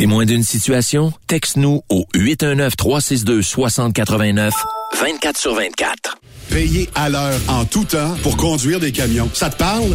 Témoin d'une situation? Texte-nous au 819-362-6089, 24 sur 24. Payer à l'heure en tout temps pour conduire des camions. Ça te parle?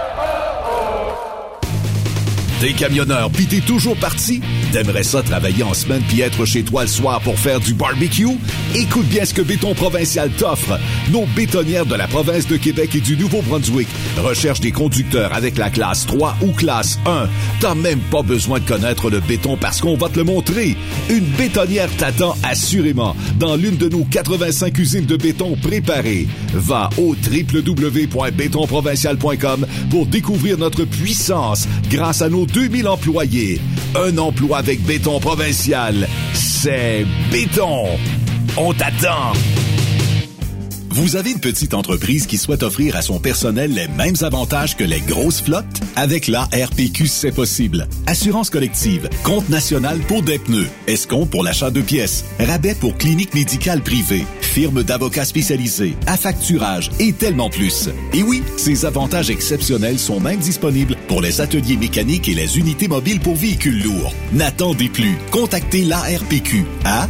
T'es camionneur pis t'es toujours parti? T'aimerais ça travailler en semaine puis être chez toi le soir pour faire du barbecue? Écoute bien ce que Béton Provincial t'offre. Nos bétonnières de la province de Québec et du Nouveau-Brunswick recherchent des conducteurs avec la classe 3 ou classe 1. T'as même pas besoin de connaître le béton parce qu'on va te le montrer. Une bétonnière t'attend assurément dans l'une de nos 85 usines de béton préparées. Va au www.bétonprovincial.com pour découvrir notre puissance grâce à nos 2000 employés. Un emploi avec béton provincial. C'est béton. On t'attend. Vous avez une petite entreprise qui souhaite offrir à son personnel les mêmes avantages que les grosses flottes? Avec la RPQ, c'est possible. Assurance collective, compte national pour des pneus, escompte pour l'achat de pièces, rabais pour clinique médicale privée, firme d'avocats spécialisés, affacturage et tellement plus. Et oui, ces avantages exceptionnels sont même disponibles pour les ateliers mécaniques et les unités mobiles pour véhicules lourds. N'attendez plus. Contactez l'ARPQ à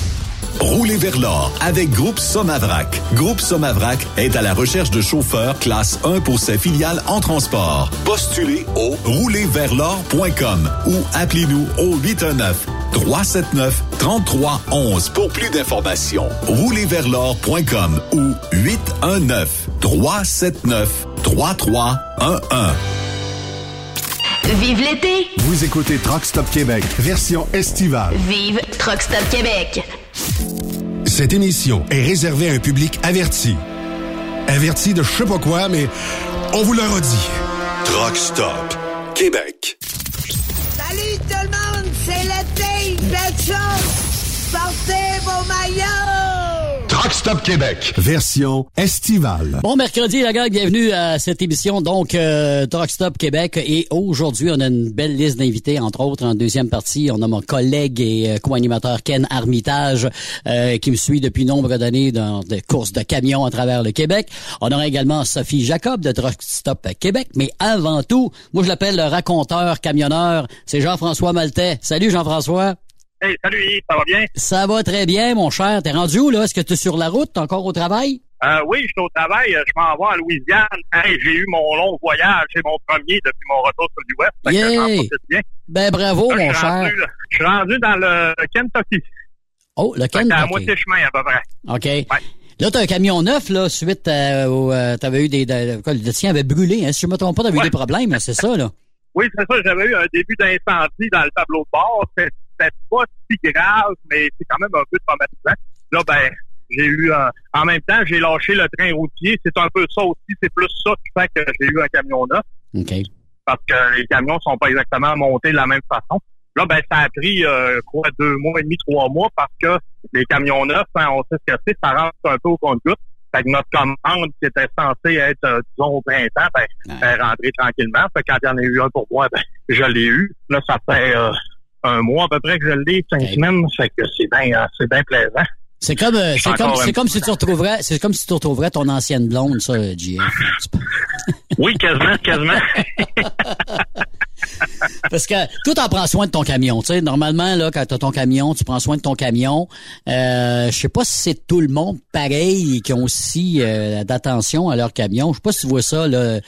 Roulez vers l'or avec Groupe Somavrac. Groupe Somavrac est à la recherche de chauffeurs classe 1 pour ses filiales en transport. Postulez au roulerversl'or.com ou appelez-nous au 819 379 3311 pour plus d'informations. Roulerversl'or.com ou 819 379 3311. Vive l'été! Vous écoutez Truck Stop Québec, version estivale. Vive Truck Stop Québec! Cette émission est réservée à un public averti. Averti de je sais pas quoi, mais on vous le redit. Truck Stop Québec. Salut tout le monde, c'est l'été, belle chance! Portez vos maillots! Truck Stop Québec, version estivale. Bon mercredi, la gang, bienvenue à cette émission, donc, euh, Truck Stop Québec. Et aujourd'hui, on a une belle liste d'invités, entre autres, en deuxième partie. On a mon collègue et euh, co-animateur Ken Armitage, euh, qui me suit depuis nombre d'années dans des courses de camions à travers le Québec. On aura également Sophie Jacob de Truck Stop Québec. Mais avant tout, moi, je l'appelle le raconteur camionneur. C'est Jean-François Maltais. Salut, Jean-François. Hey, salut, ça va bien? Ça va très bien, mon cher. T'es rendu où, là? Est-ce que tu es sur la route? T'es encore au travail? Euh, oui, je suis au travail. Je m'en vais à Louisiane. Hey, j'ai eu mon long voyage. C'est mon premier depuis mon retour sur l'Ouest. Yeah. bien. Ben, bravo, Là, je mon suis cher. rendu, Je suis rendu dans le Kentucky. Oh, le Kentucky. à moitié chemin, à peu près. OK. Là, t'as un camion neuf, là, suite à, où euh, t'avais eu des... de- le tien avait brûlé, hein, si je me trompe pas, t'avais eu des problèmes, c'est ça, là? Oui, c'est ça. J'avais eu un début d'incendie dans le tableau de bord. C'était pas si grave, mais c'est quand même un peu traumatisant. Là, ben, j'ai eu un- en même temps, j'ai lâché le train routier. C'est un peu ça aussi. C'est plus ça qui fait que j'ai eu un camion neuf. OK. Parce que les camions sont pas exactement montés de la même façon. Là, ben, ça a pris euh, quoi, deux mois et demi, trois mois, parce que les camions neufs, hein, on sait ce que c'est, ça rentre un peu au compte-goutte. Fait que notre commande qui était censée être, euh, disons, au printemps, ben, elle est rentrée tranquillement. Fait que quand il y en a eu un pour moi, ben, je l'ai eu. Là, ça fait euh, un mois à peu près que je l'ai, cinq semaines. Fait que c'est bien euh, c'est bien plaisant. C'est comme, euh, c'est comme, c'est comme si tu retrouverais, c'est comme si tu retrouverais ton ancienne blonde, ça, JF. Oui, quasiment, quasiment. Parce que tout en prend soin de ton camion. Sais, normalement, là, quand tu as ton camion, tu prends soin de ton camion. Euh, je sais pas si c'est tout le monde pareil qui ont aussi euh, d'attention à leur camion. Je sais pas si tu vois ça. Là,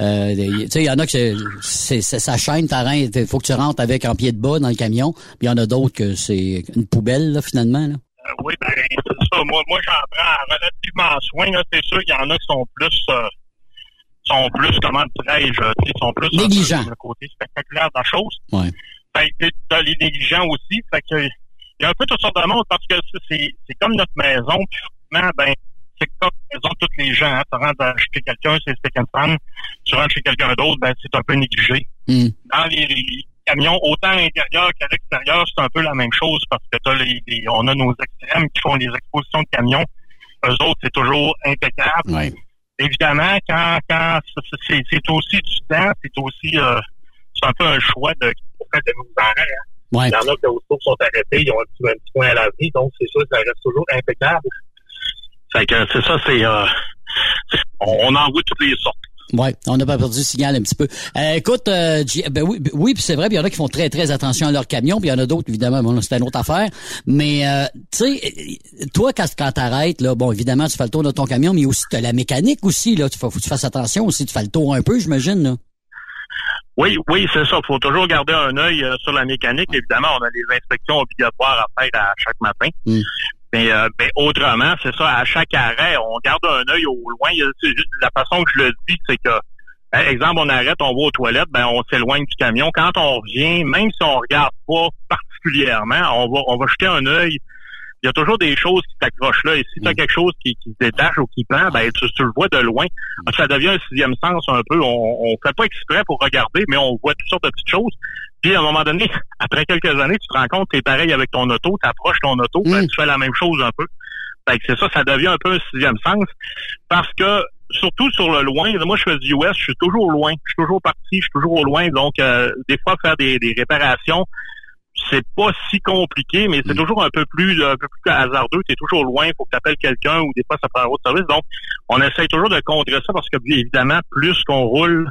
euh, il y en a que ça chaîne, il faut que tu rentres avec en pied de bas dans le camion. Il y en a d'autres que c'est une poubelle, là, finalement. Là. Euh, oui, ben, c'est ça. Moi, moi j'en prends relativement soin. C'est sûr qu'il y en a qui sont plus, euh, sont plus, comment dirais-je, sont plus Négligents. le côté spectaculaire de la chose. Ouais. Fait que t'as les négligents aussi. Fait que il y a un peu toutes sortes de monde parce que c'est- comme notre maison. Puis finalement, ben, c'est comme la maison de tous les gens. Hein. Tu rentres chez quelqu'un, c'est second fan. Tu rentres chez quelqu'un d'autre, ben, c'est un peu négligé. Hmm. Dans les, les camions, autant à l'intérieur qu'à l'extérieur, c'est un peu la même chose parce que t'as les, les- on a nos extrêmes qui font les expositions de camions. Eux autres, c'est toujours impeccable. Ouais. Évidemment, quand, quand c'est- aussi du temps, c'est aussi euh, c'est un peu un choix de auprès de nos arrêts. hein. Ouais. Il y en a qui sont arrêtés, ils ont un petit, un petit point à la vie, donc c'est sûr que ça reste toujours impeccable. Fait que c'est ça, c'est euh, on, on en voit toutes les sortes. Ouais, on n'a pas perdu le signal un petit peu. Euh, écoute, euh, ben oui, ben oui, puis c'est vrai, puis il y en a qui font très très attention à leur camion, puis il y en a d'autres évidemment, bon, c'est une autre affaire. Mais euh, tu sais, euh, toi quand quand t'arrêtes là, bon évidemment tu fais le tour de ton camion, mais aussi t'as la mécanique aussi là, tu faut, faut que tu fasses attention aussi, tu fais le tour un peu, j'imagine là. Oui, oui, c'est ça. faut toujours garder un œil euh, sur la mécanique. Évidemment, on a des inspections obligatoires à faire à chaque matin. Mm. Mais, euh, autrement, c'est ça, à chaque arrêt, on garde un œil au loin. La façon que je le dis, c'est que, euh, exemple, on arrête, on va aux toilettes, ben on s'éloigne du camion. Quand on revient, même si on regarde pas particulièrement, on va on va jeter un œil. Il y a toujours des choses qui t'accrochent là. Et si tu as quelque chose qui, qui se détache ou qui pend, ben tu, tu le vois de loin. Ça devient un sixième sens un peu. On, on fait pas exprès pour regarder, mais on voit toutes sortes de petites choses. Puis à un moment donné, après quelques années, tu te rends compte que t'es pareil avec ton auto, tu approches ton auto, ben, tu fais la même chose un peu. Fait que c'est ça, ça devient un peu un sixième sens. Parce que surtout sur le loin, moi je fais du US, je suis toujours loin. Je suis toujours parti, je suis toujours au loin. Donc euh, des fois faire des, des réparations, c'est pas si compliqué, mais c'est toujours un peu plus un peu plus hasardeux. Tu es toujours loin, il faut que tu appelles quelqu'un ou des fois ça prend un autre service. Donc, on essaye toujours de contrer ça parce que évidemment, plus qu'on roule,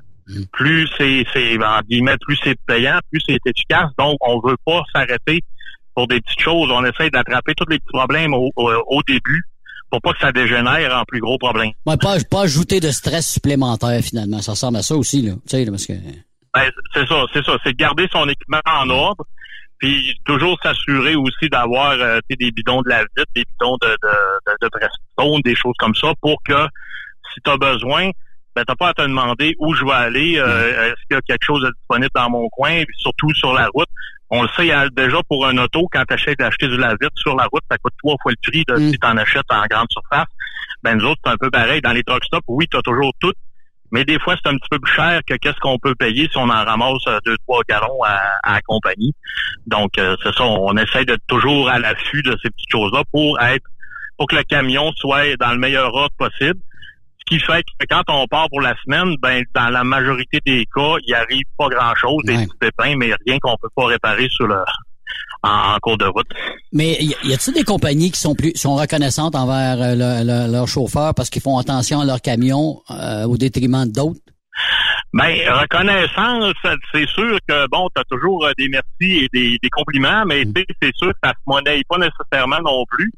plus c'est c'est en guillemets, plus c'est payant, plus c'est efficace. Donc, on veut pas s'arrêter pour des petites choses. On essaye d'attraper tous les petits problèmes au, au, au début pour pas que ça dégénère en plus gros problèmes. Ouais, pas pas ajouter de stress supplémentaire finalement, ça ressemble à ça aussi là, tu sais là, parce que Ben, c'est ça, c'est ça. C'est de garder son équipement en ordre. Puis toujours s'assurer aussi d'avoir euh, des bidons de la vitre, des bidons de, de, de, de des choses comme ça, pour que si tu as besoin, ben t'as pas à te demander où je vais aller, euh, est-ce qu'il y a quelque chose de disponible dans mon coin, surtout sur la route. On le sait déjà pour un auto, quand tu achètes d'acheter du la-vitre sur la route, ça coûte trois fois le prix de si tu en achètes en grande surface. Ben nous autres, c'est un peu pareil. Dans les truck stops, oui, tu as toujours tout, mais des fois, c'est un petit peu plus cher que qu'est-ce qu'on peut payer si on en ramasse euh, deux, trois gallons à, à la compagnie. Donc, euh, c'est ça, on essaie d'être toujours à l'affût de ces petites choses-là pour être pour que le camion soit dans le meilleur ordre possible. Ce qui fait que quand on part pour la semaine, ben dans la majorité des cas, il arrive pas grand-chose, des petits pépins, mais rien qu'on peut pas réparer sur le en, en cours de route. Mais y, a-t-il des compagnies qui sont plus sont reconnaissantes envers euh, le- le- leurs chauffeurs parce qu'ils font attention à leur camion euh, au détriment d'autres? Ben, reconnaissance, c'est sûr que bon, tu as toujours euh, des merci et des, des compliments, mais sais, c'est sûr que ça se monnaie pas nécessairement non plus.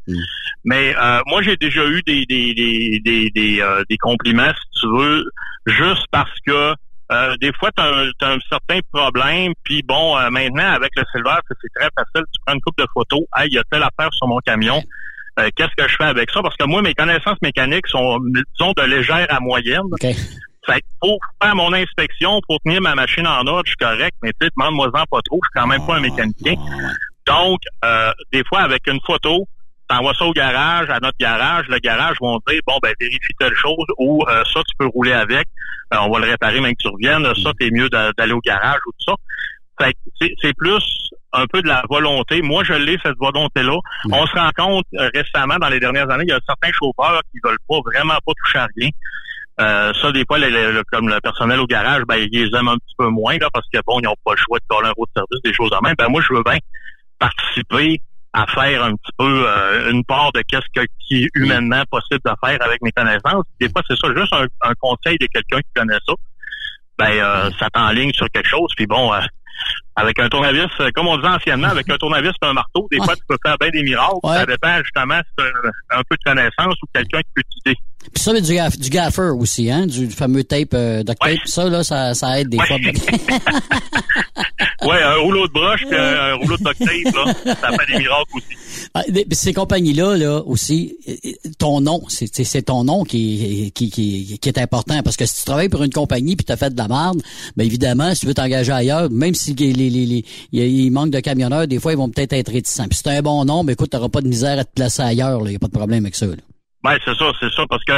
Mais euh, moi, j'ai déjà eu des des des des, des, euh, des compliments, si tu veux, juste parce que euh, des fois, tu as, un certain problème, puis bon, euh, maintenant, avec le Silver, c'est très facile, tu prends une coupe de photos, hey, il y a telle affaire sur mon camion. euh, qu'est-ce que je fais avec ça? Parce que moi, mes connaissances mécaniques sont, disons, de légère à moyenne. Fait que pour faire mon inspection, pour tenir ma machine en ordre, je suis correct, mais tu sais, demande-moi-en pas trop, je suis quand même pas un mécanicien. Donc, euh, des fois, avec une photo, t'envoies ça au garage, à notre garage, le garage vont dire, bon, ben, vérifie telle chose, ou euh, ça, tu peux rouler avec, euh, on va le réparer même que tu reviennes, ça, t'es mieux d'aller au garage ou tout ça. Fait c'est plus un peu de la volonté. Moi, je l'ai, cette volonté-là. On se rend compte récemment, dans les dernières années, il y a certains chauffeurs qui veulent pas vraiment pas toucher à rien. Euh, ça, des fois, comme le personnel au garage, ben, ils les aiment un petit peu moins, là, parce que bon, ils n'ont pas le choix de coller un route de service, des choses en même. Ben, moi, je veux bien participer à faire un petit peu euh, une part de qu'est-ce que, qui est humainement possible de faire avec mes connaissances. Des fois, c'est ça, juste un, conseil de quelqu'un qui connaît ça. Ben, euh, ça t'enligne sur quelque chose. Puis bon, avec un tournevis, comme on disait anciennement, avec un tournevis et un marteau, des fois, tu peux faire bien des miracles. Ça dépend justement si un, un peu de connaissance ou quelqu'un qui peut t'aider. Puis ça, du, du gaffer aussi, hein, du, fameux tape, euh, duct tape, ça, là, ça, ça aide des fois. ouais, un rouleau de broche puis un, rouleau de duct tape, là, ça fait des miracles aussi. Ah, ces compagnies-là, là, aussi, ton nom, c'est ton nom qui, qui, qui, qui, est important. Parce que si tu travailles pour une compagnie puis tu as fait de la merde, bien évidemment, si tu veux t'engager ailleurs, même si les, les, les, il manque de camionneurs, des fois, ils vont peut-être être réticents. Puis si un bon nom, ben écoute, tu pas de misère à te placer ailleurs. Il n'y a pas de problème avec ça. Là. Ben, c'est ça, c'est ça, parce que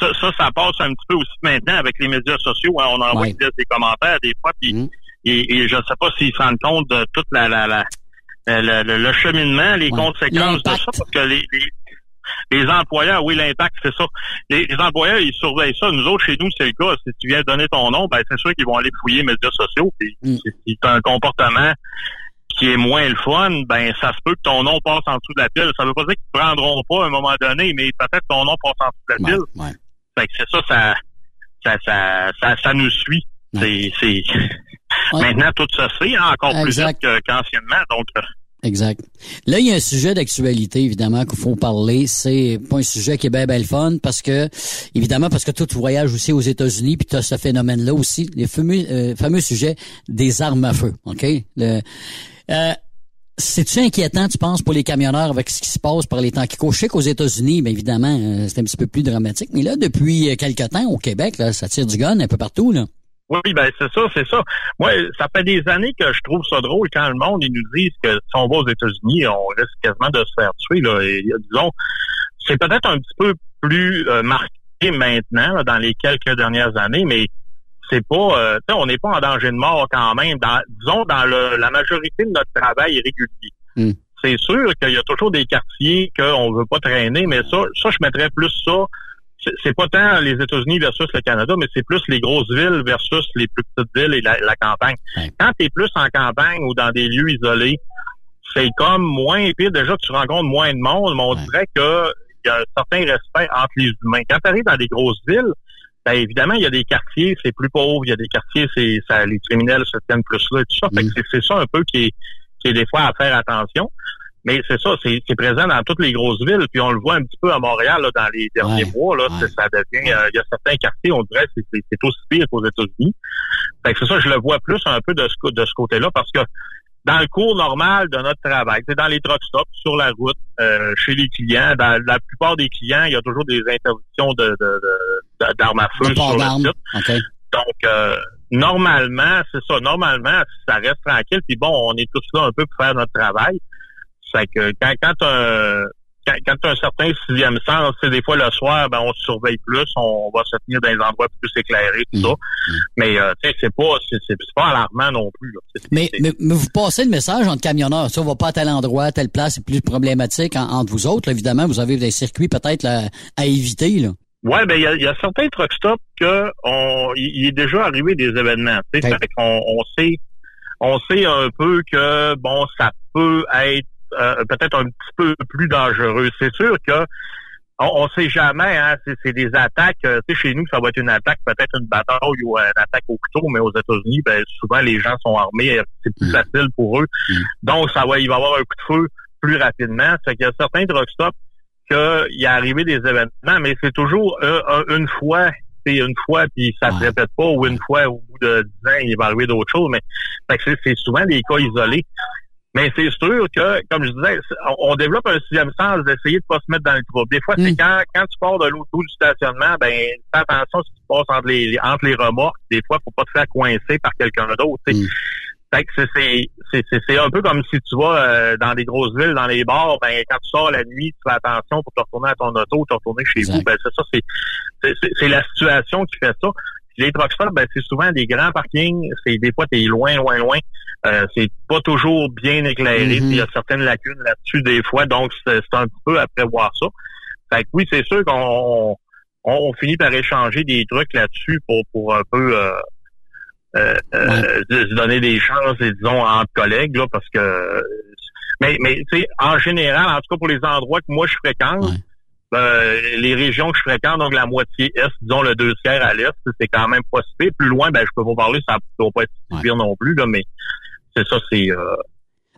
ça, ça, ça, passe un petit peu aussi maintenant avec les médias sociaux. Hein, on envoie des commentaires des fois, puis mm. Et, je ne sais pas s'ils se rendent compte de toute la, la, la, le, cheminement, les conséquences de ça, parce que les, les, employeurs, oui, l'impact, c'est ça. Les, employeurs, ils surveillent ça. Nous autres, chez nous, c'est le cas. Si tu viens donner ton nom, ben c'est sûr qu'ils vont aller fouiller les médias sociaux. Puis, mm. si tu as un comportement qui est moins le fun, ben ça se peut que ton nom passe en dessous de la pile. Ça veut pas dire qu'ils ne prendront pas à un moment donné, mais peut-être que ton nom passe en dessous de la pile. Fait que c'est ça, ça, ça, ça, ça, ça nous suit. C'est, Maintenant, tout ça c'est encore plus vite qu'anciennement. donc, euh, Exact. Là, il y a un sujet d'actualité, évidemment, qu'il faut parler. C'est pas un sujet qui est bien, bien le fun parce que, évidemment, parce que tout voyage aussi aux États-Unis, puis tu as ce phénomène-là aussi, les fameux, euh, fameux sujets des armes à feu. OK? Le, euh, c'est-tu inquiétant, tu penses, pour les camionneurs avec ce qui se passe par les temps qui courent? Je qu'aux États-Unis, mais évidemment, euh, c'est un petit peu plus dramatique. Mais là, depuis quelques temps, au Québec, là, ça tire du gun un peu partout. Là. Oui, ben c'est ça, c'est ça. Moi, ça fait des années que je trouve ça drôle quand le monde ils nous disent que si on va aux États-Unis, on risque quasiment de se faire tuer. Là. Et, disons, c'est peut-être un petit peu plus euh, marqué maintenant dans les quelques dernières années, mais c'est pas, euh, on n'est pas en danger de mort quand même. Dans, disons, dans le, la majorité de notre travail est régulier. Hmm. C'est sûr qu'il y a toujours des quartiers qu'on veut pas traîner, mais ça, ça, je mettrais plus ça c'est pas tant les États-Unis versus le Canada, mais c'est plus les grosses villes versus les plus petites villes et la, campagne. Quand tu es plus en campagne ou dans des lieux isolés, c'est comme moins pire. Déjà, tu rencontres moins de monde, mais on dirait qu'il y a un certain respect entre les humains. Quand tu arrives dans des grosses villes, ben évidemment, il y a des quartiers, c'est plus pauvre, il y a des quartiers, c'est ça, les criminels se tiennent plus là et tout ça. Mm. c'est ça un peu qui est, qui est des fois à faire attention. Mais c'est ça, c'est présent dans toutes les grosses villes, puis on le voit un petit peu à Montréal là, dans les derniers mois. Là, ça devient, euh, il y a certains quartiers, on dirait, c'est aussi pire qu'aux États-Unis. Fait que c'est ça, je le vois plus un peu de ce, de ce côté-là, parce que dans le cours normal de notre travail, c'est dans les truck stops, sur la route, euh, chez les clients, dans la plupart des clients, il y a toujours des interdictions de d'armes à feu sur le site. Donc, euh, normalement, c'est ça. Normalement, ça reste tranquille. Puis bon, on est tous là un peu pour faire notre travail. Fait que quand, quand quand, quand tu as un certain sixième sens, c'est des fois le soir, ben on se surveille plus, on va se tenir dans des endroits plus éclairés, tout ça. Mm, mm. Mais euh, tu sais, c'est pas c'est pas alarmant non plus. Mais, mais, vous passez le message entre camionneurs, ça, on va pas à tel endroit, telle place, c'est plus problématique entre vous autres. évidemment, vous avez des circuits peut-être à éviter. Là. Ouais, ben il y a, y a, certains truck stops que on il est déjà arrivé des événements. On, on sait on sait un peu que bon, ça peut être euh, peut-être un petit peu plus dangereux. C'est sûr que on, ne sait jamais, hein, c'est des attaques. Euh, tu sais, chez nous, ça va être une attaque, peut-être une bataille ou une attaque au couteau, mais aux États-Unis, ben, souvent les gens sont armés, c'est plus mm. facile pour eux. Mm. Donc, ça va, il va y avoir un coup de feu plus rapidement. C'est qu'il y a certains drug stops qu'il y a arrivé des événements, mais c'est toujours euh, une fois c'est une fois puis ça se répète pas ou une fois au bout de dix ans il va arriver d'autres choses mais c'est souvent des cas isolés Mais c'est sûr que, comme je disais, on, on développe un sixième sens d'essayer de pas se mettre dans le trouble. Des fois, c'est Mm. quand, quand tu pars de l'auto du stationnement, ben, fais attention si tu passes entre les, entre les remorques. Des fois, faut pas te faire coincer par quelqu'un d'autre. Mm. C'est- c'est, c'est, c'est, c'est un peu comme si tu vas euh, dans des grosses villes, dans les bars, ben, quand tu sors la nuit, tu fais attention pour te retourner à ton auto, te retourner chez vous. Ben, c'est ça, c'est la situation qui fait ça. Puis les truck stops, ben, c'est souvent des grands parkings. C'est des fois, t'es loin, loin, loin. Euh, c'est pas toujours bien éclairé. Mhm. puis Il y a certaines lacunes là-dessus des fois. Donc, c'est, un peu à prévoir ça. Fait que oui, c'est sûr qu'on on, on finit par échanger des trucs là-dessus pour, pour un peu euh, euh, se donner des chances, disons, entre collègues, là, parce que mais, mais tu sais, en général, en tout cas pour les endroits que moi je fréquente, euh, les régions que je fréquente, donc la moitié est, disons le deux tiers à l'est, c'est quand même pas si. Plus loin, ben je peux pas parler, ça ne doit pas être si pire non plus, là, mais c'est ça, c'est euh,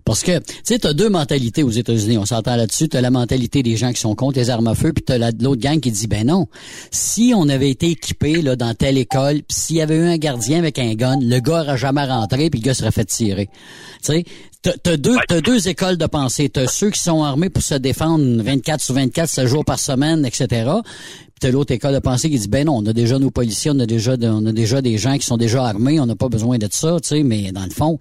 Parce que, tu sais, t'as deux mentalités aux États-Unis. On s'entend là-dessus. T'as la mentalité des gens qui sont contre les armes à feu, puis t'as la- l'autre gang qui dit, ben non, si on avait été équipé là dans telle école, puis s'il y avait eu un gardien avec un gun, le gars aurait jamais rentré, puis le gars serait fait tirer. Tu sais, t'as deux, deux écoles de pensée. T'as ceux qui sont armés pour se défendre 24 sur 24, 7 jours par semaine, etc. Puis t'as l'autre école de pensée qui dit, ben non, on a déjà nos policiers, on a déjà, on a déjà des gens qui sont déjà armés, on n'a pas besoin de ça, tu sais, mais dans le fond,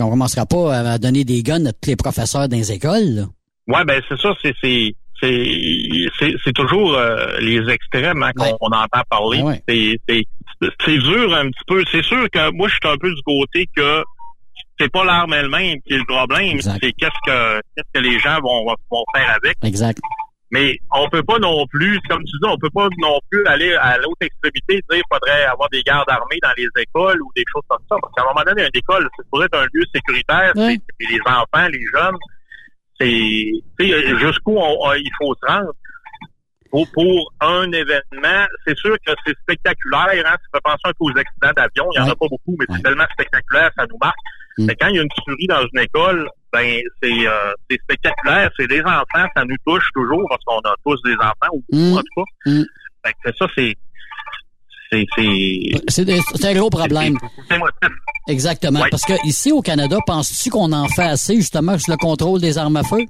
on commencera pas à donner des guns à tous les professeurs dans les écoles, là. Ouais, ben c'est ça, c'est c'est c'est c'est c'est toujours euh, les extrêmes hein, qu'on on entend parler. Ouais. C'est c'est c'est dur un petit peu. C'est sûr que moi je suis un peu du côté que c'est pas l'arme elle-même qui est le problème, c'est qu'est-ce que qu'est-ce que les gens vont vont faire avec. Exact. Mais on peut pas non plus, comme tu dis, on peut pas non plus aller à l'autre extrémité et dire qu'il faudrait avoir des gardes armés dans les écoles ou des choses comme ça. Parce qu'à un moment donné, une école, c'est supposé être un lieu sécuritaire. c'est les enfants, les jeunes, c'est tu jusqu'où il faut se rendre. Pour, pour un événement, c'est sûr que c'est spectaculaire. Hein? Ça fait penser un peu aux accidents d'avion. Il n'y en a pas beaucoup, mais c'est tellement spectaculaire, ça nous marque. Mais quand il y a une tuerie dans une école, ben c'est euh, c'est spectaculaire. C'est des enfants, ça nous touche toujours parce qu'on a tous des enfants, ou Mm. en tout cas. Fait que ça, c'est c'est un gros problème. Exactement. Parce que ici au Canada, penses-tu qu'on en fait assez justement sur le contrôle des armes à feu?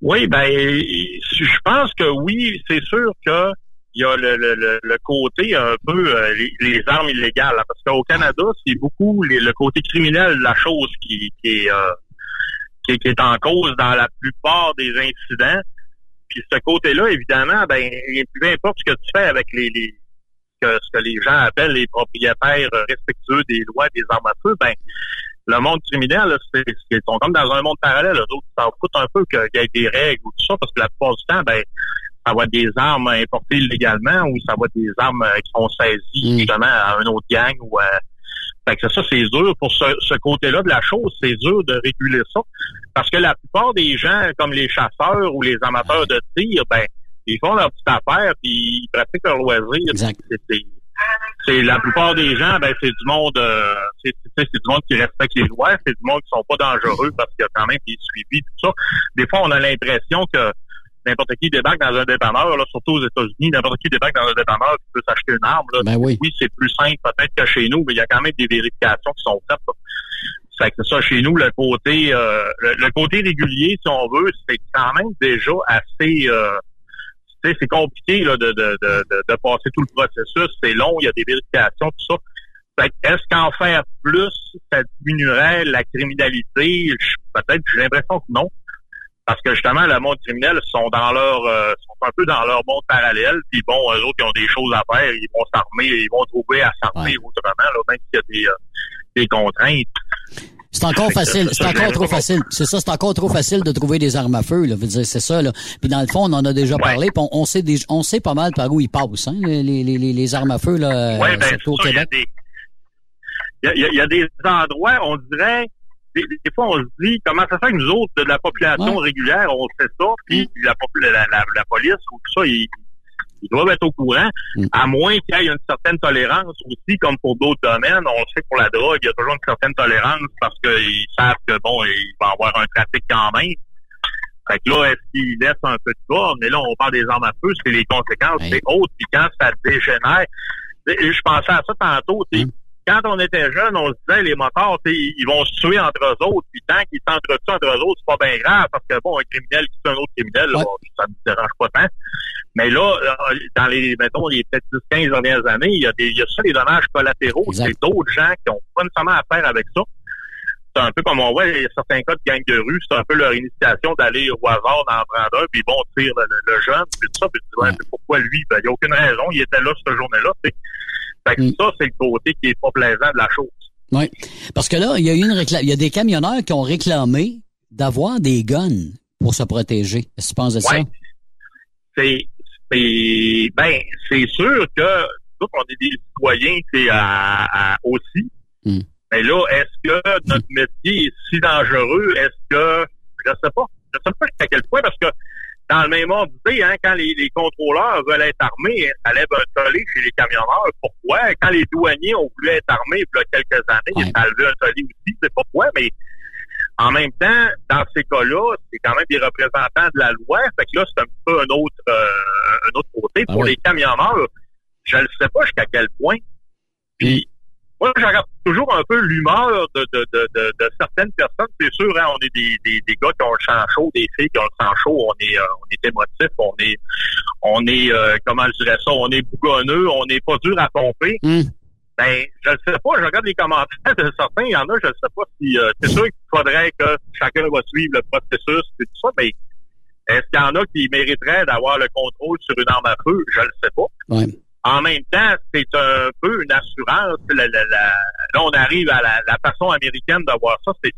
Oui, ben, je pense que oui, c'est sûr que il y a le, le, le, côté un peu euh, les, armes illégales, parce qu'au Canada, c'est beaucoup les- le côté criminel de la chose qui, qui est euh, qui, qui est en cause dans la plupart des incidents. Puis ce côté-là, évidemment, ben, peu importe ce que tu fais avec les, que, ce que les gens appellent les propriétaires respectueux des lois des armes à feu, ben le monde criminel, c'est, ils sont comme dans un monde parallèle. Eux s'en foutent un peu qu'il y ait des règles ou tout ça, parce que la plupart du temps, ben, ça va être des armes importées illégalement ou ça va être des armes euh, qui sont saisies justement à un autre gang ou à... Fait que ça, c'est dur pour ce, ce côté-là de la chose, c'est dur de réguler ça. Parce que la plupart des gens, comme les chasseurs ou les amateurs de tir, ben, ils font leur petite affaire puis ils pratiquent leur loisir. C'est- la plupart des gens, ben c'est du monde, euh, c'est du monde qui respecte les lois, c'est du monde qui sont pas dangereux parce qu'il y a quand même des suivis tout ça. Des fois, on a l'impression que n'importe qui débarque dans un dépanneur, là, surtout aux États-Unis, n'importe qui débarque dans un dépanneur qui peut s'acheter une arme. Là. Ben oui. c'est plus simple peut-être que chez nous, mais il y a quand même des vérifications qui sont faites. là. Fait que c'est ça, chez nous, le côté euh, le, le côté régulier, si on veut, c'est quand même déjà assez euh, c'est compliqué là, de, de, de, de, passer tout le processus. C'est long, il y a des vérifications, tout ça. Fait que est-ce qu'en faire plus, ça diminuerait la criminalité? Peut-être, j'ai l'impression que non. Parce que justement, le monde criminel sont dans leur euh, sont un peu dans leur monde parallèle. Puis bon, eux autres, ils ont des choses à faire, ils vont s'armer, ils vont trouver à s'armer autrement, là, même s'il y a des, euh, des contraintes. C'est encore facile, c'est encore trop facile. C'est ça, c'est encore trop facile de trouver des armes à feu, là. Veux dire, c'est ça, là. Puis dans le fond, on en a déjà parlé, puis on, on sait des- on sait pas mal par où ils passent, hein, les, les, les, armes à feu, là, Ouais, ben, surtout au Québec. y y il y a des endroits, on dirait, des, des fois, on se dit, comment ça fait que nous autres, de la population régulière, on sait ça, puis la, popu- la, la, la police ou tout ça, ils, ils doivent être au courant, à moins qu'il y ait une certaine tolérance aussi, comme pour d'autres domaines. On sait que pour la drogue, il y a toujours une certaine tolérance parce qu'ils savent que, bon, il va y avoir un trafic quand même. Fait que là, est-ce qu'ils laissent un peu de bord? Mais là, on parle des armes à feu, c'est les conséquences, c'est autre. Puis quand ça dégénère, je pensais à ça tantôt, tu sais, quand on était jeune, on se disait les motards, ils vont se tuer entre eux autres, puis tant qu'ils s'entretuent entre eux autres, c'est pas bien grave, parce que bon, un criminel qui tue un autre criminel, là, ça ne dérange pas tant. Mais là, euh, dans les, mettons, les peut-être 10, 15 dernières années, il y a des, il y a ça, les dommages collatéraux. C'est d'autres gens qui ont pas nécessairement affaire avec ça. C'est un peu comme on voit, il y a certains cas de gang de rue, c'est un peu leur initiation d'aller au hasard dans prendre un, puis bon, tire le, le, jeune, puis tout ça, puis tu dis, ouais, mais pourquoi lui? Ben, il n'y a aucune raison, il était là cette journée-là, fait que ça, c'est le côté qui est pas plaisant de la chose. Oui. Parce que là, il y a eu une réclame, il y a des camionneurs qui ont réclamé d'avoir des guns pour se protéger. Est-ce que tu penses de ça? C'est, c'est, ben, c'est sûr que, nous, on est des citoyens, c'est à, aussi. Hmm. Mais là, est-ce que notre métier est si dangereux? Est-ce que, je sais pas. Je sais pas à quel point, parce que dans le même ordre hein, quand les, les, contrôleurs veulent être armés, ça lève un tollé chez les camionneurs. Pourquoi? Quand les douaniers ont voulu être armés il y a quelques années, ça a levé un tollé aussi. C'est pourquoi, mais en même temps, dans ces cas-là, c'est quand même des représentants de la loi. Fait que là, c'est un peu un autre, euh, un autre côté. Ah Pour les camionneurs, je ne sais pas jusqu'à quel point. Puis, moi, je regarde toujours un peu l'humeur de, de, de, de, certaines personnes. C'est sûr, hein, on est des, des, des, gars qui ont le sang chaud, des filles qui ont le sang chaud. On est, euh, on est émotif, on est, on est, euh, comment je dirais ça, on est bougonneux, on n'est pas dur à pomper. Hmm. Ben, je ne sais pas. Je regarde les commentaires de certains. Il y en a, je ne sais pas si. Euh, c'est sûr qu'il faudrait que chacun va suivre le processus et tout ça, mais est-ce qu'il y en a qui mériteraient d'avoir le contrôle sur une arme à feu? Je ne le sais pas. Ouais. En même temps, c'est un peu une assurance. La, la, la, là, on arrive à la, façon américaine d'avoir ça. C'est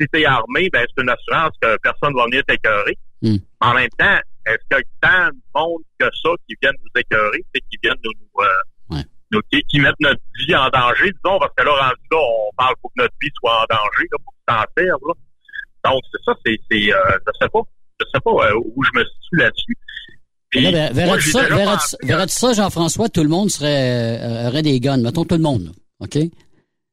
si t'es armé, ben c'est une assurance que personne va venir t'écœurer. Hmm. En même temps, est-ce qu'il y a tant de monde que ça qui viennent nous écœurer, c'est qui viennent nous, euh, nous qui, mettent notre vie en danger, disons, parce que là, rendu là, on parle pour que notre vie soit en danger, là, pour s'en faire. Là. Donc, c'est ça, c'est, c'est euh, je sais pas, je sais pas euh, où je me situe là-dessus. Verrais-tu ça, verrais ça Jean-François, tout le monde serait euh, aurait des guns, mettons tout le monde, OK?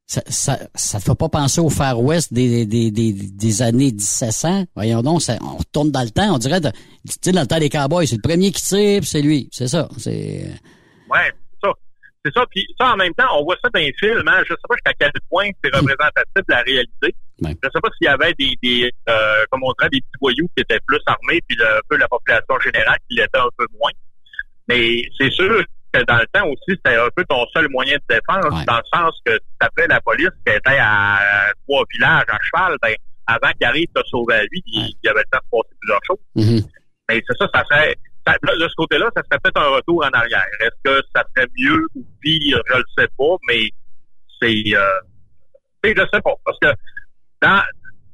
Ça, ça, ça te fait pas penser au Far West des, des, des, des années 1700? Voyons donc, ça, on retourne dans le temps, on dirait, tu sais, dans le temps des cowboys, c'est le premier qui tire, c'est lui. C'est ça. C'est... Ouais, c'est ça. Puis ça, en même temps, on voit ça dans les films. Hein? Je sais pas jusqu'à quel point c'est représentatif de la réalité. Ouais. Je sais pas s'il y avait des, des euh, comme on dirait, des petits voyous qui étaient plus armés, puis le, un peu la population générale qui l'était un peu moins. Mais c'est sûr que dans le temps aussi, c'était un peu ton seul moyen de défense, dans le sens que si t'appelais la police qui était à trois villages à cheval, ben avant qu'il arrive te sauver la vie, il, y avait le temps de passer plusieurs choses. Mm-hmm. Mais c'est ça, ça serait ça, de ce côté-là, ça serait peut-être un retour en arrière. Est-ce que ça serait mieux ou pire, je le sais pas, mais c'est euh, je sais pas. Parce que dans,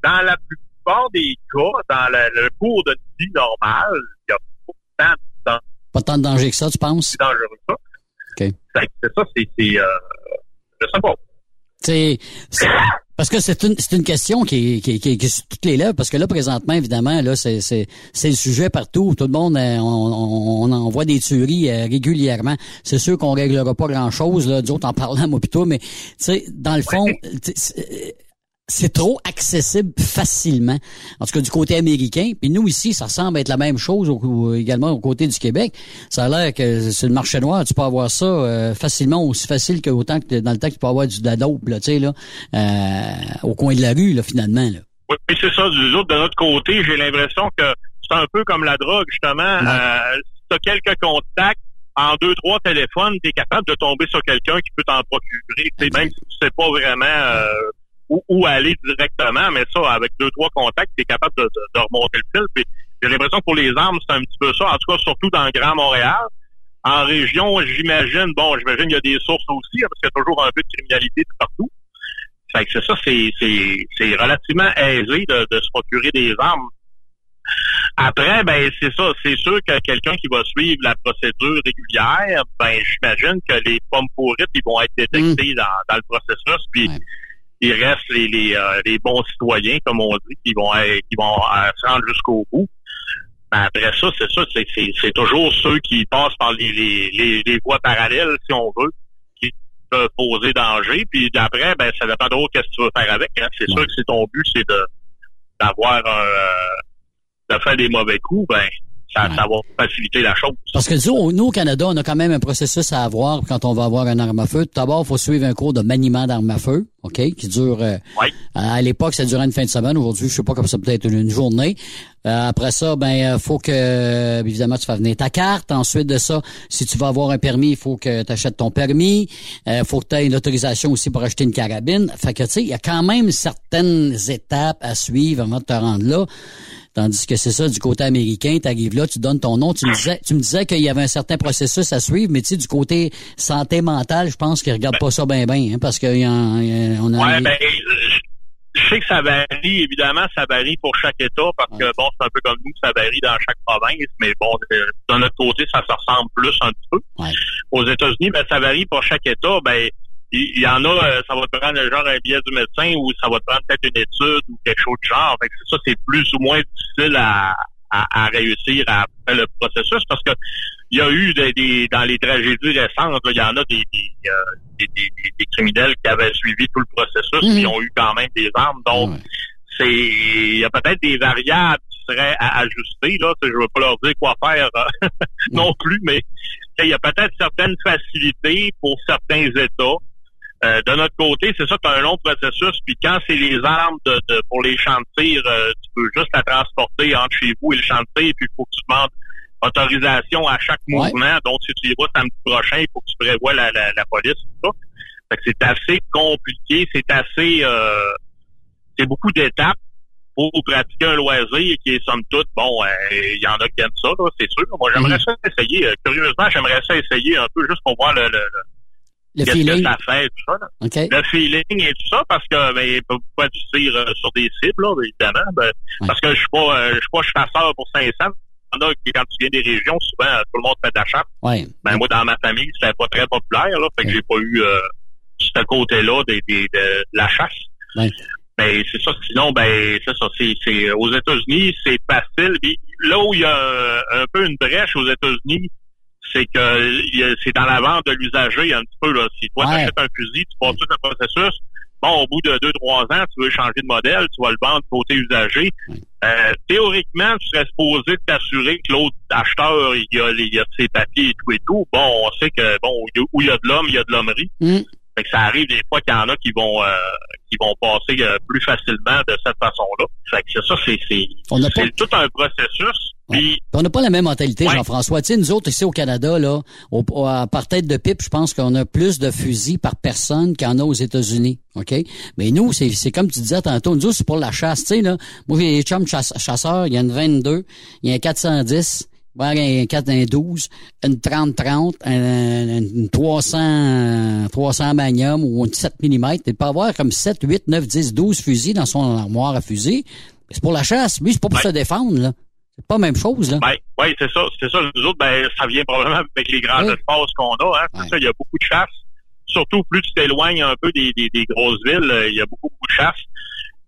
dans la plupart des cas, dans le, le cours de vie normale, il y a pas tant de danger. Pas tant de danger que ça, tu penses? C'est dangereux que ça. OK. C'est ça, c'est, euh, je sais pas. C'est, parce que c'est une, c'est une question qui, qui, qui, qui est sur toutes les lèvres, parce que là, présentement, évidemment, là, c'est, c'est, c'est le sujet partout. Tout le monde, euh, on, on, envoie des tueries euh, régulièrement. C'est sûr qu'on réglera pas grand-chose, là, d'autres en parlant, moi, plutôt, mais, tu sais, dans le fond, c'est trop accessible facilement. En tout cas, du côté américain. Puis nous, ici, ça semble être la même chose également au côté du Québec. Ça a l'air que c'est le marché noir. Tu peux avoir ça euh, facilement, aussi facile que autant que dans le temps que tu peux avoir du de la dope, là, tu sais, là, euh, au coin de la rue, là, finalement. Là. Oui, c'est ça. Du autres, de notre côté, j'ai l'impression que c'est un peu comme la drogue, justement. Euh, si tu as quelques contacts, en deux, trois téléphones, tu es capable de tomber sur quelqu'un qui peut t'en procurer. Même si tu sais pas vraiment... Euh, où, aller directement, mais ça, avec deux, trois contacts, tu es capable de, de, remonter le fil. Puis j'ai l'impression que pour les armes, c'est un petit peu ça, en tout cas, surtout dans le Grand Montréal. En région, j'imagine, bon, j'imagine qu'il y a des sources aussi, hein, parce qu'il y a toujours un peu de criminalité tout partout. Fait que c'est ça, c'est, c'est, c'est relativement aisé de, de se procurer des armes. Après, ben c'est ça, c'est sûr que quelqu'un qui va suivre la procédure régulière, ben j'imagine que les pommes pourrites, ils vont être détectés dans, dans le processus, puis il reste les, les, euh, les, bons citoyens, comme on dit, qui vont qui vont euh, se rendre jusqu'au bout. Mais après ça, c'est ça, c'est toujours ceux qui passent par les, les, les, voies parallèles, si on veut, qui peuvent poser danger. Puis d'après, ben ça dépend trop qu'est-ce que tu veux faire avec. Hein. C'est sûr que si ton but, c'est de d'avoir un euh, de faire des mauvais coups, ben ça, ça va faciliter la chose. Parce que nous, nous, au Canada, on a quand même un processus à avoir quand on va avoir un arme à feu. Tout d'abord, il faut suivre un cours de maniement d'arme à feu, OK, qui dure... euh, À l'époque, ça durait une fin de semaine. Aujourd'hui, je sais pas comme ça peut-être une journée. Euh, après ça, ben euh, faut que euh, évidemment tu fasses venir ta carte. Ensuite de ça, si tu vas avoir un permis, il faut que tu achètes ton permis. Il faut que tu aies une autorisation aussi pour acheter une carabine. Fait que tu sais, il y a quand même certaines étapes à suivre avant de te rendre là. Tandis que c'est ça, du côté américain, tu arrives là, tu donnes ton nom. Tu me disais, tu me disais qu'il y avait un certain processus à suivre, mais tu sais, du côté santé mentale, je pense qu'ils regardent pas ça bien bien, hein, parce qu'il y a, on a Ouais, ben, je sais que ça varie, évidemment, ça varie pour chaque État, parce que bon, c'est un peu comme nous, ça varie dans chaque province, mais bon, euh, de notre côté, ça se ressemble plus un petit peu. Aux États-Unis, ben, ça varie pour chaque État, ben, il il y, en a, euh, ça va te prendre genre un billet du médecin ou ça va te prendre peut-être une étude ou quelque chose de genre. Fait que ça, c'est plus ou moins difficile à, à, à réussir à faire le processus parce que il y a eu des, des- dans les tragédies récentes, il y en a des, des, euh, des, des- criminels qui avaient suivi tout le processus Mhm. et ont eu quand même des armes. Donc, c'est il y a peut-être des variables qui seraient à ajuster. Là, je veux pas leur dire quoi faire euh, non plus, mais il y a peut-être certaines facilités pour certains États. Euh, de notre côté, c'est ça, tu as un long processus. Puis quand c'est les armes de, de- pour les champs de tir, euh, tu peux juste la transporter entre chez vous et le champ de tir, puis il faut que tu demandes autorisation à chaque mouvement. Donc, si tu y vas samedi prochain, il faut que tu prévois la, la, la police, tout ça. Fait que c'est assez compliqué, c'est assez euh, c'est beaucoup d'étapes pour pratiquer un loisir qui est somme toute, bon, euh, il y en a qui aiment ça, là, c'est sûr. Moi, j'aimerais ça essayer. euh, curieusement, j'aimerais ça essayer un peu juste pour voir le, le, le, Le qu'est-ce feeling. que ça fait, tout ça. là? OK. Le feeling et tout ça, parce que ben, pourquoi du tir euh, sur des cibles, là, évidemment. Ben, Parce que je suis pas euh, je suis pas chasseur pour 500. Il y en a qui, quand tu viens des régions, souvent, euh, tout le monde fait de la chasse. Ouais. Ben, moi, dans ma famille, c'était pas très populaire, là. Fait que j'ai pas eu euh, ce côté-là des, des- de, de la chasse. Ouais. Ben, c'est ça. Sinon, ben, c'est ça. C'est, c'est, aux États-Unis, c'est facile. Puis là où il y a un, un peu une brèche aux États-Unis, c'est que c'est dans la vente de l'usager un petit peu, là. Si toi, Ouais. t'achètes un fusil, tu passes tout le processus. Bon, au bout de deux, trois ans, tu veux changer de modèle, tu vas le vendre côté usager. Euh, théoriquement, tu serais supposé t'assurer que l'autre acheteur, il y a, les- il y a ses papiers et tout et tout. Bon, on sait que, bon, où il y a de l'homme, il y a de l'hommerie. Mm. Fait que ça arrive des fois qu'il y en a qui vont euh, qui vont passer euh, plus facilement de cette façon-là. Fait que c'est ça, c'est c'est c'est tout un processus. Puis On n'a pas la même mentalité, Jean-François. Tu sais, nous autres, ici au Canada, là, au, à- par tête de pipe, je pense qu'on a plus de fusils par personne qu'il y en a aux États-Unis. OK? Mais nous, c'est comme tu disais tantôt, nous autres, c'est pour la chasse. Tu sais, là, moi, j'ai des chums chasse- chasseurs, il y a une 22, il y a un 410, il y a un 412, une 30-30, un- une 300, 300 Magnum ou une 7 mm. Il peut avoir comme 7, 8, 9, 10, 12 fusils dans son armoire à fusils. C'est pour la chasse. Lui, c'est pas pour se défendre, là. C'est pas la même chose, là. Ben, oui, c'est ça, c'est ça. Nous autres, ben, ça vient probablement avec les grands Oui. espaces qu'on a. Hein. Ça, il y a beaucoup de chasse. Surtout plus tu t'éloignes un peu des, des, des grosses villes, euh, il y a beaucoup, beaucoup de chasse.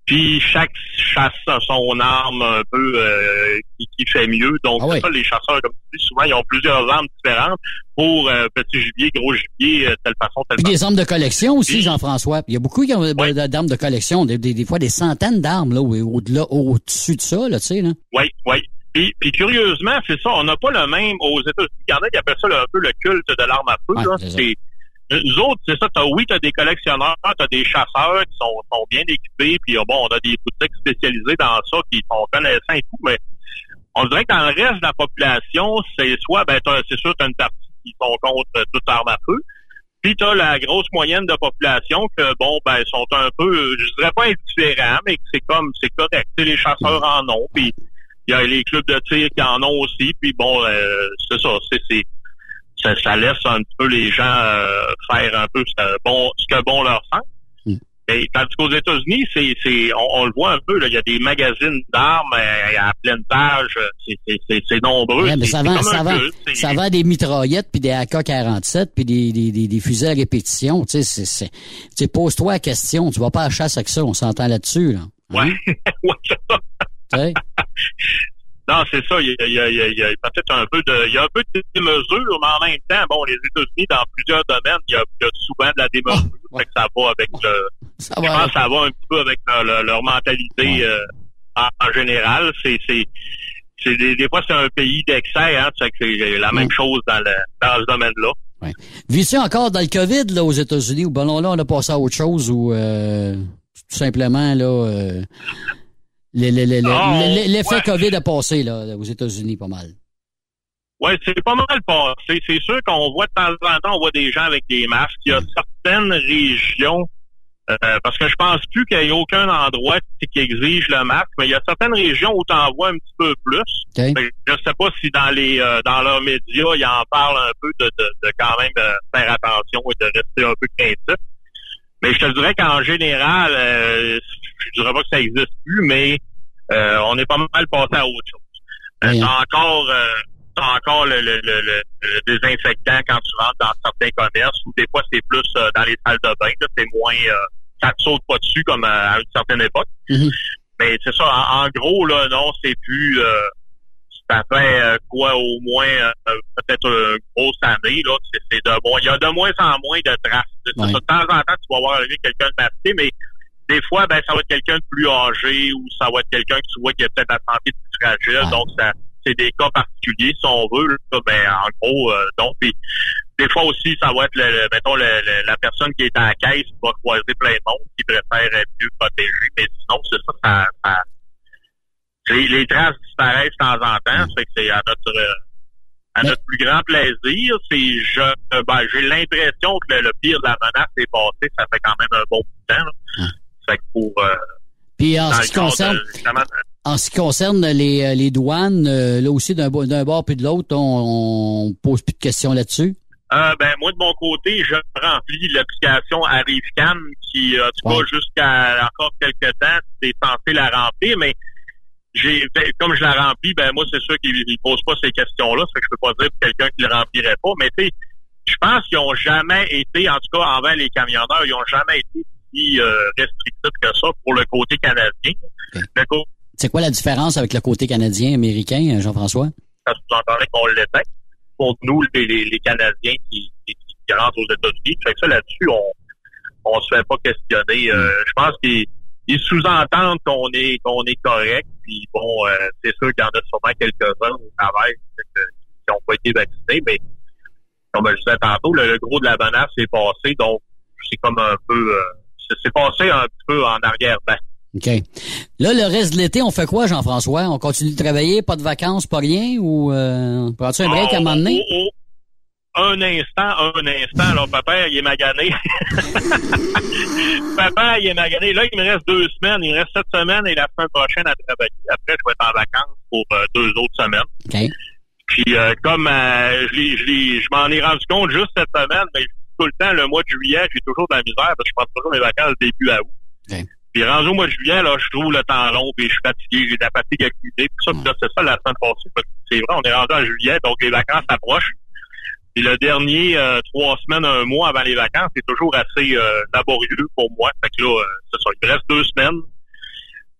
Puis chaque chasse a son arme un peu euh, qui, qui fait mieux. Donc ça, les chasseurs, comme tu dis, souvent ils ont plusieurs armes différentes pour euh, petit gibier, gros gibier, euh, telle façon, telle Puis façon. des armes de collection aussi, Jean-François. Il y a beaucoup qui ont d'armes de collection, des, des, des fois des centaines d'armes là, au- au-delà, au-dessus de ça, là, tu sais, là. Oui, oui. Puis, puis curieusement, c'est ça, on n'a pas le même aux États-Unis. Il y en a qui appellent ça un peu le culte de l'arme à feu. là. c'est nous autres, c'est ça, t'as, oui, tu as des collectionneurs, tu as des chasseurs qui sont, sont bien équipés, puis euh, bon, on a des boutiques spécialisées dans ça qui sont connaissants et tout, mais on dirait que dans le reste de la population, c'est soit, ben, t'as- c'est sûr, tu as une partie qui sont contre euh, toute arme à feu, puis tu as la grosse moyenne de population que, bon, ben, sont un peu, je dirais pas indifférents, mais que c'est comme, c'est correct. Les chasseurs en ont, puis il y a les clubs de tir qui en ont aussi, puis bon, euh, c'est ça, c'est, ça, ça laisse un peu les gens euh, faire un peu ce que bon, ce que bon leur sent. Mais tandis qu'aux États-Unis, c'est, c'est, on, on le voit un peu, là, il y a des magazines d'armes euh, à pleine page, c'est, c'est, c'est, c'est nombreux. Ouais, mais C'est- ça vend, ça vend, culte, ça vend des mitraillettes puis des AK-47 puis des, des, des, des fusils à répétition. Tu sais, pose-toi la question. Tu vas pas à la chasse avec ça. On s'entend là-dessus, là. Ouais, ouais, Non, c'est ça. Il y a, il y a, il y a, il y a peut-être un peu de, il y a un peu de démesure, mais en même temps, bon, les États-Unis, dans plusieurs domaines, il y a, il y a souvent de la démesure. Fait que ça va avec le, Ça je va pense ça va un petit peu avec leur, mentalité euh, en, en général. C'est, c'est, c'est des, des fois c'est un pays d'excès, hein, c'est que c'est la même chose dans le dans ce domaine-là. Ouais. Vis-tu encore dans le COVID là aux États-Unis ou ben non, là on a passé à autre chose ou euh, tout simplement là euh, Ah, le- l'effet ouais. COVID a passé là aux États-Unis pas mal. Oui, c'est pas mal passé. C'est sûr qu'on voit de temps en temps, on voit des gens avec des masques. Il y a certaines régions, euh, parce que je pense plus qu'il y ait aucun endroit qui exige le masque, mais il y a certaines régions où tu en vois un petit peu plus. Je sais pas si dans les euh, dans leurs médias, ils en parlent un peu de, de, de quand même euh, faire attention et de rester un peu craintif. Mais je te dirais qu'en général, euh, je dirais pas que ça existe plus, mais euh, on est pas mal passé à autre chose. Euh, Oui, t'as encore euh, t'as encore le, le, le, le- le désinfectant quand tu rentres dans certains commerces ou des fois c'est plus euh, dans les salles de bain, là, c'est moins ça te saute pas dessus comme à, une certaine époque. Mhm. Mais c'est ça, en, en gros, là, non, c'est plus ça fait quoi au moins peut-être une grosse année, là. C'est, c'est de moins. Il y a de moins en moins de traces. Ça, de temps en temps, tu vas voir arriver quelqu'un de masqué, mais des fois, ben, ça va être quelqu'un de plus âgé ou ça va être quelqu'un que tu vois qui a peut-être la santé plus fragile. Ouais. Donc, ça, c'est des cas particuliers, si on veut. Là, ben, en gros, euh, donc, puis, des fois aussi, ça va être, le, le- mettons, le- le- la personne qui est à la caisse qui va croiser plein de monde, qui préfère être mieux protégé. Mais sinon, c'est ça, ça, ça- les, les traces disparaissent de temps en temps. Mm. Ça fait que c'est à notre euh, à notre plus grand plaisir. C'est je euh, ben, j'ai l'impression que le, le pire de la menace est passé. Ça fait quand même un bon bout de temps. Là. Fait que pour euh, Puis en ce qui concerne de- en ce qui concerne les, euh, les douanes, euh, là aussi d'un bo- d'un bord puis de l'autre, on, on pose plus de questions là-dessus? Euh, ben moi de mon côté, je remplis l'application ArriveCam qui, en tout cas, jusqu'à encore quelques temps, c'est censé la remplir, mais j'ai ben, comme je la remplis, ben moi c'est sûr qu'il ne pose pas ces questions-là, ça que je peux pas dire pour quelqu'un qui le remplirait pas, mais tu sais, je pense qu'ils ont jamais été, en tout cas envers les camionneurs, ils ont jamais été si euh, restrictifs que ça pour le côté canadien. C'est quoi la différence avec le côté canadien, américain, euh, Jean-François? ça sous-entendrait qu'on l'était. Pour nous, les, les, les Canadiens qui, qui, qui rentrent aux États-Unis, fait que ça là-dessus, on on se fait pas questionner. Euh, je pense qu'ils ils sous-entendent qu'on est qu'on est correct. Puis bon, euh, c'est sûr qu'il y en a sûrement quelques-uns au travail qui n'ont pas été vaccinés, mais comme je disais tantôt, le, le gros de la menace est passé, donc c'est comme un peu euh, c'est c'est passé un peu en arrière-ban. OK. Là, le reste de l'été, on fait quoi, Jean-François? On continue de travailler, pas de vacances, pas rien? Ou euh, prends-tu un break à un moment donné? Oh, oh, oh. Un instant, un instant. Alors, papa, il est magané. papa, il est magané. Là, il me reste deux semaines. Il me reste cette semaine et la semaine prochaine à travailler. Après, je vais être en vacances pour euh, deux autres semaines. OK. Puis, euh, comme euh, je, je m'en ai rendu compte juste cette semaine, mais tout le temps, le mois de juillet, j'ai toujours de la misère parce que je passe toujours mes vacances début à août. Puis rendu au mois de juillet, là, je trouve le temps long, puis je suis fatigué, j'ai de la fatigue accumulée. Puis ça, puis là, c'est ça la semaine passée. parce que C'est vrai, on est rendu en juillet, donc les vacances approchent. Puis le dernier euh, trois semaines, un mois avant les vacances, c'est toujours assez euh, laborieux pour moi. Fait que là, euh, c'est ça. Il reste deux semaines.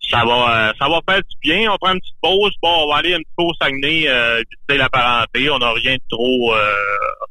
Ça va euh, ça va faire du bien. On prend une petite pause. Bon, on va aller un petit peu au Saguenay visiter la parenté. On n'a rien de trop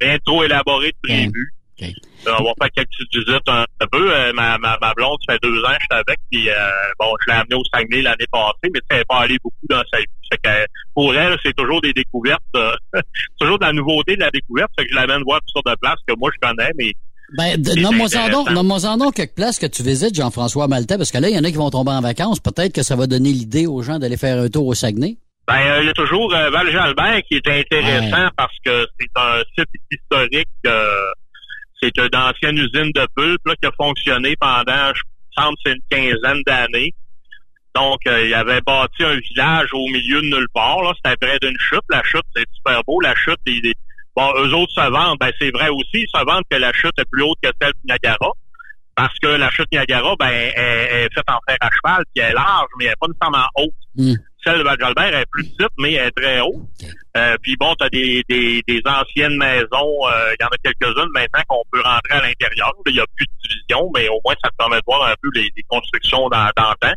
rien de trop élaboré de prévu. Euh, on va faire quelques petites visites un, peu. Euh, ma, ma, ma blonde, ça fait deux ans que je suis avec. Puis, euh, bon, je l'ai amenée au Saguenay l'année passée, mais elle n'est pas allée beaucoup dans sa vie. Fait que, pour elle, c'est toujours des découvertes. euh, toujours de la nouveauté, de la découverte. Fait que je l'amène voir toutes sortes de places que moi, je connais, mais Ben, nomme-moi en donc, quelques places que tu visites, Jean-François Maltais, parce que là, il y en a qui vont tomber en vacances. Peut-être que ça va donner l'idée aux gens d'aller faire un tour au Saguenay. Ben, euh, il y a toujours euh, Val-Jalbert qui est intéressant parce que c'est un site historique. euh, c'est une ancienne usine de pulpe là, qui a fonctionné pendant, je pense, une quinzaine d'années. Donc, euh, il avait bâti un village au milieu de nulle part. Là. C'était près d'une chute. La chute, c'est super beau. La chute, il est- bon, eux autres se vendent. Ben, c'est vrai aussi. Ils se vendent que la chute est plus haute que celle de Niagara. Parce que la chute Niagara, ben, elle est faite en fer à cheval, puis elle est large, mais elle n'est pas nécessairement haute. Hmm. Celle de Val-Jalbert est plus petite, mais elle est très haute. Euh, puis bon, tu as des, des, des anciennes maisons, euh, il y en a quelques-unes maintenant qu'on peut rentrer à l'intérieur. Il n'y a plus de division, mais au moins ça te permet de voir un peu les, les constructions dans, dans le temps.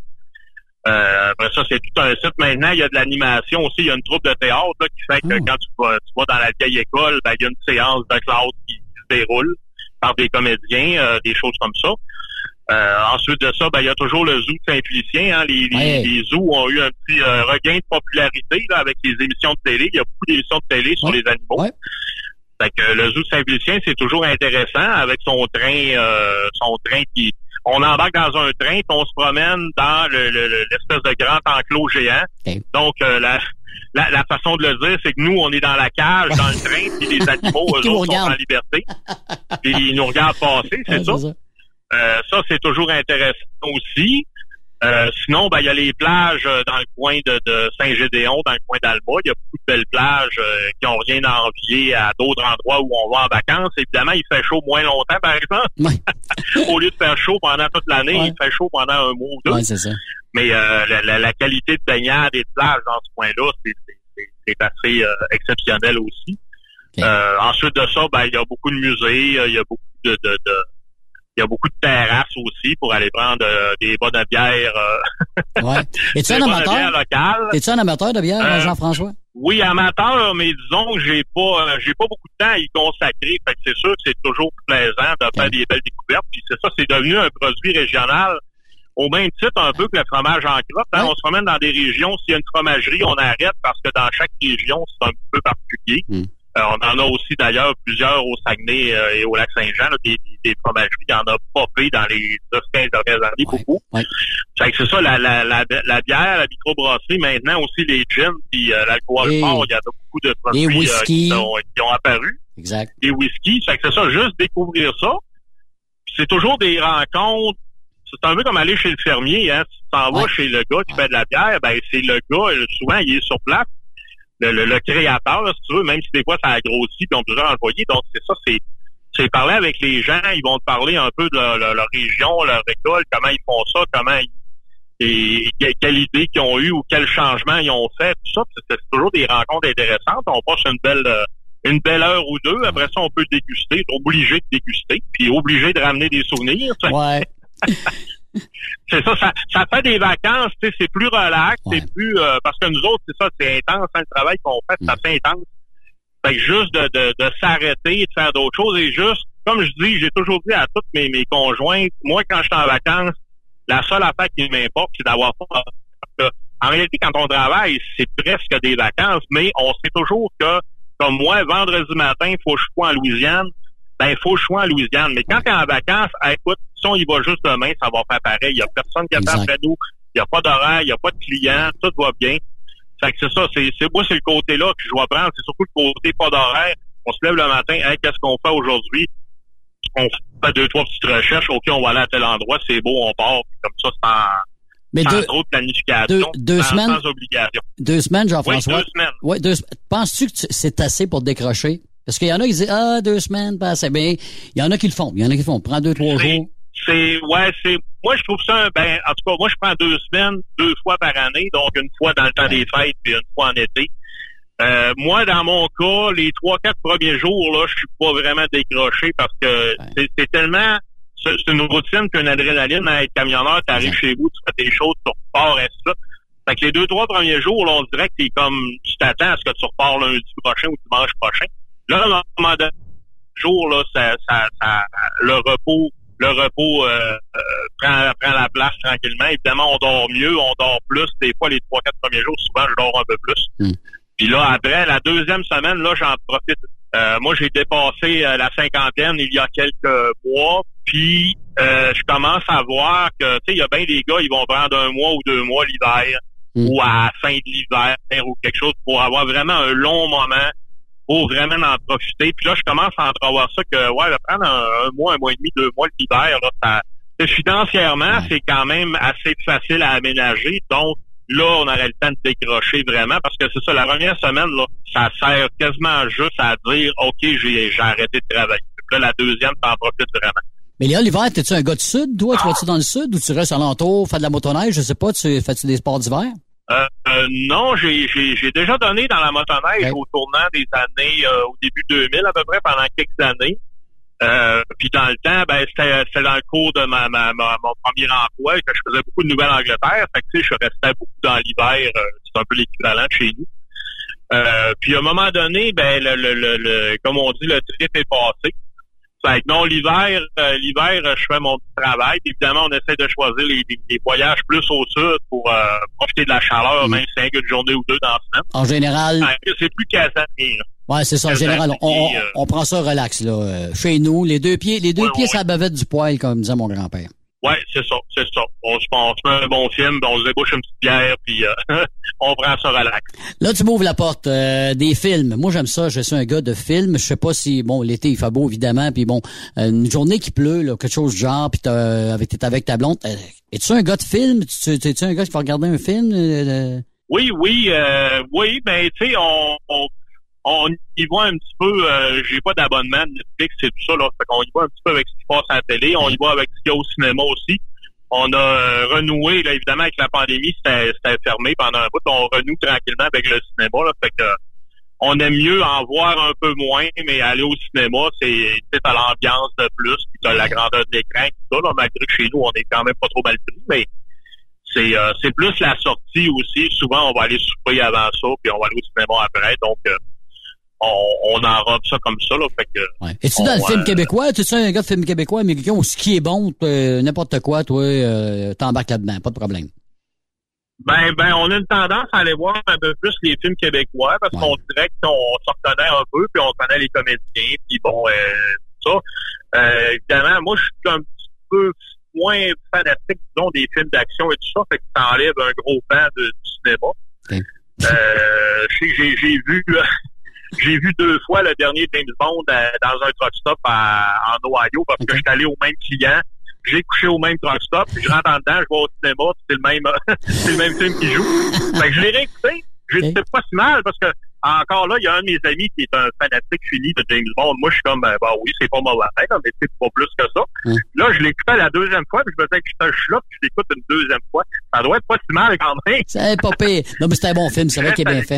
Euh, après ça, c'est tout un site. Maintenant, il y a de l'animation aussi. Il y a une troupe de théâtre là, qui fait que quand tu vas, tu vas dans la vieille école, ben, il y a une séance de classe qui, qui se déroule par des comédiens, euh, des choses comme ça. Euh, ensuite de ça, ben, il y a toujours le zoo de Saint-Félicien. Hein. Les, les, Ouais. les zoos ont eu un petit euh, regain de popularité là, avec les émissions de télé. Il y a beaucoup d'émissions de télé sur les animaux. Fait que le zoo de Saint-Félicien, c'est toujours intéressant avec son train, euh, son train qui. On embarque dans un train puis on se promène dans le- le- le- l'espèce de grand enclos géant. Donc euh, la, la, la façon de le dire, c'est que nous, on est dans la cage, dans le train, puis les animaux, eux autres, sont en liberté. Puis ils nous regardent passer, c'est ça. Ça. Euh, ça, c'est toujours intéressant aussi. Euh, sinon, ben, il y a les plages euh, dans le coin de, de Saint-Gédéon, dans le coin d'Alma. Il y a beaucoup de belles plages euh, qui ont rien à envier à d'autres endroits où on va en vacances. Évidemment, il fait chaud moins longtemps, par exemple. Au lieu de faire chaud pendant toute l'année, Ouais. il fait chaud pendant un mois ou deux. Ouais, c'est ça. Mais euh, la, la- la qualité de baignade et de plage dans ce coin-là, c'est, c'est- c'est- c'est assez exceptionnel aussi. Euh, ensuite de ça, ben il y a beaucoup de musées, il y a beaucoup de, de, de- il y a beaucoup de terrasses aussi pour aller prendre euh, des bonnes bières. Euh, Ouais. Es-tu un amateur? Es-tu un amateur de bière, Euh, Jean-François? Oui, amateur, mais disons que j'ai pas euh, j'ai pas beaucoup de temps à y consacrer. Fait que c'est sûr que c'est toujours plaisant de faire des belles découvertes. Puis c'est ça, c'est devenu un produit régional au même titre un peu que le fromage en crotte. hein. On se promène dans des régions, s'il y a une fromagerie, on arrête parce que dans chaque région, c'est un peu particulier. Euh, on en a aussi d'ailleurs plusieurs au Saguenay euh, et au lac Saint-Jean, là, des, des- des fromageries. Il y en a popé dans les 10-15 dernières années, beaucoup. Fait que c'est ça, la, la, la, la bière, la microbrasserie, maintenant aussi les gins, puis euh, l'alcool fort, il y en a beaucoup de produits euh, qui, sont- qui ont apparu. Exact. Les whisky, fait que c'est ça, juste découvrir ça. C'est toujours des rencontres. C'est un peu comme aller chez le fermier, hein. Si tu t'en vas chez le gars qui fait de la bière, ben c'est le gars, euh, souvent il est sur place. Le, le- le créateur, là, si tu veux, même si des fois ça a grossi, puis on ont plusieurs employés. Donc c'est ça, c'est c'est parler avec les gens, ils vont te parler un peu de leur, leur- leur région, leur école, comment ils font ça, comment ils et que- quelle idée qu'ils ont eu ou quel changement ils ont fait, tout ça, c'est toujours des rencontres intéressantes. On passe une belle euh, une belle heure ou deux. Après ça, on peut déguster, obligé de déguster, puis obligé de ramener des souvenirs. Ouais. c'est ça, ça, ça fait des vacances, tu sais, c'est plus relax, c'est plus euh, parce que nous autres, c'est ça, c'est intense, hein, le travail qu'on fait, ça fait intense. Fait que juste de, de, de s'arrêter, de faire d'autres choses et juste, comme je dis, j'ai toujours dit à toutes mes, mes conjointes, moi quand je suis en vacances, la seule affaire qui m'importe, c'est d'avoir pas parce que, en réalité, quand on travaille, c'est presque des vacances, mais on sait toujours que, comme moi, vendredi matin, il faut que je sois en Louisiane, ben, il faut que je sois en Louisiane. Mais quand tu es en vacances, écoute, si on y va juste demain, ça va faire pareil. Il y a personne qui attend après nous. Il n'y a pas d'horaire, il n'y a pas de clients, tout va bien. Fait que c'est ça, c'est, c'est moi, c'est le côté-là que je dois prendre. C'est surtout le côté pas d'horaire. On se lève le matin, hey, qu'est-ce qu'on fait aujourd'hui? On fait deux, trois petites recherches. OK, on va aller à tel endroit, c'est beau, on part. Comme ça, sans, Mais sans deux- trop de planification, deux- deux sans, semaines? sans obligation. Deux semaines, Jean-François? Oui, deux semaines. Ouais, deux Penses-tu que tu- c'est assez pour décrocher? Parce qu'il y en a qui disent, ah, deux semaines, pas assez bien. Il y en a qui le font. Il y en a qui le font. Prends deux, trois jours. C'est ouais, c'est moi je trouve ça un- ben en tout cas moi je prends deux semaines deux fois par année donc une fois dans le temps des fêtes puis une fois en été. Euh, moi dans mon cas les trois quatre premiers jours là je suis pas vraiment décroché parce que c'est- c'est tellement c'est une routine qu'une adrénaline à être camionneur t'arrives chez vous tu fais tes choses tu repars et ça. Fait que les deux trois premiers jours là on dirait que t'es comme tu t'attends à ce que tu repars lundi prochain ou dimanche prochain. Là à un moment donné jour là ça, ça, ça le repos le repos euh, euh, prend, prend la place tranquillement. Évidemment, on dort mieux, on dort plus. Des fois, les trois, quatre premiers jours, souvent, je dors un peu plus. Puis là, après, la deuxième semaine, là, j'en profite. Euh, moi, j'ai dépassé la cinquantaine il y a quelques mois. Puis, je commence à voir que, tu sais, il y a bien des gars, ils vont prendre un mois ou deux mois l'hiver ou à la fin de l'hiver ou quelque chose pour avoir vraiment un long moment pour vraiment en profiter. Puis là, je commence à entrevoir ça que, ouais, de prendre un, un mois, un mois et demi, deux mois l'hiver, là, ça, financièrement, c'est quand même assez facile à aménager. Donc, là, on aurait le temps de décrocher vraiment parce que c'est ça, la première semaine, là, ça sert quasiment juste à dire, OK, j'ai, j'ai arrêté de travailler. Puis là, la deuxième, t'en profites vraiment. Mais là, l'hiver, t'es-tu un gars du sud? Toi, tu vas-tu dans le sud ou tu restes alentour, fais de la motoneige? Je sais pas, tu fais-tu des sports d'hiver? Euh, euh, non, j'ai, j'ai, j'ai déjà donné dans la motoneige au tournant des années, euh, au début 2000 à peu près, pendant quelques années. Euh, puis dans le temps, ben c'était, dans le cours de ma, ma, ma- mon premier emploi que je faisais beaucoup de Nouvelle-Angleterre. Fait que tu sais, je restais beaucoup dans l'hiver. c'est un peu l'équivalent de chez nous. Puis à un moment donné, ben le, le, le, le- comme on dit, le trip est passé. Fait que non, l'hiver, euh, l'hiver, euh, je fais mon petit travail. Puis évidemment, on essaie de choisir les, les- les voyages plus au sud pour euh, profiter de la chaleur, même si c'est une journée ou deux dans la semaine. En général, Ouais, c'est plus casanier. là. ouais, c'est ça. En général, on, on, euh, on prend ça relax, là. euh, Chez nous, les deux pieds, les deux pieds, ça bavette du poil, comme disait mon grand-père. Ouais, c'est ça, c'est ça. On se, on se met un bon film, puis on se débouche une petite bière, puis euh, on prend ça relax. Là, tu m'ouvres la porte euh, des films. Moi, j'aime ça. Je suis un gars de films. Je sais pas si, bon, l'été, il fait beau, évidemment. Puis bon, une journée qui pleut, là, quelque chose du genre, puis t'as- avec, t'es avec ta blonde. Euh, Es-tu un gars de film? Tu- tu- Es-tu un gars qui va regarder un film? euh? Oui, oui, euh, oui, ben tu sais, on, on, on y voit un petit peu, euh, j'ai pas d'abonnement Netflix et tout ça, là. Fait qu'on y voit un petit peu avec ce qui passe à la télé, on y voit avec ce qu'il y a au cinéma aussi. On a euh, renoué, là, évidemment, avec la pandémie, c'était fermé pendant un bout. On renoue tranquillement avec le cinéma, là. Fait que euh, on aime mieux en voir un peu moins, mais aller au cinéma, c'est t'as l'ambiance de plus, puis t'as la grandeur de l'écran, tout ça, là, malgré que chez nous, on est quand même pas trop mal pris, mais c'est euh, c'est plus la sortie aussi. Souvent, on va aller souper avant ça, puis on va aller au cinéma après. Donc, euh, on, on enrobe ça comme ça. Là, fait que, Es-tu on, dans le film euh, québécois? Tu un gars de film québécois, américain, ou ce qui est bon, euh, n'importe quoi, toi, euh, t'embarques là-dedans, pas de problème? Ben, ben, on a une tendance à aller voir un peu plus les films québécois parce qu'on dirait qu'on se reconnaît un peu, puis on connaît les comédiens, puis bon, euh, ça. Euh, évidemment, moi, je suis un petit peu moins fanatique, disons, des films d'action et tout ça, fait que ça enlève un gros pan de, du cinéma. Euh, que j'ai, j'ai vu, j'ai vu deux fois le dernier James Bond euh, dans un truck stop à- en Ohio parce que je suis allé au même client. J'ai couché au même truck stop, puis je rentre en dedans, je vais au cinéma, c'est le même, c'est le même film qui joue. Fait que je l'ai réécouté. J'ai dit, c'est pas si mal parce que encore là, il y a un de mes amis qui est un fanatique fini de James Bond. Moi, je suis comme, ben, bah oui, c'est pas mauvais, là, mais c'est pas plus que ça. Là, je l'écoutais la deuxième fois, puis je me disais que je suis là, puis je l'écoute une deuxième fois. Ça doit être pas si mal quand même. C'est pas pire. Non, mais c'est un bon film, c'est vrai qu'il est bien fait.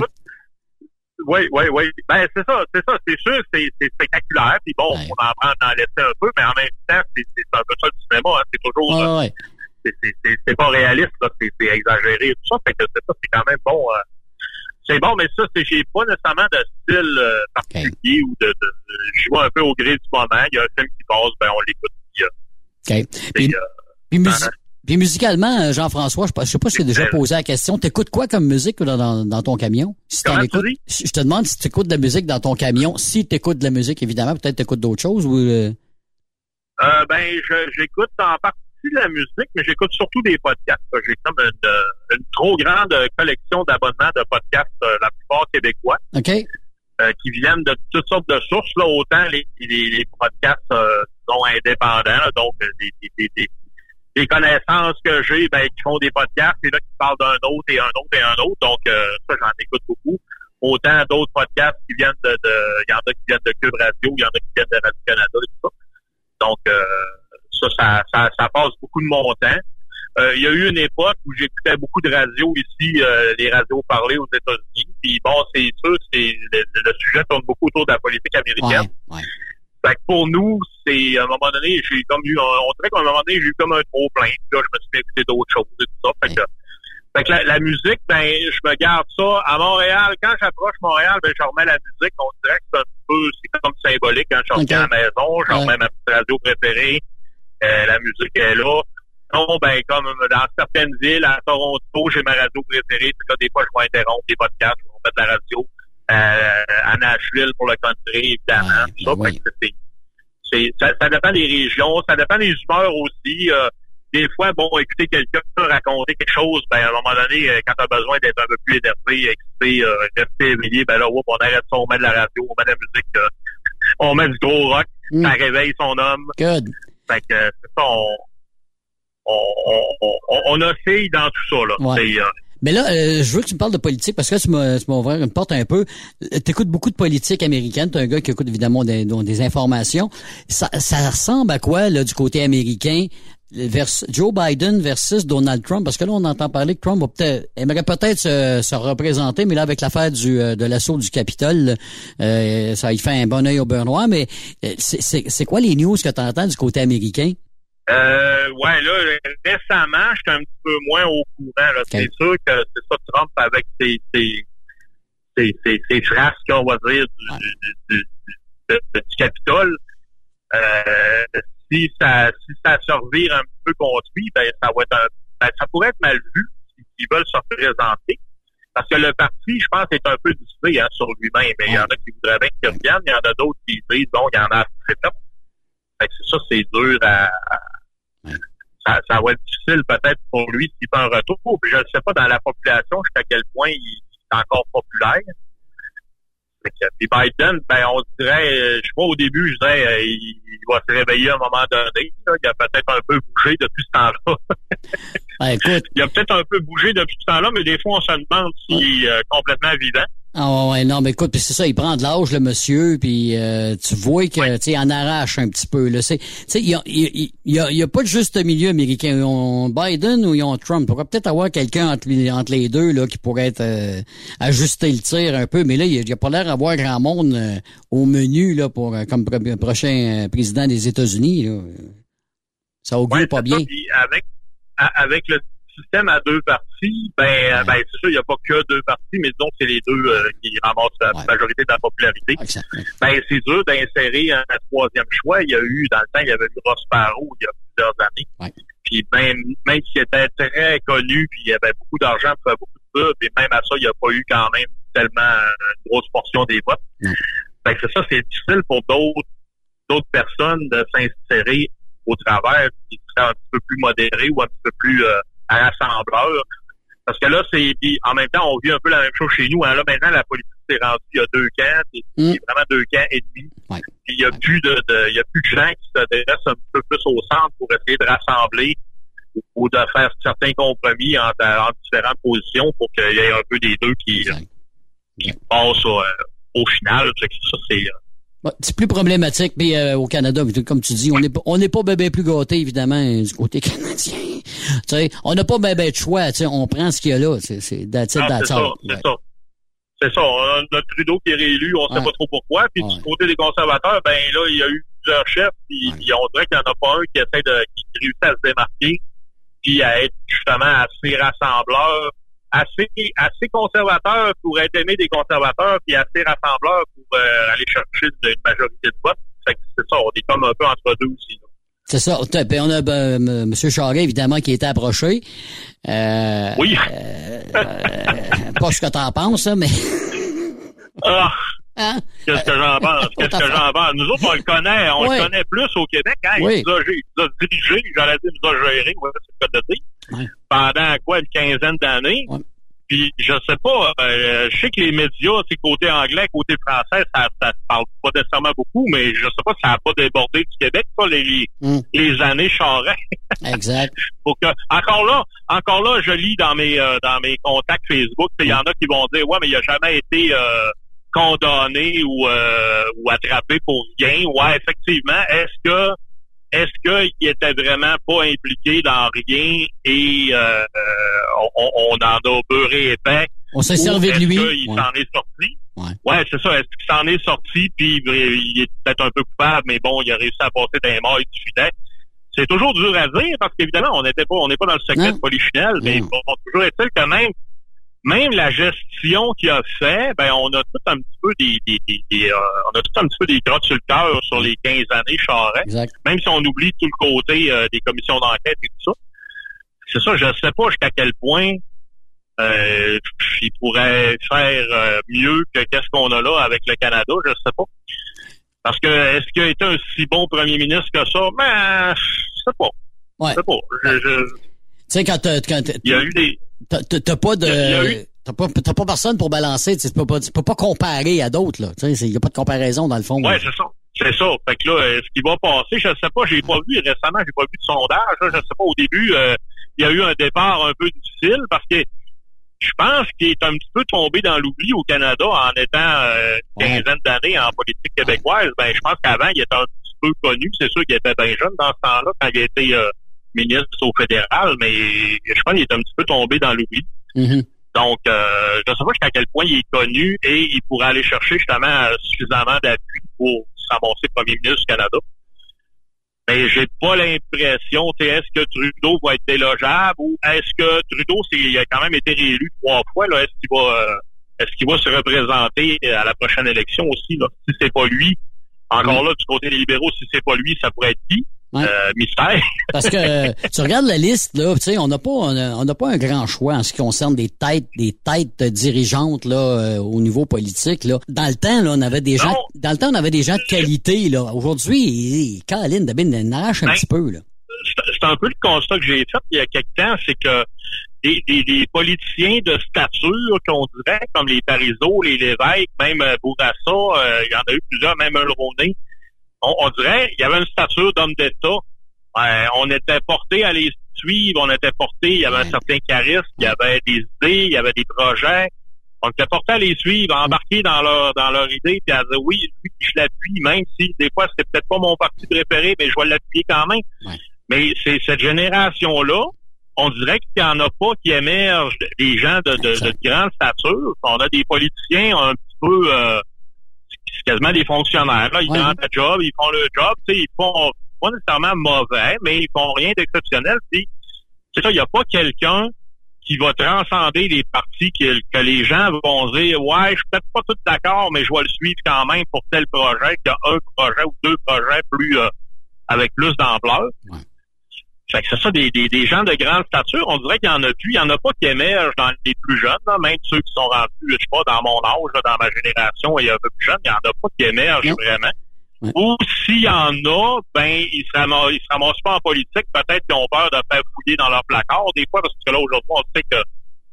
Oui, oui, oui. Ben, c'est ça, c'est ça. C'est sûr, c'est c'est spectaculaire. Puis bon, on en prend d'en laisser un peu, mais en même temps, c'est un peu ça le cinéma. Hein. C'est toujours... Ouais. c'est- pas réaliste. C'est exagéré et tout ça. Fait que c'est ça, c'est quand même bon. euh, c'est bon, mais ça, c'est j'ai pas nécessairement de style euh, particulier ou de, de, Je vois un peu au gré du moment. Il y a un film qui passe, ben on l'écoute. Euh, OK. Puis, c'est, euh, puis puis musicalement, euh, Jean-François, je sais pas- je sais pas si tu as déjà posé la question. T'écoutes quoi comme musique dans, dans ton camion? Si t'en écoutes, je te demande si tu écoutes de la musique dans ton camion. Si tu écoutes de la musique, évidemment, peut-être tu écoutes d'autres choses ou... euh, Euh, ben, j'écoute en partie de la musique, mais j'écoute surtout des podcasts. J'ai comme une, euh, une trop grande collection d'abonnements de podcasts, la plupart québécois, OK? euh, qui viennent de toutes sortes de sources, là, autant les, les, les podcasts euh, indépendants, là, donc des, des, des, des connaissances que j'ai, ben, qui font des podcasts, et là, qui parlent d'un autre et un autre et un autre. Donc, euh, ça, j'en écoute beaucoup. Autant d'autres podcasts qui viennent de, il y en a qui viennent de Cube Radio, il y en a qui viennent de Radio-Canada et tout ça. Donc, euh, ça, ça, ça, passe beaucoup de mon temps. Euh, il y a eu une époque où j'écoutais beaucoup de radio ici, euh, les radios parlées aux États-Unis. Puis bon, c'est sûr, c'est le sujet tourne beaucoup autour de la politique américaine. Fait que pour nous, c'est à un moment donné, j'ai comme eu, un- on dirait qu'à un moment donné, j'ai eu comme un trop plein. Puis là, je me suis mis écouter d'autres choses et tout ça. Fait que, fait que la, la musique, ben, je me garde ça. À Montréal, quand j'approche Montréal, ben, je remets la musique. On dirait que c'est un peu, c'est comme symbolique quand je reviens à la maison. Je Ouais. remets ma petite radio préférée. Euh, la musique est là. Non, ben, comme dans certaines villes, à Toronto, j'ai ma radio préférée. C'est que des fois, je vais interrompre des podcasts, je vais mettre la radio. Euh, à Nashville pour le country, évidemment. tout ça, Fait que c'est- c'est, ça, ça dépend des régions, ça dépend des humeurs aussi. euh, des fois, bon, écouter quelqu'un raconter quelque chose, ben, à un moment donné, euh, quand tu as besoin d'être un peu plus énervé, excité, euh, rester éveillé, ben là, oups, on arrête ça, on met de la radio, on met de la musique, euh, on met du gros rock, ça réveille son homme. Good. Fait que, c'est ça, on, on, on, on, on oscille dans tout ça, là. Ouais. C'est, euh, Mais là, euh, je veux que tu me parles de politique parce que là, tu m'as ouvert une porte un peu. Tu écoutes beaucoup de politique américaine. Tu un gars qui écoute évidemment des, des informations. Ça, ça ressemble à quoi là du côté américain? vers Joe Biden versus Donald Trump, parce que là, on entend parler que Trump va peut-être, aimerait peut-être se, se représenter, mais là, avec l'affaire du euh, de l'assaut du Capitole, euh, ça il fait un bon œil au beurre noir, mais euh, c'est quoi les news que tu entends du côté américain? Euh, ouais, là, récemment, j'étais un petit peu moins au courant. Là. C'est sûr que c'est ça, Trump, avec ses, ses, ses, ses, ses frasques, on va dire, du, du, du, du- du Capitole. Euh, si ça si ça se revire un peu contre lui, ben ça va être un, ben, ça pourrait être mal vu s'ils veulent se représenter. Parce que le parti, je pense, est un peu divisé hein, sur lui-même. Mais il y en a qui voudraient bien qu'il revienne, il y en a d'autres qui disent bon, il y en a assez fait. Fait que c'est ça, c'est dur à, à- ça, ça va être difficile peut-être pour lui s'il fait un retour. Puis je ne sais pas dans la population jusqu'à quel point il est encore populaire. Puis Biden, ben on dirait, euh, je sais pas, au début, je dirais, euh, il, va se réveiller à un moment donné. là. Il a peut-être un peu bougé depuis ce temps-là. Ben, écoute, il a peut-être un peu bougé depuis ce temps-là, mais des fois, on se demande s'il est euh, complètement vivant. Ah ouais, non, mais écoute, puis c'est ça, il prend de l'âge, le monsieur, puis euh, tu vois que, tu en arrache un petit peu. Là. C'est, tu sais, il y a, il y, a, y a pas de juste milieu américain. Ils ont Biden ou ils ont Trump. Il pourrait peut-être avoir quelqu'un entre, les- entre les deux là qui pourrait être euh, ajuster le tir un peu, mais là, il n'y a, pas l'air d'avoir grand monde euh, au menu là pour euh, comme pro- prochain euh, président des États-Unis. Ça augure Ouais, pas bien. ça. Avec, avec le système à deux partis, ben, euh, ben c'est sûr, il n'y a pas que deux partis, mais disons que c'est les deux euh, qui ramassent la majorité de la popularité. Ben, c'est dur d'insérer un, un troisième choix. Il y a eu, dans le temps, il y avait eu Ross Perot il y a plusieurs années. Puis même, même s'il était très connu, puis il y avait beaucoup d'argent pour faire beaucoup de pubs, et même à ça, il n'y a pas eu quand même tellement une grosse portion des votes. Que c'est ça, c'est difficile pour d'autres d'autres personnes de s'insérer au travers qui seraient un petit peu plus modérés ou un petit peu plus euh, rassembleurs. Parce que là, c'est en même temps, on vit un peu la même chose chez nous. hein. Là, maintenant, la politique s'est rendue, il y a deux camps, c'est c'est vraiment deux camps et demi. Puis il y a plus de, de- il y a plus de gens qui se dressent un peu plus au centre pour essayer de rassembler ou, ou de faire certains compromis entre, entre différentes positions pour qu'il y ait un peu des deux qui, qui passent au, euh, au final. Ça, c'est euh, c'est plus problématique, mais euh, au Canada, comme tu dis, on n'est pas, on n'est pas ben, ben plus gâté évidemment du côté canadien. Tu sais, on n'a pas ben, ben de choix. Tu sais, on prend ce qu'il y a là. C'est, c'est Ah, c'est ça, c'est ça. C'est ça. On a notre Trudeau qui est réélu, on ne sait pas trop pourquoi. Puis du côté des conservateurs, ben là, il y a eu plusieurs chefs, puis, puis on dirait qu'il n'y en a pas un qui essaie de qui réussit à se démarquer, puis à être justement assez rassembleur, assez assez conservateur pour être aimé des conservateurs, puis assez rassembleur pour euh, aller chercher une, majorité de votes. Fait que c'est ça, on est comme un peu entre deux aussi. là. C'est ça. T'as- ben, on a ben, M. Charest, évidemment, qui était approché. Euh, oui. pas ce que t'en penses, hein, mais. Ah! Hein? Qu'est-ce que j'en pense? Qu'est-ce que j'en pense? Nous autres, on le connaît, on Oui. le connaît plus au Québec. Hein? Oui. Il, nous a, il nous a dirigé, j'allais dire, il nous a géré, ouais, c'est le cas de dire, pendant quoi, une quinzaine d'années? Puis, je sais pas, euh, je sais que les médias, c'est côté anglais, côté français, ça, ça se parle pas nécessairement beaucoup, mais je sais pas si ça a pas débordé du Québec, ça, les, les, Mm. les années Charest. Exact. Faut que, encore là, encore là, je lis dans mes euh, dans mes contacts Facebook, il y en a qui vont dire ouais, mais il a jamais été euh, condamné ou euh, ou attrapé pour rien. Ouais, effectivement. Est-ce que est-ce qu'il était vraiment pas impliqué dans rien et euh, euh, on, on en a beurré épais? On s'est servi de est-ce lui? qu'il Ouais. s'en est sorti? Ouais, c'est ça. Est-ce qu'il s'en est sorti puis il est peut-être un peu coupable, mais bon, il a réussi à passer d'un mort du filet? C'est toujours dur à dire parce qu'évidemment, on n'était pas, on n'est pas dans le secret de Polichinelle, mais bon, toujours est-il que même, même la gestion qu'il a fait, ben, on a tout un petit peu des, des, des- des, euh, on a tout un petit peu des crottes sur le cœur sur les 15 années Charest. Même si on oublie tout le côté euh, des commissions d'enquête et tout ça. C'est ça, je sais pas jusqu'à quel point euh, il pourrait faire euh, mieux que qu'est-ce qu'on a là avec le Canada, je sais pas. Parce que est-ce qu'il a été un si bon premier ministre que ça? Ben, je sais pas. Ouais. Je sais pas. Je- je- Tu sais, quand quand il y a eu des. T'as, pas de, a- a t'as pas, t'as pas personne pour balancer, tu peux pas, tu peux pas comparer à d'autres, là. Tu sais, il y a pas de comparaison dans le fond. Ouais, c'est ça. C'est ça. Fait que là, euh, ce qui va passer, je sais pas, j'ai pas vu récemment, j'ai pas vu de sondage. là, je sais pas, au début, euh, il y a eu un départ un peu difficile parce que je pense qu'il est un petit peu tombé dans l'oubli au Canada en étant euh, une quinzaine d'années en politique québécoise. Ben, je pense qu'avant, il était un petit peu connu. C'est sûr qu'il était bien jeune dans ce temps-là quand il était euh, ministre au fédéral, mais je pense qu'il est un petit peu tombé dans l'oubli. Mm-hmm. Donc, euh, je ne sais pas jusqu'à quel point il est connu et il pourrait aller chercher justement suffisamment d'appui pour s'avancer premier ministre du Canada. Mais j'ai pas l'impression, tu sais, est-ce que Trudeau va être délogeable ou est-ce que Trudeau, il a quand même été réélu trois fois, là, est-ce qu'il va, euh, est-ce qu'il va se représenter à la prochaine élection aussi, là? Si c'est pas lui, Encore là, du côté des libéraux, si c'est pas lui, ça pourrait être qui? Ouais. Euh, mystère. Parce que euh, tu regardes la liste là, tu sais, on n'a pas on a- on n'a pas un grand choix en ce qui concerne des têtes des têtes dirigeantes là euh, au niveau politique là. Dans le temps là, on avait des gens dans le temps on avait des gens de qualité là. Aujourd'hui, Caroline Dabin en arrache un Ben, petit peu là. c'est un peu le constat que j'ai fait il y a quelque temps, c'est que des, des, des politiciens de stature, qu'on dirait, comme les Parizeau, les Lévesque, même Bourassa, euh, il y en a eu plusieurs, même un Roney, on, on dirait il y avait une stature d'homme d'État. Euh, on était porté à les suivre, on était porté, il y avait un certain charisme, il y avait des idées, il y avait des projets. On était porté à les suivre, à embarquer dans leur dans leur idée, puis à dire oui, lui, je l'appuie, même si des fois c'était peut-être pas mon parti préféré, mais je vais l'appuyer quand même. Mais c'est cette génération-là, on dirait qu'il n'y en a pas qui émergent des gens de, de, de grande stature. On a des politiciens un petit peu euh, c'est quasiment des fonctionnaires. Là. Ils Ouais. rentrent à job, ils font le job, tu sais, ils font pas nécessairement mauvais, mais ils font rien d'exceptionnel. C'est ça, il n'y a pas quelqu'un qui va transcender les partis que, que les gens vont dire Ouais, je suis peut-être pas tout d'accord, mais je vais le suivre quand même pour tel projet, qu'il y a un projet ou deux projets plus euh, avec plus d'ampleur. Fait que c'est ça, des, des, des gens de grande stature, on dirait qu'il y en a plus. Il y en a pas qui émergent dans les plus jeunes, là, même ceux qui sont rendus, je sais pas, dans mon âge, là, dans ma génération et un peu plus jeunes, il y en a pas qui émergent vraiment. Ou s'il y en a, ben ils se ramassent, ils se ramassent pas en politique, peut-être qu'ils ont peur de faire fouiller dans leur placard des fois, parce que là, aujourd'hui, on sait que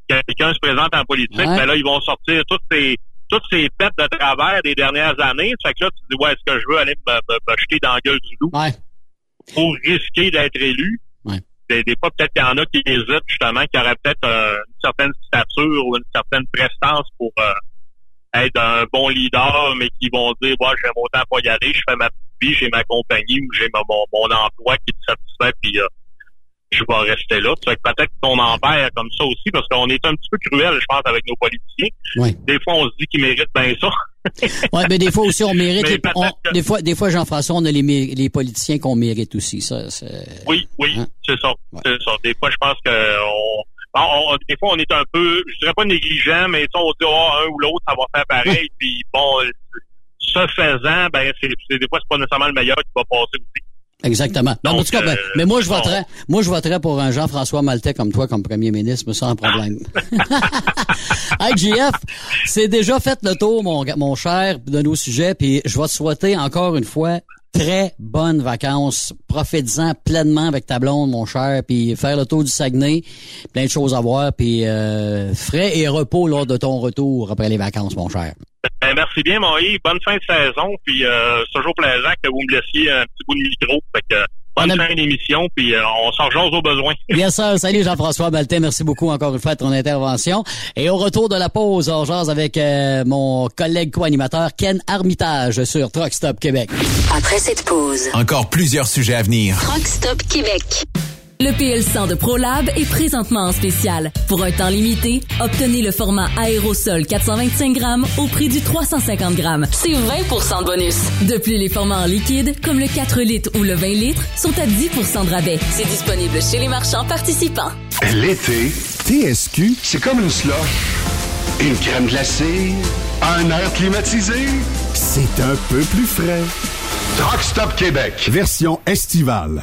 quelqu'un se présente en politique, Ouais. ben là, ils vont sortir toutes ces toutes ces pètes de travers des dernières années. Fait que là, tu te dis, ouais, est-ce que je veux aller me, me- me jeter dans la gueule du loup pour risquer d'être élu? Des, des fois, peut-être qu'il y en a qui hésitent, justement, qui auraient peut-être euh, une certaine stature ou une certaine prestance pour euh, être un bon leader, mais qui vont dire, ouais, j'aime autant pas y aller, je fais ma vie, j'ai ma compagnie ou j'ai mon, mon emploi qui me satisfait, puis vais rester là. Fait que peut-être qu'on en perd comme ça aussi, parce qu'on est un petit peu cruel, je pense, avec nos politiciens. Des fois, on se dit qu'ils méritent bien ça. Ouais, mais des fois aussi on mérite les, des fois des fois Jean-François on a les, les politiciens qu'on mérite aussi ça Oui, oui, c'est ça. C'est ça. Des fois, je pense que on, des fois, on est un peu, je dirais pas négligent, mais on dit oh, un ou l'autre, ça va faire pareil. Puis bon, ce faisant, ben c'est c'est- des fois c'est pas nécessairement le meilleur qui va passer aussi. Exactement. Non, en tout cas, ben, euh, mais moi je bon. voterais, moi je voterais pour un Jean-François Maltais comme toi comme premier ministre, mais sans problème. hey JF, c'est déjà fait le tour mon mon cher de nos sujets puis je vais te souhaiter encore une fois très bonnes vacances. Profite-en pleinement avec ta blonde mon cher puis faire le tour du Saguenay, plein de choses à voir puis euh, frais et repos lors de ton retour après les vacances mon cher. Ben, merci bien, Maï. Bonne fin de saison. Puis euh, c'est toujours plaisant que vous me laissiez un petit bout de micro. Fait que bonne fin d'émission. Puis euh, on s'en rejoint aux besoins. Bien sûr. Salut Jean-François Maltais. Merci beaucoup encore une fois de ton intervention. Et au retour de la pause, on jase avec euh, mon collègue co-animateur Ken Armitage sur Truck Stop Québec. Après cette pause, Encore plusieurs sujets à venir. Truck Stop Québec. Le PL100 de ProLab est présentement en spécial. Pour un temps limité, obtenez le format aérosol 425 grammes au prix du 350 grammes. C'est 20 de bonus. De plus, les formats en liquide, comme le 4 litres ou le 20 litres, sont à 10 de rabais. C'est disponible chez les marchands participants. L'été, TSQ, c'est comme une slush. Une crème glacée, un air climatisé. C'est un peu plus frais. Truck Stop Québec, version estivale.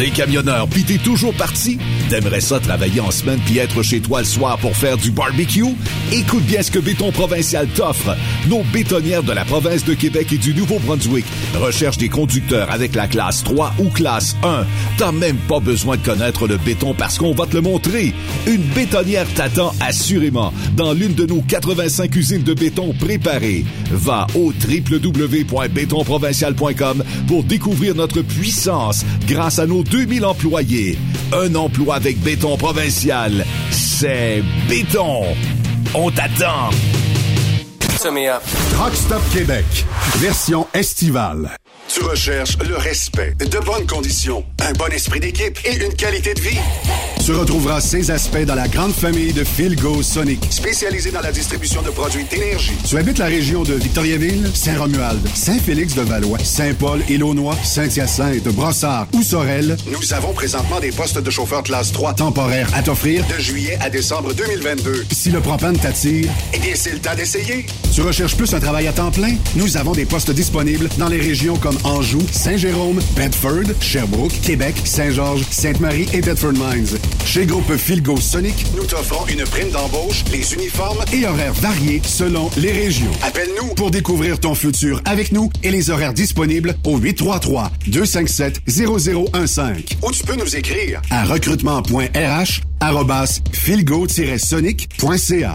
T'es camionneur pis t'es toujours parti? T'aimerais ça travailler en semaine puis être chez toi le soir pour faire du barbecue? Écoute bien ce que Béton Provincial t'offre. Nos bétonnières de la province de Québec et du Nouveau-Brunswick recherchent des conducteurs avec la classe 3 ou classe 1. T'as même pas besoin de connaître le béton parce qu'on va te le montrer. Une bétonnière t'attend assurément dans l'une de nos 85 usines de béton préparées. Va au www.bétonprovincial.com pour découvrir notre puissance grâce à nos 2000 employés. Un emploi avec béton provincial, c'est béton. On t'attend. Truck Stop Québec, version estivale. Tu recherches le respect, de bonnes conditions, un bon esprit d'équipe et une qualité de vie. Tu retrouveras ces aspects dans la grande famille de Philgo Sonic, spécialisée dans la distribution de produits d'énergie. Tu habites la région de Victoriaville, Saint-Romuald, Saint-Félix-de-Valois, Saint-Paul, Élonois, Saint-Hyacinthe, Brossard ou Sorel. Nous avons présentement des postes de chauffeur classe 3 temporaires à t'offrir de juillet à décembre 2022. Si le propane t'attire, eh bien, c'est le temps d'essayer. Tu recherches plus un travail à temps plein? Nous avons des postes disponibles dans les régions comme Anjou, Saint-Jérôme, Bedford, Sherbrooke, Québec, Saint-Georges, Sainte-Marie et Bedford Mines. Chez Groupe Philgo Sonic, nous t'offrons une prime d'embauche, les uniformes et horaires variés selon les régions. Appelle-nous pour découvrir ton futur avec nous et les horaires disponibles au 833-257-0015. Ou tu peux nous écrire à recrutement.rh philgo-sonic.ca.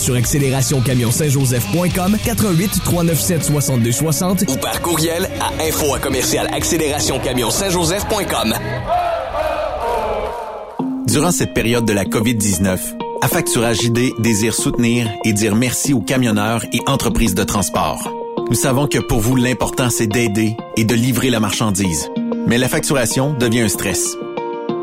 Sur accélérationcamionsaintjoseph.com 88 397 62 60 ou par courriel à info à commercial accélérationcamionsaintjoseph.com. Durant cette période de la COVID-19, Affacturage ID désire soutenir et dire merci aux camionneurs et entreprises de transport. Nous savons que pour vous, l'important, c'est d'aider et de livrer la marchandise. Mais la facturation devient un stress.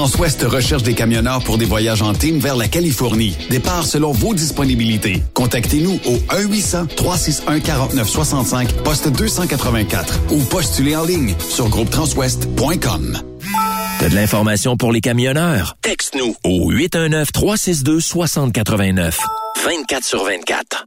Transwest recherche des camionneurs pour des voyages en team vers la Californie. Départ selon vos disponibilités. Contactez-nous au 1-800-361-4965, poste 284 ou postulez en ligne sur groupetranswest.com. T'as de l'information pour les camionneurs? Texte-nous au 819-362-6089. 24 sur 24.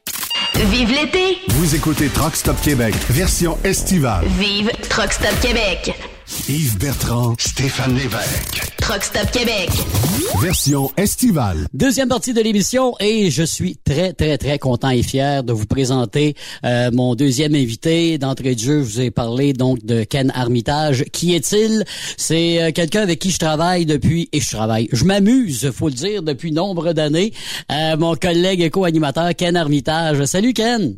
Vive l'été! Vous écoutez Truck Stop Québec, version estivale. Vive Truck Stop Québec! Yves Bertrand, Stéphane Lévesque. Truck Stop Québec. Version estivale. Deuxième partie de l'émission et je suis très, très, très content et fier de vous présenter euh, mon deuxième invité. D'entrée de jeu, je vous ai parlé donc de Ken Armitage. Qui est-il? C'est euh, quelqu'un avec qui je travaille depuis, et je travaille, je m'amuse, faut le dire, depuis nombre d'années. Euh, mon collègue et co-animateur Ken Armitage. Salut Ken!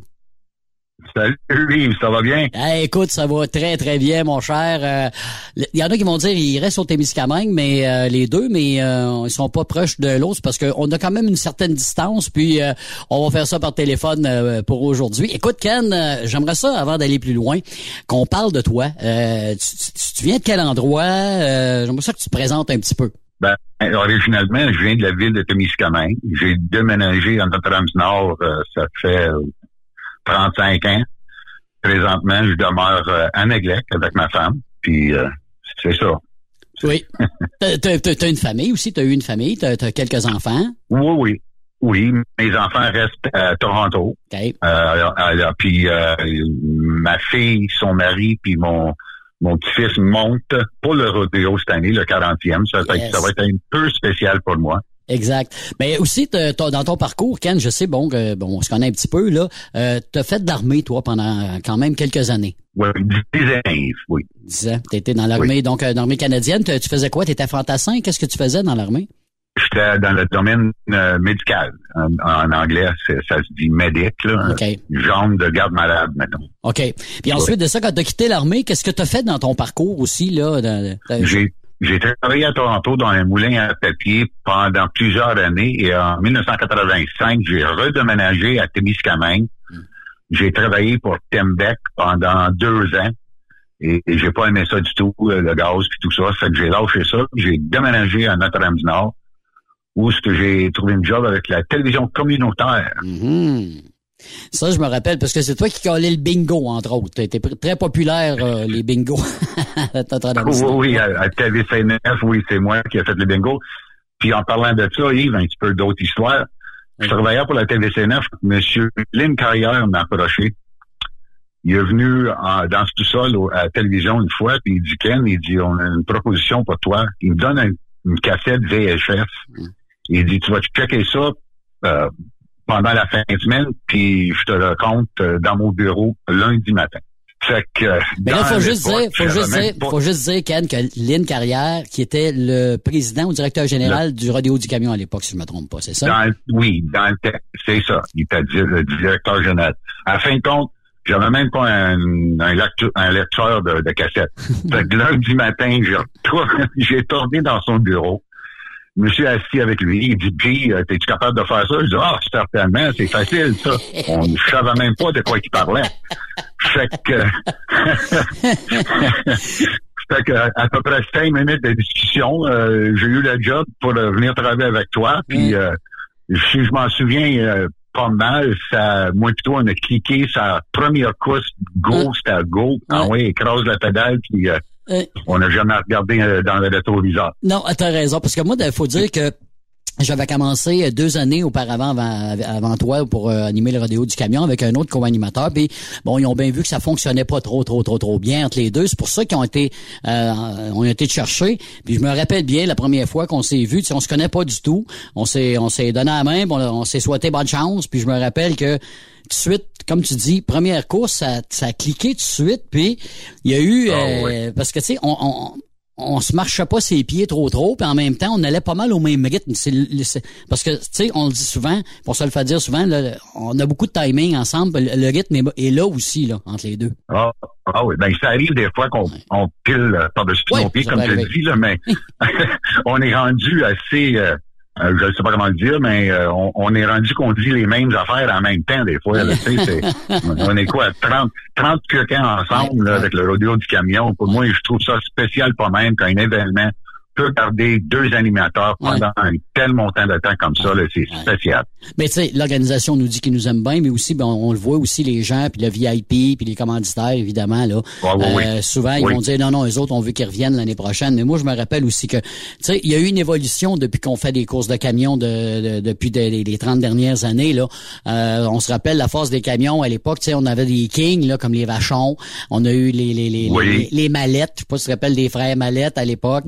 Salut Yves, ça va bien? Hey, écoute, ça va très très bien, mon cher. Il y en a qui vont dire il reste au Témiscamingue, mais euh, les deux, mais euh, ils sont pas proches de l'autre parce qu'on a quand même une certaine distance. Puis euh, on va faire ça par téléphone pour aujourd'hui. Écoute, Ken, j'aimerais ça avant d'aller plus loin qu'on parle de toi. Tu, tu, viens de quel endroit? J'aimerais ça que tu te présentes un petit peu. Ben, originalement, je viens de la ville de Témiscamingue. J'ai déménagé à Notre-Dame-du-Nord, ça fait 35 ans. Présentement, je demeure euh, à Neglec avec ma femme. Puis euh, c'est ça. Oui. t'as, as une famille aussi, t'as eu une famille, t'as as quelques enfants? Oui, oui. Oui, mes enfants restent à Toronto. Okay. Euh, puis ma fille, son mari, puis mon mon petit-fils monte pour le rodéo cette année, le 40e. Ça, ça va être un peu spécial pour moi. Exact. Mais aussi, dans ton parcours, Ken, je sais, bon, que, bon, on se connaît un petit peu, là. Euh, t'as fait d'armée, toi, pendant quand même quelques années. Oui, dix ans, oui. Dix ans. T'étais dans l'armée, donc, euh, l'armée canadienne. Tu faisais quoi? T'étais fantassin? Qu'est-ce que tu faisais dans l'armée? J'étais dans le domaine euh, médical. En, anglais, ça se dit medic, là. OK. Jambe de garde malade, maintenant. OK. Puis ensuite de ça, quand t'as quitté l'armée, qu'est-ce que t'as fait dans ton parcours aussi, là? J'ai j'ai travaillé à Toronto dans un moulin à papier pendant plusieurs années et en 1985, j'ai redéménagé à Témiscamingue. Hmm. J'ai travaillé pour Tembec pendant deux ans et, j'ai pas aimé ça du tout, euh, le gaz puis tout ça. Ça que j'ai lâché ça. J'ai déménagé à Notre-Dame-du-Nord où j'ai trouvé une job avec la télévision communautaire. Hmm. Ça, je me rappelle, parce que c'est toi qui collais le bingo, entre autres. Tu étais très populaire, euh, les bingos. oui, oui, à, à TVC9, oui, c'est moi qui ai fait le bingo. Puis en parlant de ça, Yves, un petit peu d'autres histoires. Je travaillais pour la TVC9. Monsieur Lynn Carrière m'a approché. Il est venu dans ce sous-sol à la télévision une fois, puis il dit, Ken, il dit, on a une proposition pour toi. Il me donne une cassette VHF. Il dit, tu vas checker ça? Euh, pendant la fin de semaine, puis je te le compte euh, dans mon bureau lundi matin. Fait que, Mais là, faut juste dire, faut juste dire, faut juste dire, Ken, que Lynn Carrière, qui était le président ou directeur général du rodéo du camion à l'époque, si je me trompe pas, c'est ça? Dans, oui, dans c'est ça. Il était le directeur général. À fin de compte, j'avais même pas un, un, lecteur, un lecteur de, de cassette. fait que lundi matin, j'ai tourné dans son bureau. Suis assis avec lui. Il dit, Guy, euh, es-tu capable de faire ça? Je dis, ah, certainement, c'est facile, ça. On ne savait même pas de quoi il parlait. Fait que, fait que, à peu près cinq minutes de discussion, euh, j'ai eu le job pour euh, venir travailler avec toi. Puis, si je m'en souviens pas mal, ça, moi plutôt, on a cliqué sa première course, go, c'était go. Ah oui, écrase la pédale, puis euh, On n'a jamais regardé euh, dans le rétroviseur. Non, t'as raison, parce que moi, il faut dire que j'avais commencé deux années auparavant avant, toi pour euh, animer le rodéo du camion avec un autre co-animateur. Puis bon, ils ont bien vu que ça fonctionnait pas trop, trop, trop, trop bien entre les deux. C'est pour ça qu'ils ont été ont été cherchés. Puis je me rappelle bien la première fois qu'on s'est vu, on se connaît pas du tout. On s'est on s'est donné la main, on, on s'est souhaité bonne chance. Puis je me rappelle que de suite, comme tu dis, première course, ça, ça a cliqué tout de suite, puis il y a eu... Ah, euh, oui. Parce que, tu sais, on, on, on se marchait pas ses pieds trop trop, puis en même temps, on allait pas mal au même rythme. C'est- parce que, tu sais, on le dit souvent, pour se le faire dire souvent, là, on a beaucoup de timing ensemble. Le, le rythme est, est là aussi, là, entre les deux. Ah, ah oui, ben ça arrive des fois qu'on on pile euh, par-dessus Ouais, nos pieds, comme arriver. dis, là, mais on est rendu assez, euh, euh, je ne sais pas comment le dire, mais euh, on, on est rendu qu'on dit les mêmes affaires en même temps des fois. là, c'est- on est quoi, 30, 30 coquins ensemble là, avec le rodeo du camion. Pour moi, je trouve ça spécial pas même qu'un événement peut garder deux animateurs pendant un tel montant de temps comme ça. C'est spécial. Mais tu sais, l'organisation nous dit qu'ils nous aiment bien, mais aussi, ben, on, on le voit aussi, les gens, puis le VIP, puis les commanditaires, évidemment, là. Ouais, ouais, Euh, oui. Souvent, ils Oui. vont dire, non, non, eux autres, on veut qu'ils reviennent l'année prochaine. Mais moi, je me rappelle aussi que, tu sais, il y a eu une évolution depuis qu'on fait des courses de camions de, de- depuis de- les, les 30 dernières années, là. Euh, on se rappelle la force des camions à l'époque, tu sais, on avait des kings, là, comme les vachons. On a eu les, les, les, Oui. les, les mallettes. Je sais pas si tu te rappelles des frères mallettes à l'époque.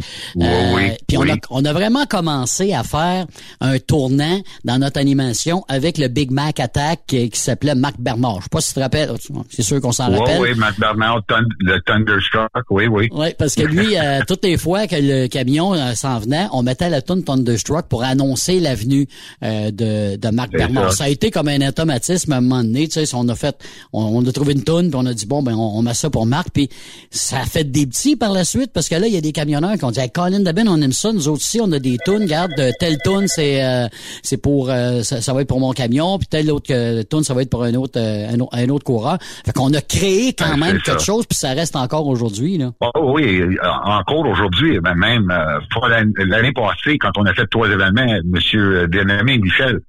Oui, oui, Puis on, oui. a, on a vraiment commencé à faire un tournant dans notre animation avec le Big Mac Attack qui, qui s'appelait Marc Bernard. Je sais pas si tu te rappelles. C'est sûr qu'on s'en Oui, rappelle. oui, Mac Bernard, le Thunderstruck, oui, oui. Oui, parce que lui, euh, toutes les fois que le camion euh, s'en venait, on mettait la tune Thunderstruck pour annoncer l'avenue euh, de, de Marc Bernard. ça. Ça. a été comme un automatisme à un moment donné. Tu sais, on a fait, on, on a trouvé une tune, puis on a dit bon, ben on, on met ça pour Marc, puis ça a fait des petits par la suite, parce que là, il y a des camionneurs qui ont dit, hey, Colin Deben, on aime ça, nous autres aussi, on a des tunes, garde, euh, telle tune, c'est euh, c'est pour, euh, ça, ça va être pour mon camion, puis telle autre tune, ça va être pour un autre, un, autre- un autre coureur. Fait qu'on a créé quand même quelque ça. chose, puis ça reste encore aujourd'hui là. Oh oui, encore aujourd'hui, ben même l'année passée, quand on a fait trois événements, Monsieur bien-aimé Michel,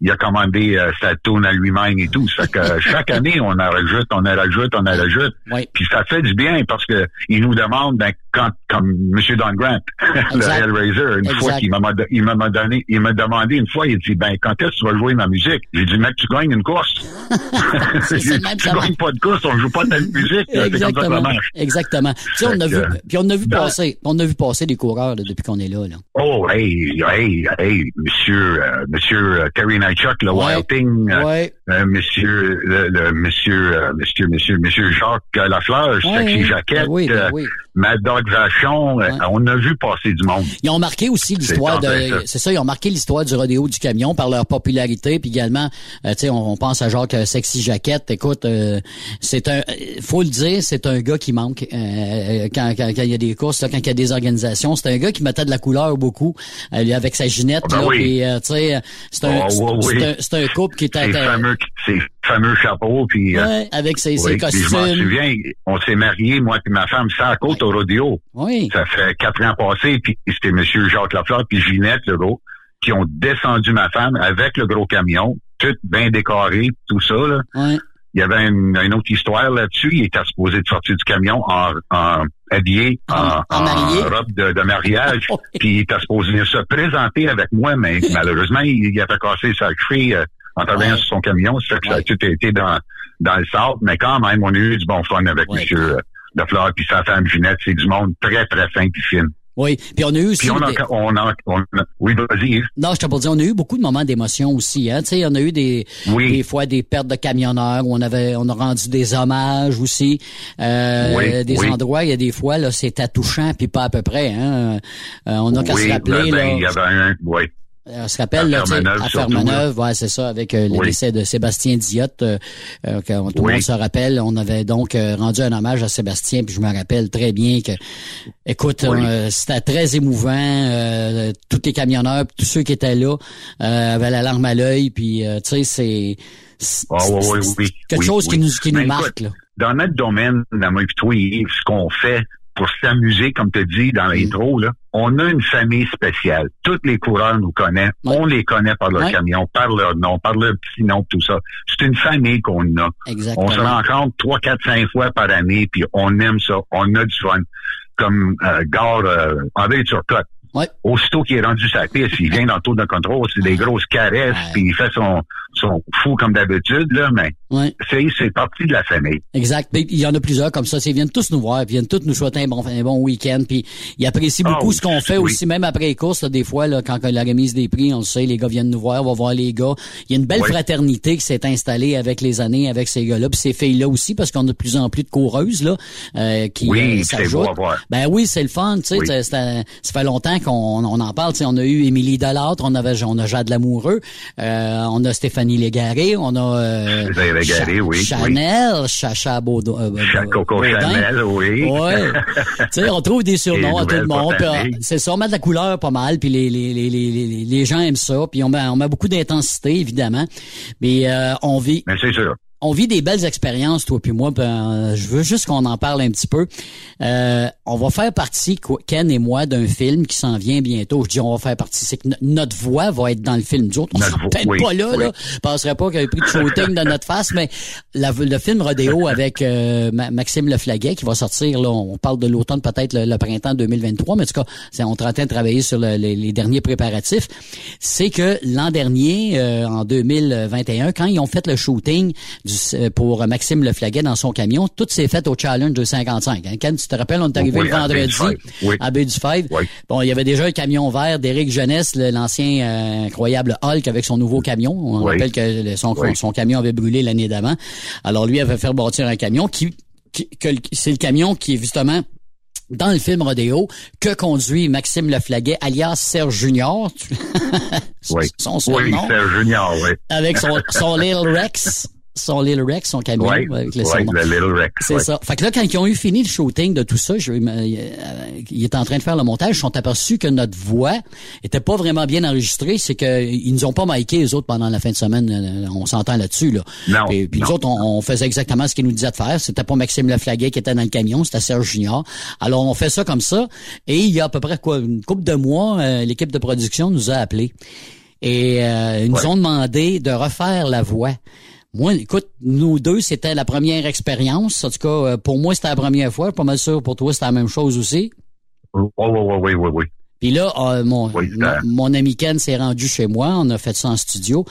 il a commandé sa tourne à lui-même et tout. Fait que chaque année, on en rajoute, on en rajoute, on en rajoute. Puis ça fait du bien parce que il nous demande, ben, quand, comme Monsieur Don Grant, le. Hellraiser, une Exact. fois qu'il m'a il m'a donné, il m'a demandé une fois, il dit, ben, quand est-ce que tu vas jouer ma musique? J'ai dit, mec, tu gagnes une course. C'est dit, même tu gagnes pas de course, on joue pas ta musique. Comme ça Exactement. Exactement. Tu sais, on a vu, puis on a vu ben- passer, on a vu passer des coureurs là, depuis qu'on est là. là. Oh, hey, hey, hey, monsieur, euh, monsieur euh, Terry Nightchuck, le Wild Thing, euh, euh, monsieur, le, le monsieur, euh, monsieur, monsieur, monsieur Jacques Lafleur, Ouais, Sexy ouais. Jaquette, Ben oui, ben oui. Mad Dog Vachon, on a vu passer du monde. Ils ont marqué aussi l'histoire C'est de, c'est ça, ils ont marqué l'histoire du rodéo du camion par leur popularité, puis également, euh, tu sais, on, on pense à Jacques euh, Sexy Jaquette. Écoute, euh, c'est un, euh, faut le dire, c'est un gars qui manque euh, euh, quand, quand, quand il y a des courses, là, quand il y a des organisations. C'est un gars qui mettait de la couleur beaucoup, euh, avec sa ginette, Ah ben là, oui. euh, tu sais, c'est un, Oh, c'est- oui, c'est un, c'est un couple qui était Ces fameux, fameux chapeaux, puis... euh, Ouais, avec ses, ses puis je m'en costumes. souviens, on s'est mariés, moi et ma femme, ça à côte au rodéo. Oui. Ça fait quatre ans passés, puis c'était Monsieur Jacques Lafleur puis Ginette Legault qui ont descendu ma femme avec le gros camion, tout bien décoré, tout ça. Là. Ouais. Il y avait une, une autre histoire là-dessus. Il était supposé de sortir du camion en, en habillé, en, en robe de, de mariage, puis il était supposé se présenter avec moi, mais malheureusement, il, il avait cassé sa cheville euh, en travaillant sur son camion. Ça fait que ça a tout été dans, dans le sable, mais quand même, on a eu du bon fun avec Monsieur euh, Lafleur puis sa femme Ginette. C'est du monde très, très fin et fine. Oui, puis on a eu aussi... Puis on a, des- on a, on a- oui, vas-y. Non, je t'ai pas dit, on a eu beaucoup de moments d'émotion aussi. Hein? Tu sais, on a eu des, des fois des pertes de camionneurs où on avait, on a rendu des hommages aussi. Euh, Oui, des oui. endroits, il y a des fois là, c'était touchant puis pas à peu près. Hein? Euh, on a qu'à oui, se rappeler ben, là. il y avait un, oui. On se rappelle, À là, sais, Fermeneuve, à Fermeneuve, ouais, c'est ça, avec euh, le Oui. décès de Sébastien Diotte, euh, euh, que tout le Oui. monde se rappelle. On avait donc euh, rendu un hommage à Sébastien, puis je me rappelle très bien que, écoute, Oui. euh, c'était très émouvant. euh, tous les camionneurs, tous ceux qui étaient là euh, avaient la larme à l'œil, puis euh, tu sais, c'est Ah, quelque chose qui nous qui nous Mais marque. écoute, Là. Dans notre domaine, dans moi et toi, ce qu'on fait pour s'amuser, comme tu dis dans Mm. l'intro, là, on a une famille spéciale. Tous les coureurs nous connaissent. On les connaît par leur Ouais. camion, par leur nom, par leur petit nom, tout ça. C'est une famille qu'on a. Exactement. On se rencontre trois, quatre, cinq fois par année, puis on aime ça. On a du fun. Comme euh, Gare euh, André Turcotte. Ouais. Aussitôt qu'il est rendu sa piste, il vient dans le tour de contrôle, c'est des grosses caresses, puis il fait son sont fous comme d'habitude, là, mais Ouais. c'est, c'est partie de la famille. Exact. Il y en a plusieurs comme ça. Ils viennent tous nous voir, ils viennent tous nous souhaiter un bon, un bon week-end. Puis ils apprécient Ah beaucoup ce qu'on fait oui. aussi, même après les courses. là, des fois, là, quand la remise des prix, on le sait, les gars viennent nous voir, on va voir les gars. Il y a une belle Oui. fraternité qui s'est installée avec les années, avec ces gars-là, puis ces filles-là aussi, parce qu'on a de plus en plus de coureuses là euh, qui Oui, euh, s'ajoutent. Ben oui, c'est le fun, tu sais. Oui. Ça fait longtemps qu'on on en parle. tu sais, On a eu Émilie Delattre, on avait on a Jade Lamoureux, euh, on a Stéphanie Légaré, on a euh, Stéphanie Légaré, Cha- oui, oui. Chanel, Chacha euh, Coco Baudin. Chanel, oui. Ouais. tu sais, on trouve des surnoms à tout le monde. C'est ça, on met de la couleur pas mal, puis les, les, les, les, les, les gens aiment ça, puis on met, on met beaucoup d'intensité, évidemment. Mais euh, on vit Mais c'est sûr. On vit des belles expériences, toi puis moi. euh, je veux juste qu'on en parle un petit peu. Euh, on va faire partie, Ken et moi, d'un film qui s'en vient bientôt. Je dis on va faire partie, c'est que no- notre voix va être dans le film. Nous autres, on sera peut-être oui, pas là, oui. là. Je penserais pas qu'il y ait pris de shooting de notre face, mais la- le film Rodéo avec euh, Ma- Maxime Leflaguet qui va sortir, là, on parle de l'automne, peut-être le, le printemps 2023, mais en tout cas, on est en train de travailler sur le- les, les derniers préparatifs. C'est que l'an dernier, euh, en 2021, quand ils ont fait le shooting du, euh, pour Maxime Leflaguet dans son camion, tout s'est fait au Challenge 255. Hein. Ken, tu te rappelles, on est arrivé Oui, le vendredi. Oui. à Baie du Five. Oui. Bon, il y avait déjà un camion vert d'Éric Jeunesse, l'ancien euh, incroyable Hulk avec son nouveau camion. On Oui. rappelle que son, Oui. son camion avait brûlé l'année d'avant. Alors lui avait fait bâtir un camion qui, qui- que le- c'est le camion qui est justement dans le film Rodéo que conduit Maxime Leflaguet alias Serge Junior. Oui. son Oui, surnom. c'est Junior, oui. avec son, son Little Rex. Son Little Rex, son camion, avec le oui, surnom. le Little Rex. C'est ça. Fait que là, quand ils ont eu fini le shooting de tout ça, je, euh, il est en train de faire le montage, ils sont aperçus que notre voix était pas vraiment bien enregistrée. C'est que ils nous ont pas miqué les autres pendant la fin de semaine. euh, On s'entend là-dessus, là. Non, Puis, puis nous autres, on, on faisait exactement ce qu'ils nous disaient de faire. C'était pas Maxime Leflaguet qui était dans le camion, c'était Serge Junior. Alors, on fait ça comme ça. Et il y a à peu près quoi, une couple de mois, euh, l'équipe de production nous a appelés. Et euh, ils nous Ouais. ont demandé de refaire la voix. Moi, écoute, nous deux, c'était la première expérience. En tout cas, euh, pour moi, c'était la première fois. Pas mal sûr pour toi, c'était la même chose aussi. Oui, oui, oui, oui, oui, oui. Puis là, euh, mon, Oui, mon, mon ami Ken s'est rendu chez moi. On a fait ça en studio.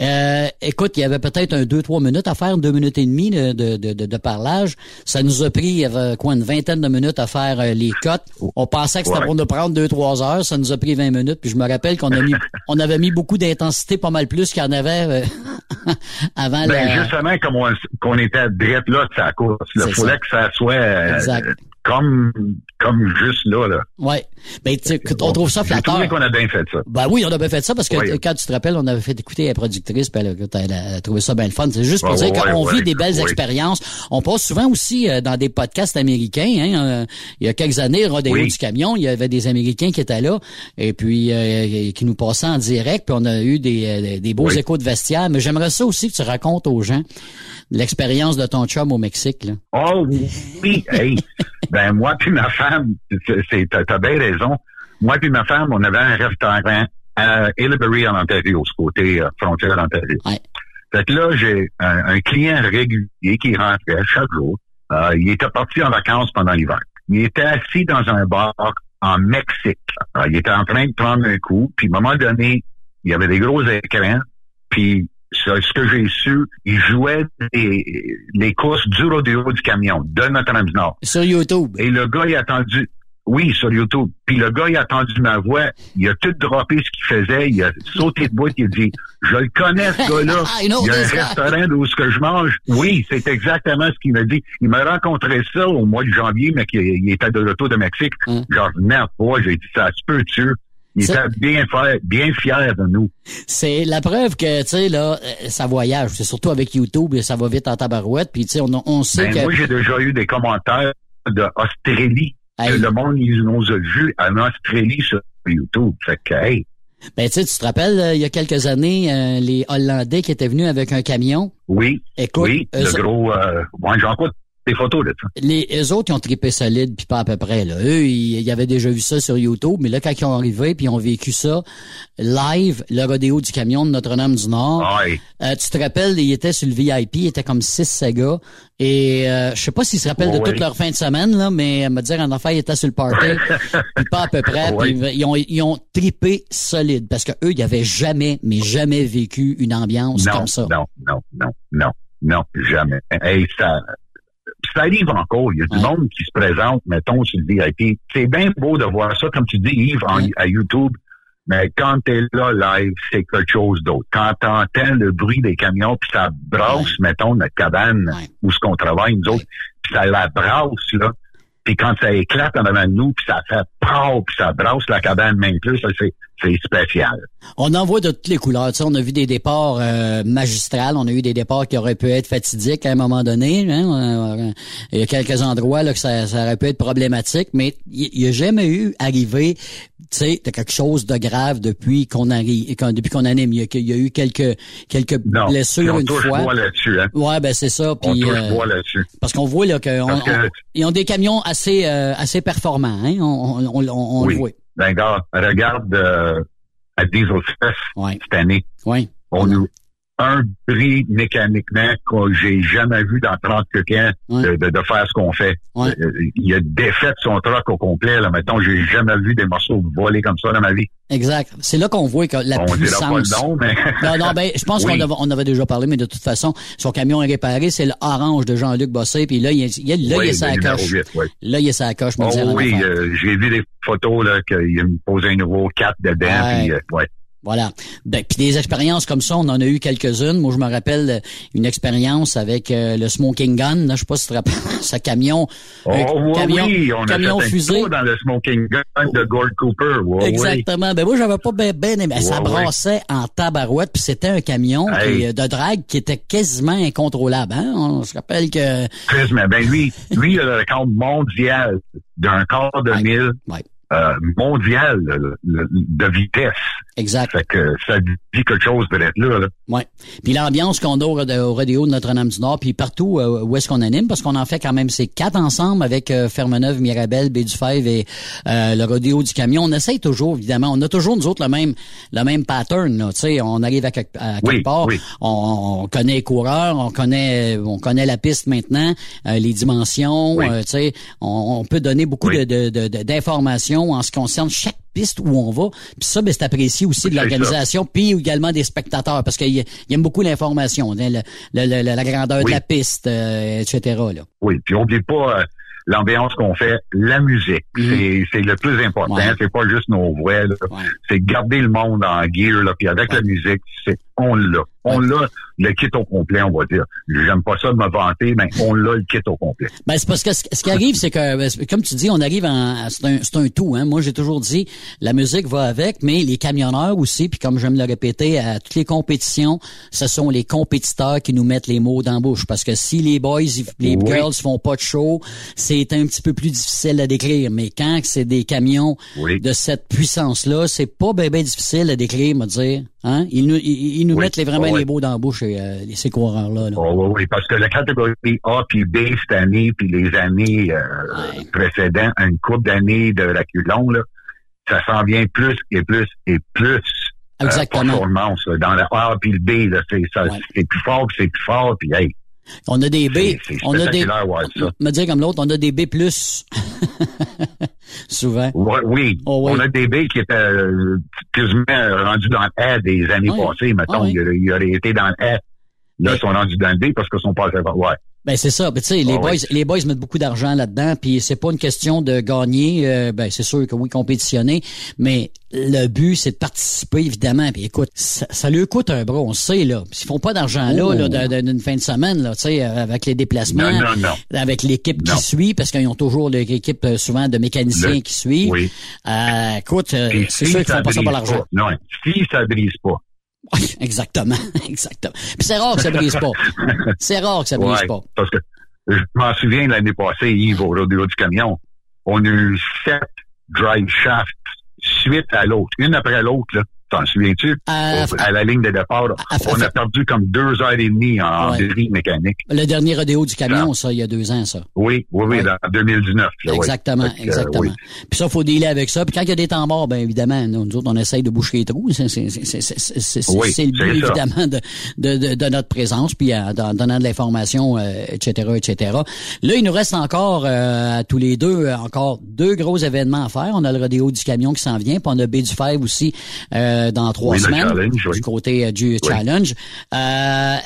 Euh, écoute, il y avait peut-être un deux, trois minutes à faire, deux minutes et demie de, de, de, de- de parlage. Ça nous a pris, il y avait quoi, une vingtaine de minutes à faire euh, les cotes. On pensait que c'était Ouais. pour nous prendre deux, trois heures. Ça nous a pris 20 minutes. Puis je me rappelle qu'on a mis, on avait mis beaucoup d'intensité, pas mal plus qu'il y en avait euh, avant Ben, la... justement, comme on, qu'on était direct là, c'est à course. Il fallait ça. que ça soit Exact. Comme, comme juste là, là. Ouais. Ben, tu sais, on trouve ça flatteur. trouvé qu'on a bien fait ça. Ben oui, on a bien fait ça parce que Oui. quand tu te rappelles, on avait fait écouter la productrice, puis elle, a- elle a, elle a trouvé ça bien le fun. C'est juste pour Ouais, dire ouais, qu'on ouais, vit des belles oui. expériences. On passe souvent aussi euh, dans des podcasts américains. Hein, euh, il y a quelques années, Rodéo Oui. du camion, il y avait des Américains qui étaient là et puis euh, qui nous passaient en direct, puis on a eu des, euh, des beaux Oui. échos de vestiaire. Mais j'aimerais ça aussi que tu racontes aux gens l'expérience de ton chum au Mexique. Là. Oh oui, hey. Ben moi puis ma femme, c'est, t'as bien raison. Moi puis ma femme, on avait un restaurant à Hillbury en Ontario, ce côté euh, frontière d'Ontario. Ouais. Fait que là, j'ai un, un client régulier qui rentrait chaque jour. Euh, il était parti en vacances pendant l'hiver. Il était assis dans un bar en Mexique. Euh, il était en train de prendre un coup, puis à un moment donné, il y avait des gros écrans, puis ce, que j'ai su, il jouait des, les courses du rodéo du camion de Notre-Dame-du-Nord. Sur YouTube. Et le gars, il a attendu, oui, sur YouTube. Puis le gars, il a attendu ma voix. Il a tout droppé ce qu'il faisait. Il a sauté de bout. Il a dit, je le connais, ce gars-là. Il y a un restaurant d'où ce que je mange. Oui, c'est exactement ce qu'il m'a dit. Il m'a rencontré ça au mois de janvier, mais qu'il il était de l'auto de Mexique. Hum. Genre, merde, pas. J'ai dit, ça se peut-tu? Il était bien fier, bien fier de nous. C'est la preuve que, tu sais, là, euh, ça voyage. C'est surtout avec YouTube, ça va vite en tabarouette. Puis, tu sais, on, on sait Ben, que... Moi, j'ai déjà eu des commentaires d'Australie. Hey. Que le monde, ils nous a vus en Australie sur YouTube. Fait que, hey, Ben, tu sais, tu te rappelles, euh, il y a quelques années, euh, les Hollandais qui étaient venus avec un camion? oui, Écoute, oui, le gros, moi, j'en crois des photos. Les eux autres, ils ont trippé solide, puis pas à peu près. Là. Eux, ils, ils avaient déjà vu ça sur YouTube, mais là, quand ils ont arrivé, puis ils ont vécu ça live, le rodéo du camion de Notre-Dame-du-Nord. Euh, tu te rappelles, ils étaient sur le VIP, ils étaient comme six ces gars. Et euh, je sais pas s'ils se rappellent de toute leur fin de semaine, là, mais à me dire en affaire, ils étaient sur le party, puis pas à peu près. Puis ils ont ils ont trippé solide parce que eux, ils avaient jamais, mais jamais vécu une ambiance non, comme ça. Non, non, non, non, non, jamais. Hey, ça, ça arrive encore. Il y a du monde qui se présente, mettons, sur le VIP. C'est bien beau de voir ça, comme tu dis, Yves, en- à YouTube. Mais quand t'es là live, c'est quelque chose d'autre. Quand t'entends le bruit des camions, puis ça brasse, mettons, notre cabane où ce qu'on travaille, nous autres, puis ça la brasse, là. Puis quand ça éclate en avant de nous, puis ça fait pow, puis ça brasse la cabane même plus, ça, c'est, c'est spécial. On en voit de toutes les couleurs. Tu sais, on a vu des départs euh, magistrales, on a eu des départs qui auraient pu être fatidiques à un moment donné. hein. Euh, Il y a quelques endroits là que ça, ça aurait pu être problématique, mais il n'y a jamais eu arrivé, tu sais, de quelque chose de grave depuis qu'on arrive, qu'on- depuis qu'on anime. Il y a, il y a eu quelques quelques Non, blessures on une touche fois. bois là-dessus, hein. Ouais, ben c'est ça. On Puis touche euh, bois là-dessus. parce qu'on voit là que, on- que- on- ils ont des camions assez euh, assez performants. Hein? On, on, on, on oui. le voit. Ben, gars, regarde euh, à Diesel Fest cette année. Oui. On a eu un prix mécaniquement que j'ai jamais vu dans 30 quelqu'un de, de, de faire ce qu'on fait. Euh, Il a défait son truck au complet. Là. Mettons, j'ai jamais vu des morceaux voler comme ça dans ma vie. Exact. C'est là qu'on voit que la On puissance. pas le nom, mais... non, non, ben, je pense Oui. qu'on avait, on avait déjà parlé, mais de toute façon, son camion est réparé, c'est le orange de Jean-Luc Bossé, puis là, il, est- il, là, Oui, il est sa coche. oui. Là, il est sa coche, Oh oui, euh, j'ai vu des photos là qu'il me posait un nouveau 4 dedans. Puis, euh, ouais. Voilà. Ben, puis des expériences comme ça, on en a eu quelques-unes. Moi, je me rappelle euh, une expérience avec euh, le Smoking Gun. Là, je sais pas si tu te rappelles, ce camion. Oh un oui, camion, oui, on camion a fait fusée. un tour dans le Smoking Gun de Gord Cooper. Ouais, ouais. Exactement. Ben moi, j'avais pas bien ben aimé. Ça Ouais, ouais. brassait en tabarouette, puis c'était un camion Hey. qui, euh, de drague qui était quasiment incontrôlable. Hein? On se rappelle que... Mais ben lui, lui, il a le record mondial d'un quart de mille euh, mondial de vitesse. Exact. Fait que ça dit quelque chose de d'être là, là. Ouais. Puis l'ambiance qu'on a au, au rodéo de Notre-Dame-du-Nord, puis partout euh, où est-ce qu'on anime, parce qu'on en fait quand même ces quatre ensemble avec euh, Fermeneuve, Mirabel, Baie-du-Fèvre et euh, le rodéo du camion. On essaye toujours, évidemment. On a toujours, nous autres, le même le même pattern. Là. Tu sais, on arrive à, quelque- à quelque Oui, part, oui. on, on connaît les coureurs, on connaît on connaît la piste maintenant, euh, les dimensions. Oui. euh, tu sais, on, on peut donner beaucoup de- de- de- de- d'informations en ce qui concerne chaque piste où on va. Puis ça, ben, c'est apprécié aussi de l'organisation, puis également des spectateurs, parce qu'ils ils aiment beaucoup l'information, hein, le- le- le- la grandeur de la piste, euh, etc. Là. Oui, puis oublie pas euh, l'ambiance qu'on fait, la musique. C'est c'est le plus important. Ouais. C'est pas juste nos voix. C'est garder le monde en gear. Là, puis avec la musique, c'est on l'a. On l'a le kit au complet, on va dire. J'aime pas ça de me vanter, mais on l'a le kit au complet. Ben, c'est parce que ce, qui arrive, c'est que, ben, comme tu dis, on arrive en, c'est un, c'est un tout, hein. Moi, j'ai toujours dit, la musique va avec, mais les camionneurs aussi, puis comme j'aime le répéter, à toutes les compétitions, ce sont les compétiteurs qui nous mettent les mots dans la bouche. Parce que si les boys, les Oui. girls font pas de show, c'est un petit peu plus difficile à décrire. Mais quand c'est des camions de cette puissance-là, c'est pas bien ben difficile à décrire, me dire. Hein? Ils nous, ils, ils nous Oui. mettent les, vraiment les mots dans la bouche, euh, ces coureurs-là. là. Oh, oui, oui, parce que la catégorie A puis B cette année, puis les années euh, précédentes, une couple d'années de reculons, là, ça s'en vient plus et plus et plus. euh, Exactement. performance là. dans le A puis le B, là, c'est ça, c'est plus fort, c'est plus fort, puis hey, On a des B. On a des. ça. Me dire comme l'autre, on a des B+. Souvent. Ouais, oui, Oh, oui. on a des B qui étaient euh, quasiment rendus dans le A des années Oui. passées, mettons, Ah oui. ils, auraient- ils auraient été dans le A. Là, ils sont rendus dans le B parce qu'ils sont passés par... Ouais. Ben c'est ça. Ben, tu sais, les Ah boys, les boys mettent beaucoup d'argent là-dedans, puis c'est pas une question de gagner. euh, ben c'est sûr que oui, compétitionner, mais le but c'est de participer évidemment. Puis écoute, ça, ça lui coûte un bras, on sait là. S'ils font pas d'argent là, Oh. là de- d'une fin de semaine là, tu sais, euh, avec les déplacements, Non, non, non. avec l'équipe qui suit, parce qu'ils ont toujours l'équipe euh, souvent de mécaniciens Le- qui suivent. Oui. Euh, écoute, c'est si sûr qu'ils font pas ça pour l'argent. Non, si ça brise pas. Exactement, exactement. Puis c'est rare que ça brise pas. C'est rare que ça brise Ouais, pas. Parce que je m'en souviens l'année passée, Yves, au rodeo du camion, on a eu sept drive shafts suite à l'autre, une après l'autre, là. T'en souviens-tu? À, à, la ligne de départ, on a perdu comme deux heures et demie en ouais. mécanique. Le dernier rodéo du camion, ça, il y a deux ans, ça. Oui, oui, oui, dans 2019. là, ouais. Exactement, euh, exactement. oui. Puis ça, faut dealer avec ça. Puis quand il y a des temps morts, ben évidemment, nous nous autres, on essaye de boucher les trous. C'est le but, évidemment, de, de, notre présence, puis en en donnant de l'information, euh, etc., etc. Là, il nous reste encore, euh, à tous les deux, euh, encore deux gros événements à faire. On a le rodéo du camion qui s'en vient, puis on a B du Five aussi euh, dans trois Oui, semaines, oui. du côté euh, du challenge. Euh,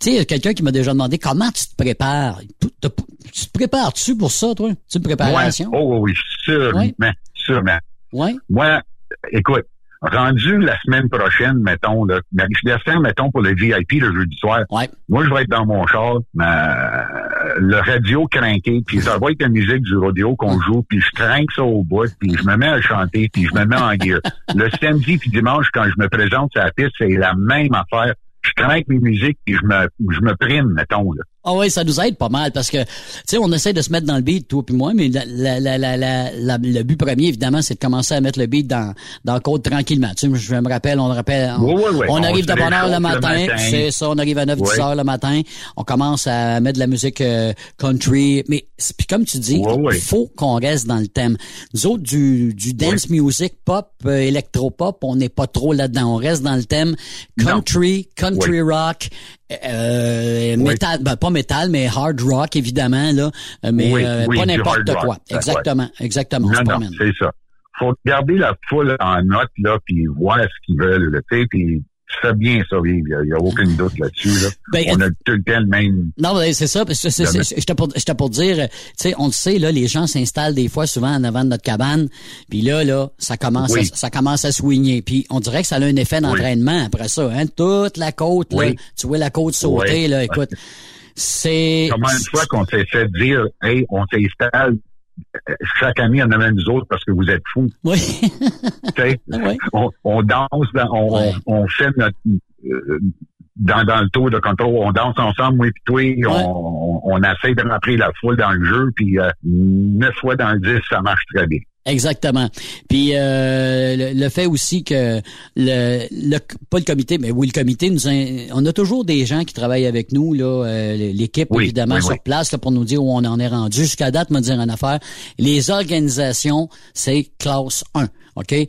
tu sais, quelqu'un qui m'a déjà demandé comment tu te prépares. Tu te prépares-tu pour ça, toi? Tu une préparation? Ouais. Oh oui, sûrement, Oui. sûrement. Ouais. Moi, écoute, rendu la semaine prochaine, mettons, là, je descends, mettons, pour le VIP le jeudi soir. Moi, je vais être dans mon char, ma- le radio craqué, puis ça va être la musique du rodéo qu'on joue, puis je craque ça au bout, puis je me mets à chanter, puis je me mets en gear. Le samedi puis dimanche, quand je me présente sur la piste, c'est la même affaire. Je craque mes musiques, puis je me, je me prime, mettons, là. Ah oui, ça nous aide pas mal parce que, tu sais, on essaie de se mettre dans le beat, toi puis moi, mais la, la, la, la, la- la- le but premier, évidemment, c'est de commencer à mettre le beat dans, dans le code tranquillement. Tu sais, je me rappelle, on rappelle, on, Oui, oui, oui. on arrive de bonne heure le le matin, matin. c'est ça, on arrive à 9-10 Oui. heures le matin, on commence à mettre de la musique euh, country, mais puis comme tu dis, il faut qu'on reste dans le thème. Nous autres, du, du dance music, pop, euh, électropop, on n'est pas trop là-dedans. On reste dans le thème country, country rock, euh, Oui. métal, ben, pas métal, mais hard rock, évidemment, là, euh, mais Oui, euh, oui, pas n'importe quoi. rock. Ouais. Exactement, exactement, Non, non, c'est ça. Faut garder la foule en note, là, puis voir ce qu'ils veulent, tu sais, puis tu fais bien ça, Yves. Il n'y a, aucun doute là-dessus, là. Ben, On a tout le temps le même... Non, ben, c'est ça. parce que J'étais pour, dire, tu sais, on le sait, là, les gens s'installent des fois souvent en avant de notre cabane, puis là, là, ça commence, Oui. à, ça commence à swinguer. Puis on dirait que ça a un effet d'entraînement après ça. Hein? Toute la côte, là, tu vois la côte sauter, là, écoute, c'est... Comment une fois qu'on s'est fait dire, hey, on s'installe chaque année en avant nous autres parce que vous êtes fous. Oui. Tu sais, on, on danse, dans- on, on, on fait notre... euh, dans, dans le tour de contrôle, on danse ensemble, moi et toi, on, on, on essaie de rentrer la foule dans le jeu, puis euh, neuf fois dans dix, ça marche très bien. Exactement. Puis euh, le, le fait aussi que le, le pas le comité, mais oui le comité nous in- on a toujours des gens qui travaillent avec nous là, euh, l'équipe Oui, évidemment oui, sur oui. place là, pour nous dire où on en est rendu. Jusqu'à date, me dire en affaire, les organisations c'est classe 1. OK? Euh,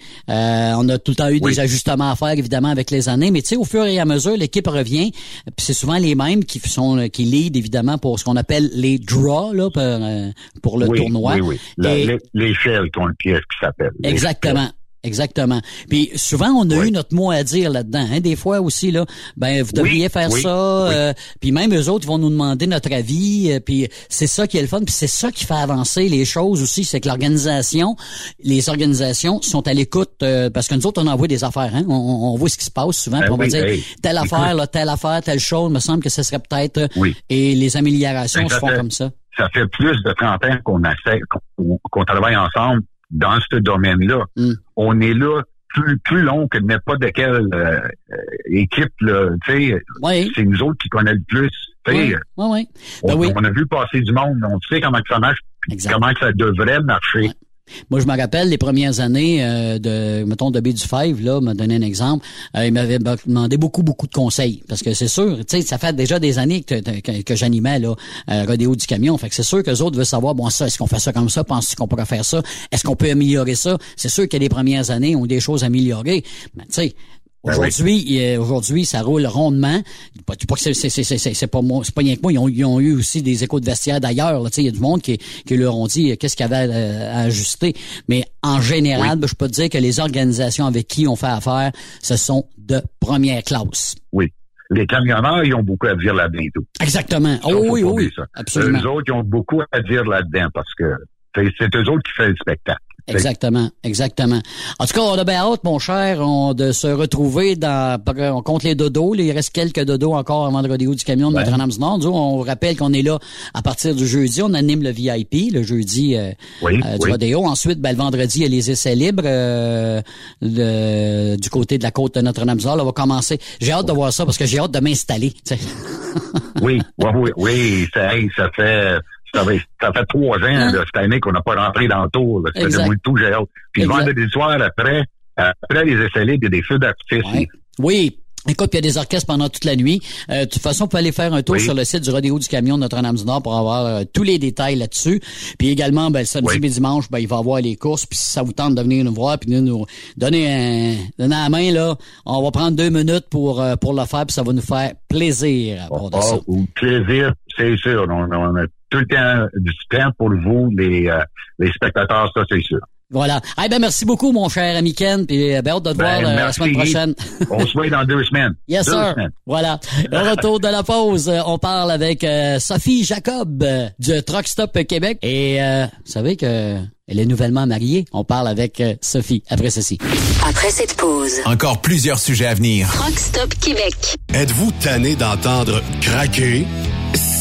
on a tout le temps eu des ajustements à faire, évidemment, avec les années, mais tu sais, au fur et à mesure, l'équipe revient, puis c'est souvent les mêmes qui sont qui lead, évidemment, pour ce qu'on appelle les draws, là, pour, euh, pour le oui, tournoi. Oui, oui. La- Et- l'é- L'échelle qu'on pièce qui s'appelle. Exactement. Exactement. Puis souvent on a eu notre mot à dire là-dedans. Hein. Des fois aussi là, ben vous devriez Oui, faire oui, ça. euh, puis même eux autres ils vont nous demander notre avis. euh, puis c'est ça qui est le fun. Puis c'est ça qui fait avancer les choses aussi, c'est que l'organisation, les organisations sont à l'écoute euh, parce que nous autres on envoie des affaires. Hein. On, on voit ce qui se passe souvent. Ben on va dire telle affaire, là, telle affaire, telle chose. Me semble que ce serait peut-être. euh, Oui. Et les améliorations Ben, se font fait- comme ça. Ça fait plus de 30 ans qu'on qu'on qu'on travaille ensemble dans ce domaine-là. Mm. On est là plus, plus long que n'importe quelle euh, euh, équipe, là, sais. C'est nous autres qui connaissons le plus. sais. Oui, oui, oui. Ben on, oui. on a vu passer du monde, on sait comment ça marche, comment ça devrait marcher. Moi, je me rappelle les premières années euh, de, mettons, de B du Five, là, m'a donné un exemple. Euh, il m'avait demandé beaucoup, beaucoup de conseils. Parce que c'est sûr, tu sais, ça fait déjà des années que, j'animais, là, euh, Rodéo du camion. Fait c'est sûr que les autres veulent savoir, bon, ça, est-ce qu'on fait ça comme ça? Penses-tu qu'on pourrait faire ça? Est-ce qu'on peut améliorer ça? C'est sûr que les premières années ont des choses à améliorer. Mais, tu sais, Ben Aujourd'hui, euh, aujourd'hui, ça roule rondement. Pas, pas que c'est, c'est, c'est, c'est, c'est pas moi, c'est pas rien que moi. Ils ont, ils ont eu aussi des échos de vestiaire d'ailleurs. là. Tu sais, Il y a du monde qui, qui leur ont dit euh, qu'est-ce qu'il y avait à, à ajuster. Mais en général, ben, je peux te dire que les organisations avec qui on fait affaire, ce sont de première classe. Oui. Les camionneurs, ils ont beaucoup à dire là-dedans. tout. Exactement. Oh, oui, oui, ça. absolument. Eux autres, ils ont beaucoup à dire là-dedans parce que c'est c'est eux autres qui font le spectacle. Exactement, exactement. En tout cas, on a bien hâte, mon cher, on- de se retrouver dans. On compte les dodos. là, il reste quelques dodos encore avant le rodéo du camion de Ouais. Notre-Dame-du-Nord. On vous rappelle qu'on est là à partir du jeudi. On anime le VIP le jeudi euh, Oui, euh, du oui. rodéo. Ensuite, ben, le vendredi, il y a les essais libres euh, le- du côté de la côte de Notre-Dame-du-Nord. On va commencer. J'ai hâte de voir ça parce que j'ai hâte de m'installer. Oui, oui, oui, oui, ça, ça fait ça fait, ça fait trois ans là, cette année qu'on n'a pas rentré dans le tour. Ça Hein? Moi le tout, j'ai hâte. Puis Exact. vendredi soir après, Après les essais libres, il y a des feux d'artifice. Oui. Écoute, il y a des orchestres pendant toute la nuit. Euh, de toute façon, vous pouvez aller faire un tour sur le site du Rodéo du Camion de Notre-Dame-du-Nord pour avoir euh, tous les détails là-dessus. Puis également, ben, le samedi et dimanche, ben, il va y avoir les courses. Puis si ça vous tente de venir nous voir puis de nous donner, un, donner la main, là, on va prendre deux minutes pour, euh, pour le faire puis ça va nous faire plaisir. Oh, oh, plaisir, c'est sûr. On, a tout le temps du temps pour vous, les, les spectateurs, ça, c'est sûr. Voilà. Eh ben merci beaucoup, mon cher ami Ken, puis euh, ben, hâte de te ben, voir euh, la semaine prochaine. on se voit dans deux semaines. Yes, sir. Voilà. Au retour de la pause, euh, on parle avec Sophie Jacob du Truck Stop Québec. Et vous savez que elle est nouvellement mariée. On parle avec Sophie après ceci. Après cette pause. Encore plusieurs sujets à venir. Truck Stop Québec. Êtes-vous tanné d'entendre craquer,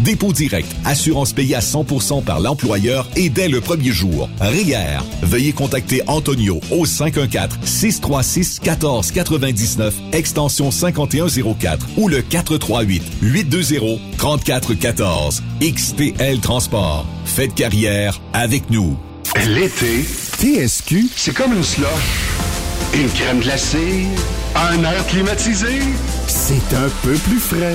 dépôt direct, assurance payée à 100% par l'employeur et dès le premier jour. RIER. Veuillez contacter Antonio au 514-636-1499, extension 5104 ou le 438-820-3414. XTL Transport. Faites carrière avec nous. L'été, TSQ, c'est comme une slush. Une crème glacée, un air climatisé, c'est un peu plus frais.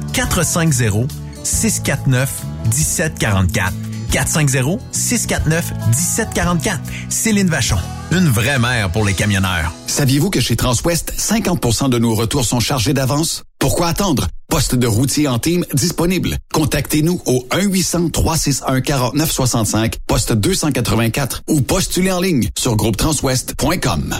450-649-1744. 450-649-1744. Céline Vachon. Une vraie mère pour les camionneurs. Saviez-vous que chez Transwest, 50% de nos retours sont chargés d'avance? Pourquoi attendre? Poste de routier en team disponible. Contactez-nous au 1-800-361-4965, poste 284 ou postulez en ligne sur groupetranswest.com.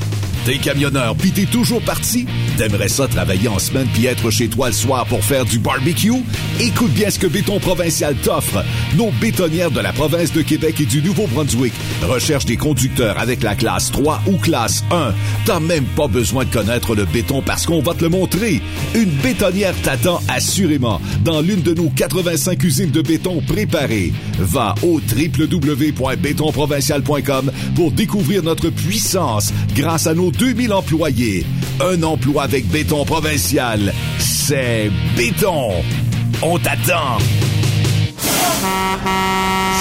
T'es camionneur pis t'es toujours parti? T'aimerais ça travailler en semaine puis être chez toi le soir pour faire du barbecue? Écoute bien ce que Béton Provincial t'offre. Nos bétonnières de la province de Québec et du Nouveau-Brunswick recherchent des conducteurs avec la classe 3 ou classe 1. T'as même pas besoin de connaître le béton parce qu'on va te le montrer. Une bétonnière t'attend assurément dans l'une de nos 85 usines de béton préparées. Va au www.bétonprovincial.com pour découvrir notre puissance grâce à nos 2000 employés. Un emploi avec béton provincial, c'est béton. On t'attend.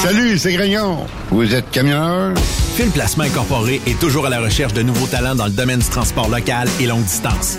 Salut, c'est Grignon. Vous êtes camionneur? Fil Placement Incorporé est toujours à la recherche de nouveaux talents dans le domaine du transport local et longue distance.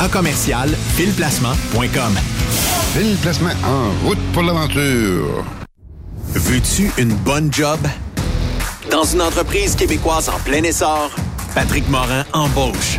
à commercial filplacement.com. Fil Placement en route pour l'aventure. Veux-tu une bonne job? Dans une entreprise québécoise en plein essor, Patrick Morin embauche.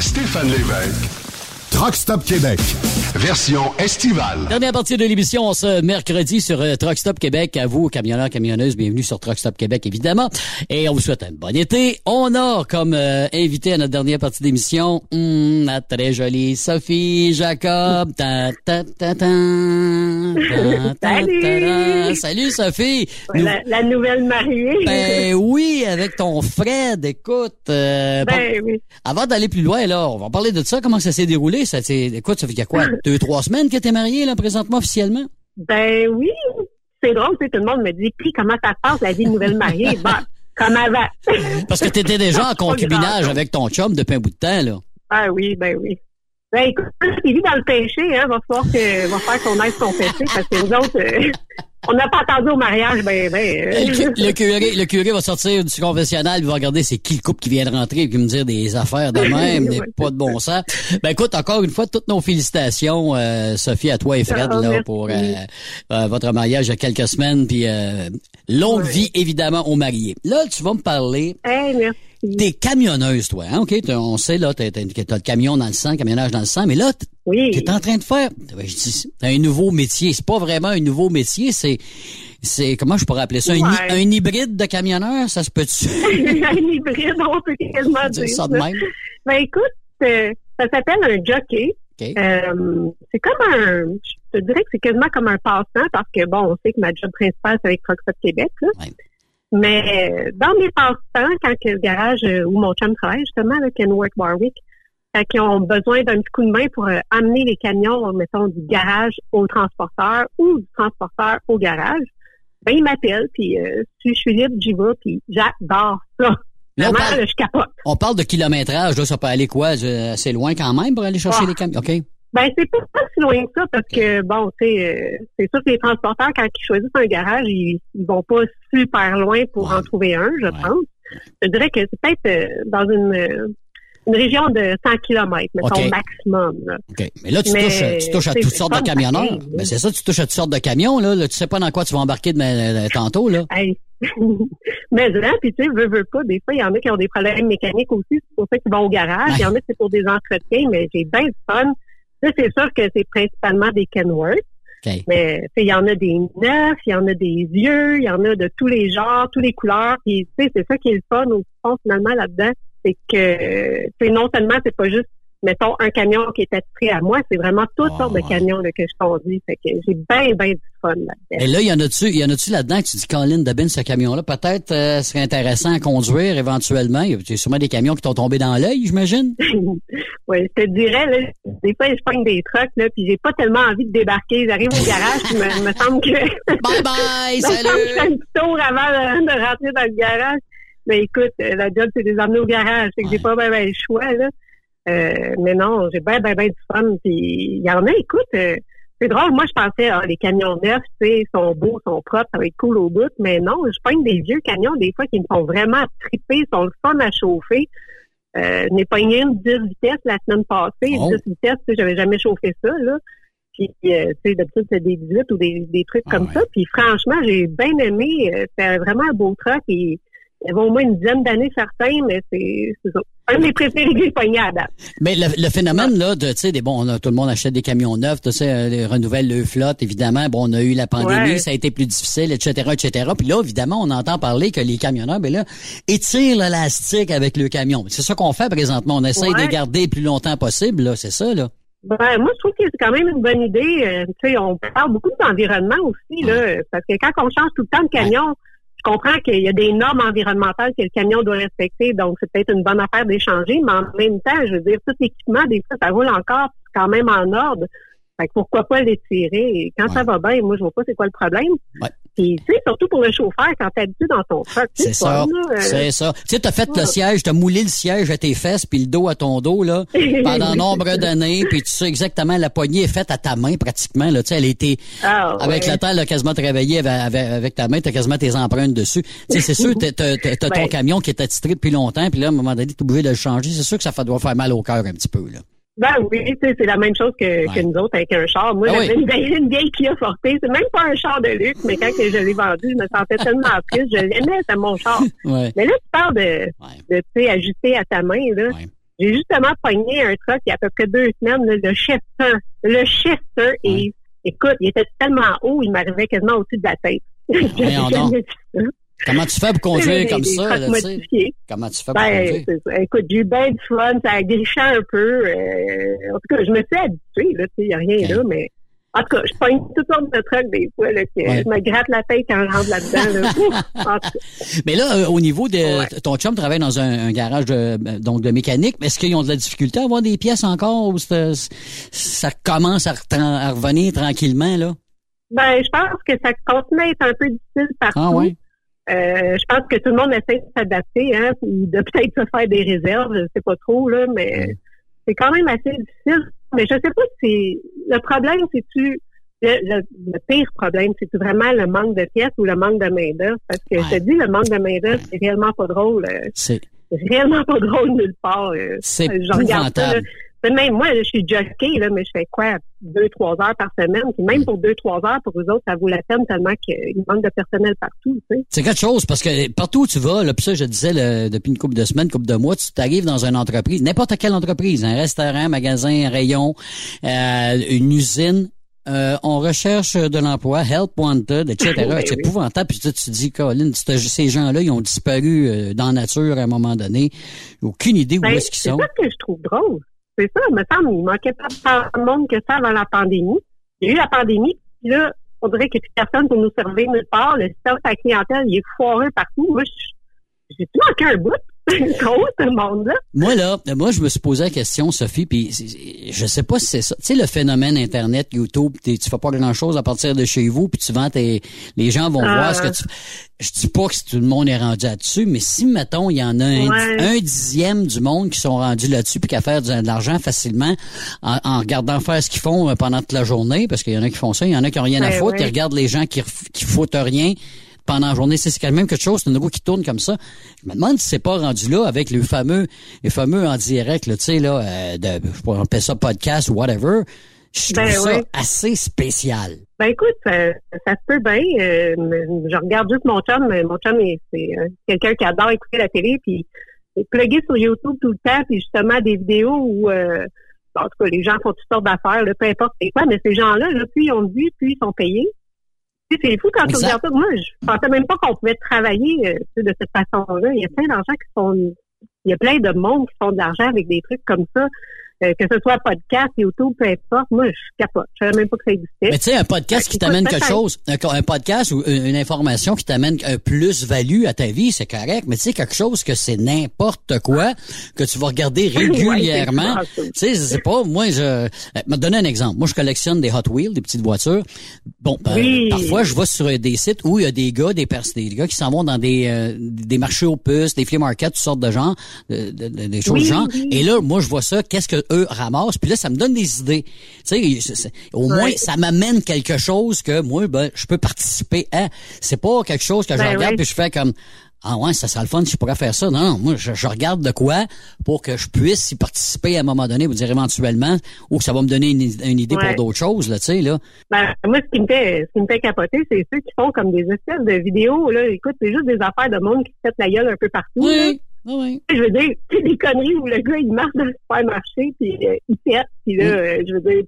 Stéphane Lévesque. Truck Stop Québec, version estivale. Dernière partie de l'émission ce mercredi sur euh, Truck Stop Québec. À vous, camionneurs, camionneuses, bienvenue sur Truck Stop Québec, évidemment. Et on vous souhaite un bon été. On a comme euh, invité à notre dernière partie d'émission hum, la très jolie Sophie Jacob. Ta, ta, ta, ta, ta, ta, Salut! Salut Sophie. Ouais, la, la nouvelle mariée. Ben oui, avec ton Fred, écoute. euh, Ben par- oui. Avant d'aller plus loin, là, on va parler de ça, comment ça s'est déroulé, Ça, écoute, ça fait qu'il y a quoi? deux, trois semaines que t'es marié, là, présentement, officiellement? Ben oui, c'est drôle, tu sais, tout le monde me dit, puis comment ça se passe la vie de nouvelle mariée? Ben, comme avant. Parce que t'étais déjà en concubinage avec ton chum depuis un bout de temps, là. Ah oui, ben oui. Ben écoute, il vit dans le péché, hein, va falloir que, va faire qu'on aide son péché, parce que nous autres, euh, on n'a pas attendu au mariage, ben, ben. euh, Le, cu- le curé, le curé va sortir du confessionnal, il va regarder c'est qui le couple qui vient de rentrer et qui me dire des affaires de même, des pas de bon sens. Ben écoute, encore une fois, toutes nos félicitations, euh, Sophie, à toi et Fred, Ah, là, merci. pour euh, euh, votre mariage il y a quelques semaines, puis longue vie, évidemment, aux mariés. Là, tu vas me parler Hey, merci. des camionneuses, toi. Hein? OK, on sait, là, t'as, t'as, t'as le camion dans le sang, le camionnage dans le sang, mais là, Oui. t'es en train de faire, ben, je dis, t'as un nouveau métier. C'est pas vraiment un nouveau métier, c'est, c'est, comment je pourrais appeler ça? Un, hy- Ouais. un hybride de camionneur, ça se peut-tu? un hybride, on peut quasiment Dire ça de même. Ben écoute, euh, ça s'appelle un jockey. Euh, c'est comme un, je te dirais que c'est quasiment comme un passe-temps parce que bon, on sait que ma job principale c'est avec Stop Québec. Là. Mais euh, dans mes passe-temps, quand que le garage où mon chum travaille justement, là, Kenworth Warwick, quand ils ont besoin d'un petit coup de main pour euh, amener les camions, mettons, du garage au transporteur ou du transporteur au garage, ben ils m'appellent, puis euh, si je suis libre, j'y vais, puis j'adore ça. Là, on parle- je capote. On parle de kilométrage, là, ça peut aller quoi? Assez loin quand même pour aller chercher Ah. les camions? OK. Ben, c'est pas pas si loin que ça parce que, bon, tu sais, euh, c'est sûr que les transporteurs, quand ils choisissent un garage, ils, ils vont pas super loin pour en trouver un, je pense. Je dirais que c'est peut-être euh, dans une, euh, une région de 100 km, mettons, OK. maximum. Là. OK. Mais là, tu, Mais touches, tu touches à toutes sortes de camionneurs. pareil, Ben, c'est ça, tu touches à toutes sortes de camions, là. Là, Tu sais pas dans quoi tu vas embarquer de, euh, tantôt, là. Hey. Mais là, puis tu sais, veux, veux pas, des fois, il y en a qui ont des problèmes mécaniques aussi, c'est pour ça qu'ils vont au garage. Il y en a qui c'est pour des entretiens, mais j'ai bien du fun. Là, c'est sûr que c'est principalement des Kenworth. Mais il y en a des neufs, il y en a des vieux, il y en a de tous les genres, tous les couleurs. Puis tu sais, c'est ça qui est le fun au fond finalement là-dedans, c'est que sais, non seulement c'est pas juste mettons un camion qui est attiré à moi, c'est vraiment toutes sortes de camions là, que je conduis. Fait que j'ai bien bien du fun là-dedans. Et là, il y en a-tu, il y en a-tu là-dedans que tu dis, Colin Debin, ce camion-là, peut-être, euh, serait intéressant à conduire éventuellement? Il y a sûrement des camions qui t'ont tombé dans l'œil, j'imagine? Oui, je te dirais, là, des fois, je pogne des trucks, là, puis j'ai pas tellement envie de débarquer. J'arrive au garage, puis me, me semble que... Bye bye, me que je fais un petit tour avant de, de rentrer dans le garage. Mais écoute, la job, c'est de les emmener au garage. C'est que j'ai pas bien ben le choix, là. Euh, mais non, j'ai bien, bien, bien du fun. Puis il y en a, écoute, euh, c'est drôle. Moi, je pensais, ah, les camions neufs, tu sais, sont beaux, sont propres, ça va être cool au bout. Mais non, je pogne des vieux camions, des fois, qui me font vraiment triper, sont le fun à chauffer. Euh, j'ai pogné une 10 vitesses la semaine passée. Oh. 10 vitesses, tu sais, j'avais jamais chauffé ça, là. Puis, euh, tu sais, d'habitude, c'est des 18 ou des, des trucs comme ça. Puis, franchement, j'ai bien aimé. C'était vraiment un beau truck. Et, il y avait au moins une dizaine d'années certains, mais c'est ça. Un de mes préférés que j'ai pogné à date. Mais le, le phénomène là de tu sais des bon on a- tout le monde achète des camions neufs, tu sais euh, les renouvelle le flotte évidemment. Bon on a eu la pandémie, Ouais. ça a été plus difficile, etc., etc. Puis là évidemment on entend parler que les camionneurs ben là étirent l'élastique avec le camion. C'est ça qu'on fait présentement. On essaye de Ouais. garder le plus longtemps possible là, c'est ça là. Ben, moi, je trouve que c'est quand même une bonne idée. Euh, tu sais, on parle beaucoup d'environnement aussi, là, parce que quand on change tout le temps de camion, je comprends qu'il y a des normes environnementales que le camion doit respecter, donc c'est peut-être une bonne affaire d'échanger, mais en même temps, je veux dire, tout l'équipement, des fois, ça roule encore, c'est quand même en ordre. Fait que pourquoi pas l'étirer? Quand ça va bien, moi, je vois pas c'est quoi le problème. Puis, tu sais, surtout pour le chauffeur, quand t'es habitué dans ton truck, C'est ça, euh, c'est ça. Tu sais, t'as fait le siège, t'as moulé le siège à tes fesses puis le dos à ton dos là pendant nombre d'années, puis tu sais exactement la poignée est faite à ta main pratiquement là. Tu sais, elle était Ah, avec le temps, elle a quasiment travaillé avec, avec, ta main, t'as quasiment tes empreintes dessus. Tu sais, c'est sûr, t'as, ton Ouais. camion qui est attitré depuis longtemps, puis là, à un moment donné, t'es obligé de le changer. C'est sûr que ça doit faire mal au cœur un petit peu là. Ben oui, c'est la même chose que, que nous autres avec un char. Moi, Ah j'avais oui. une, vieille, une vieille Kia Forte. C'est même pas un char de luxe, mais quand que je l'ai vendu, je me sentais tellement triste. Je l'aimais, c'était mon char. Ouais. Mais là, tu parles de, de tu sais, ajuster à ta main, là. J'ai justement pogné un truck il y a à peu près deux semaines, là, le Chester. Le Chester, et écoute, il était tellement haut, il m'arrivait quasiment au-dessus de la tête. Comment tu fais pour conduire comme ça, là. Comment tu fais pour Ben, conduire? Écoute, j'ai eu bien du fun, ça a griché un peu. euh, en tout cas, je me suis habituée, là, tu sais, il n'y a rien là, mais En tout cas, je pogne toutes sortes de trucs des fois, là, que je me gratte la tête quand je rentre là-dedans. Là. Mais là, euh, au niveau de ton chum travaille dans un, un garage de, donc de mécanique. Est-ce qu'ils ont de la difficulté à avoir des pièces encore ou ça commence à revenir tranquillement là? Ben, je pense que ça continue à être un peu difficile partout. Ah ouais? Euh, je pense que tout le monde essaie de s'adapter, hein, puis de peut-être se faire des réserves, je sais pas trop, là, mais c'est quand même assez difficile. Mais je sais pas si le problème, c'est-tu le, le- le pire problème, c'est vraiment le manque de pièces ou le manque de main-d'œuvre? Parce que je te dis, le manque de main-d'œuvre, c'est réellement pas drôle. euh, C'est réellement pas drôle nulle part. euh. C'est regarde ça, là. Même moi, je suis jockey, là, mais je fais quoi? Deux, trois heures par semaine. Puis même pour deux, trois heures, pour eux autres, ça vaut la peine tellement qu'il manque de personnel partout, tu sais. C'est quelque chose parce que partout où tu vas, là, puis ça je disais depuis une couple de semaines, une couple de mois, tu t'arrives dans une entreprise, n'importe quelle entreprise, un restaurant, un magasin, un rayon, euh, une usine. euh, on recherche de l'emploi, help wanted, etc. Ben c'est oui. épouvantable. Puis tu te dis, Colin, c'est- ces gens-là, ils ont disparu euh, dans la nature à un moment donné. Aucune idée où Ben, est-ce qu'ils c'est sont. ça que je trouve drôle. C'est ça, me semble, il manquait pas de monde que ça avant la pandémie. Il y a eu la pandémie, puis là, on dirait plus personne pour nous servir nulle part. Le service à la clientèle, il est foireux partout. Moi, j'ai manqué un bout. Gros, ce monde-là. Moi là, moi je me suis posé la question, Sophie, puis je sais pas si c'est ça. Tu sais le phénomène Internet, YouTube, tu fais pas grand chose à partir de chez vous, puis tu vends tes, les gens vont Ah. voir ce que tu. Je dis pas que tout le monde est rendu là-dessus, mais si mettons il y en a un, Ouais. un dixième du monde qui sont rendus là-dessus puis qu'à faire de l'argent facilement en, en regardant faire ce qu'ils font euh, pendant toute la journée, parce qu'il y en a qui font ça, il y en a qui ont rien à Ben foutre, ouais. ils regardent les gens qui, qui foutent rien pendant la journée. C'est quand même quelque chose, c'est une roue qui tourne comme ça. Je me demande si c'est pas rendu là avec le fameux, les fameux en direct, là, tu sais, là, euh, de, je pourrais appeler ça podcast ou whatever. Je trouve Ben ça ouais. assez spécial. Ben écoute, ça, ça se peut bien. Euh, je regarde juste mon chum. Mon chum, c'est euh, quelqu'un qui adore écouter la télé, puis plugué sur YouTube tout le temps, puis justement des vidéos où, euh, en tout cas, les gens font toutes sortes d'affaires, là, peu importe c'est quoi, mais ces gens-là, là, plus ils ont vues, plus ils sont payés. C'est fou quand tu regardes ça. Moi, je pensais même pas qu'on pouvait travailler euh, de cette façon-là. Il y a plein d'argent qui font... Il y a plein de monde qui font de l'argent avec des trucs comme ça. Euh, que ce soit podcast, YouTube, peu importe. Moi, je capote. Je savais même pas que ça existait. Mais tu sais, un podcast qui t'amène quelque chose, un, un podcast ou une, information qui t'amène un plus-value à ta vie, c'est correct. Mais tu sais, quelque chose que c'est n'importe quoi, que tu vas regarder régulièrement. Ouais, tu sais, c'est pas, moi, je, euh, me donner un exemple. Moi, je collectionne des Hot Wheels, des petites voitures. Bon, ben, parfois, je vais sur euh, des sites où il y a des gars, des pers des gars qui s'en vont dans des, euh, des marchés aux puces, des flea markets, toutes sortes de gens, de- de- de- des choses Oui, genre. oui. Et là, moi, je vois ça, qu'est-ce que eux ramassent, puis là, ça me donne des idées. Tu sais, au moins, ça m'amène quelque chose que moi, ben, je peux participer à. C'est pas quelque chose que je Ben regarde ouais. puis je fais comme ah ouais, ça serait le fun si je pourrais faire ça. Non, moi, je, je regarde de quoi pour que je puisse y participer à un moment donné, vous dire éventuellement, ou que ça va me donner une, une idée Ouais. pour d'autres choses, là, tu sais, là. Ben, moi, ce qui me fait, ce qui me fait capoter, c'est ceux qui font comme des espèces de vidéos, là. Écoute, c'est juste des affaires de monde qui se la gueule un peu partout. Oui. Je veux dire, c'est des conneries où le gars, il marche dans le supermarché, puis euh, il pète, puis là, euh, je veux dire,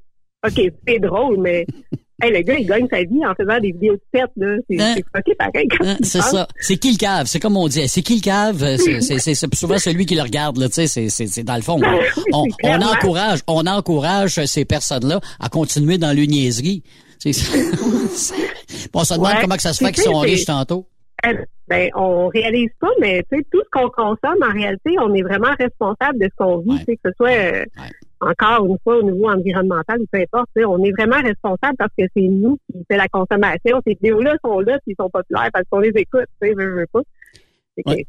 OK, c'est drôle, mais hey, le gars, il gagne sa vie en faisant des vidéos de pète, là. C'est Hein? fucké pareil. Hein, c'est ça. C'est qui le cave? C'est comme on dit. C'est qui le cave? Euh, C'est- C'est c'est- c'est souvent celui qui le regarde, là, tu sais. c'est- C'est c'est dans le fond. On, on encourage, on encourage ces personnes-là à continuer dans le niaiserie. C'est- c'est- on se demande Ouais. comment que ça se fait qu'ils sont riches tantôt. Ben, on réalise pas, mais tu sais, tout ce qu'on consomme, en réalité, on est vraiment responsable de ce qu'on vit, que ce soit euh, encore une fois au niveau environnemental ou peu importe, on est vraiment responsable parce que c'est nous qui fait la consommation. Ces vidéos-là sont là, puis ils sont populaires parce qu'on les écoute, tu sais, veux, veux pas. C'est Ouais.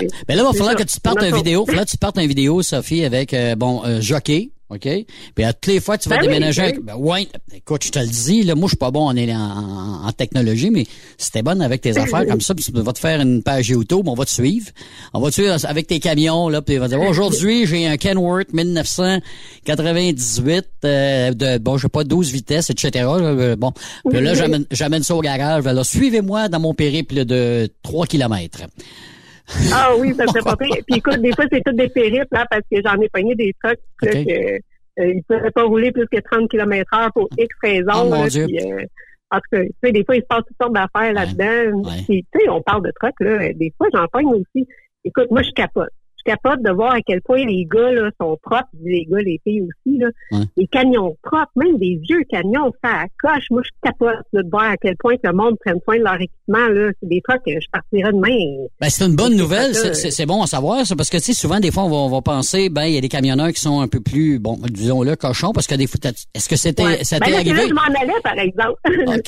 C'est- Ben là, il va falloir que tu te partes une vidéo. Que tu te partes une vidéo, Sophie, avec euh, bon euh, jockey. OK? Puis à toutes les fois, tu vas Ben oui, déménager. ben avec- Ben, ouais, écoute, je te le dis, là, moi, je suis pas bon en, en, en technologie, mais si t'es bonne avec tes affaires comme ça, puis tu vas te faire une page YouTube, on va te suivre. On va te suivre avec tes camions, là, puis on va dire, aujourd'hui, j'ai un Kenworth 1998, euh, de, bon, je sais pas, 12 vitesses, etc. là, euh, bon. Puis là, Oui. j'amène, j'amène ça au garage. Alors, suivez-moi dans mon périple de 3 kilomètres. Ah oui, ça serait pas pire. Puis écoute, des fois, c'est tout des périples, là, parce que j'en ai pogné des trucks, là, que, euh, ils pouvaient pas rouler plus que 30 km heure pour X raisons. Oh, mon là, Dieu. puis, euh, en tout cas, tu sais, des fois, il se passe toutes sortes d'affaires là-dedans. Puis, tu sais, on parle de trucks, là. Des fois, j'en pogne aussi. Écoute, moi, je capote. Capote de voir à quel point les gars là, sont propres, les gars, les filles aussi. Là. Ouais. Les camions propres, même des vieux camions, ça coche. Moi, je capote là, de voir à quel point que le monde prenne soin de leur équipement. Là. C'est des trucs que je partirais demain. Ben, c'est une bonne nouvelle. C'est- bon à savoir, ça, parce que, tu sais, souvent, des fois, on va, on va penser, ben, il y a des camionneurs qui sont un peu plus, bon, disons-le, cochons, parce que des fois, est-ce que c'était, Ouais. ça Ben là, arrivé? je m'en allais, par exemple.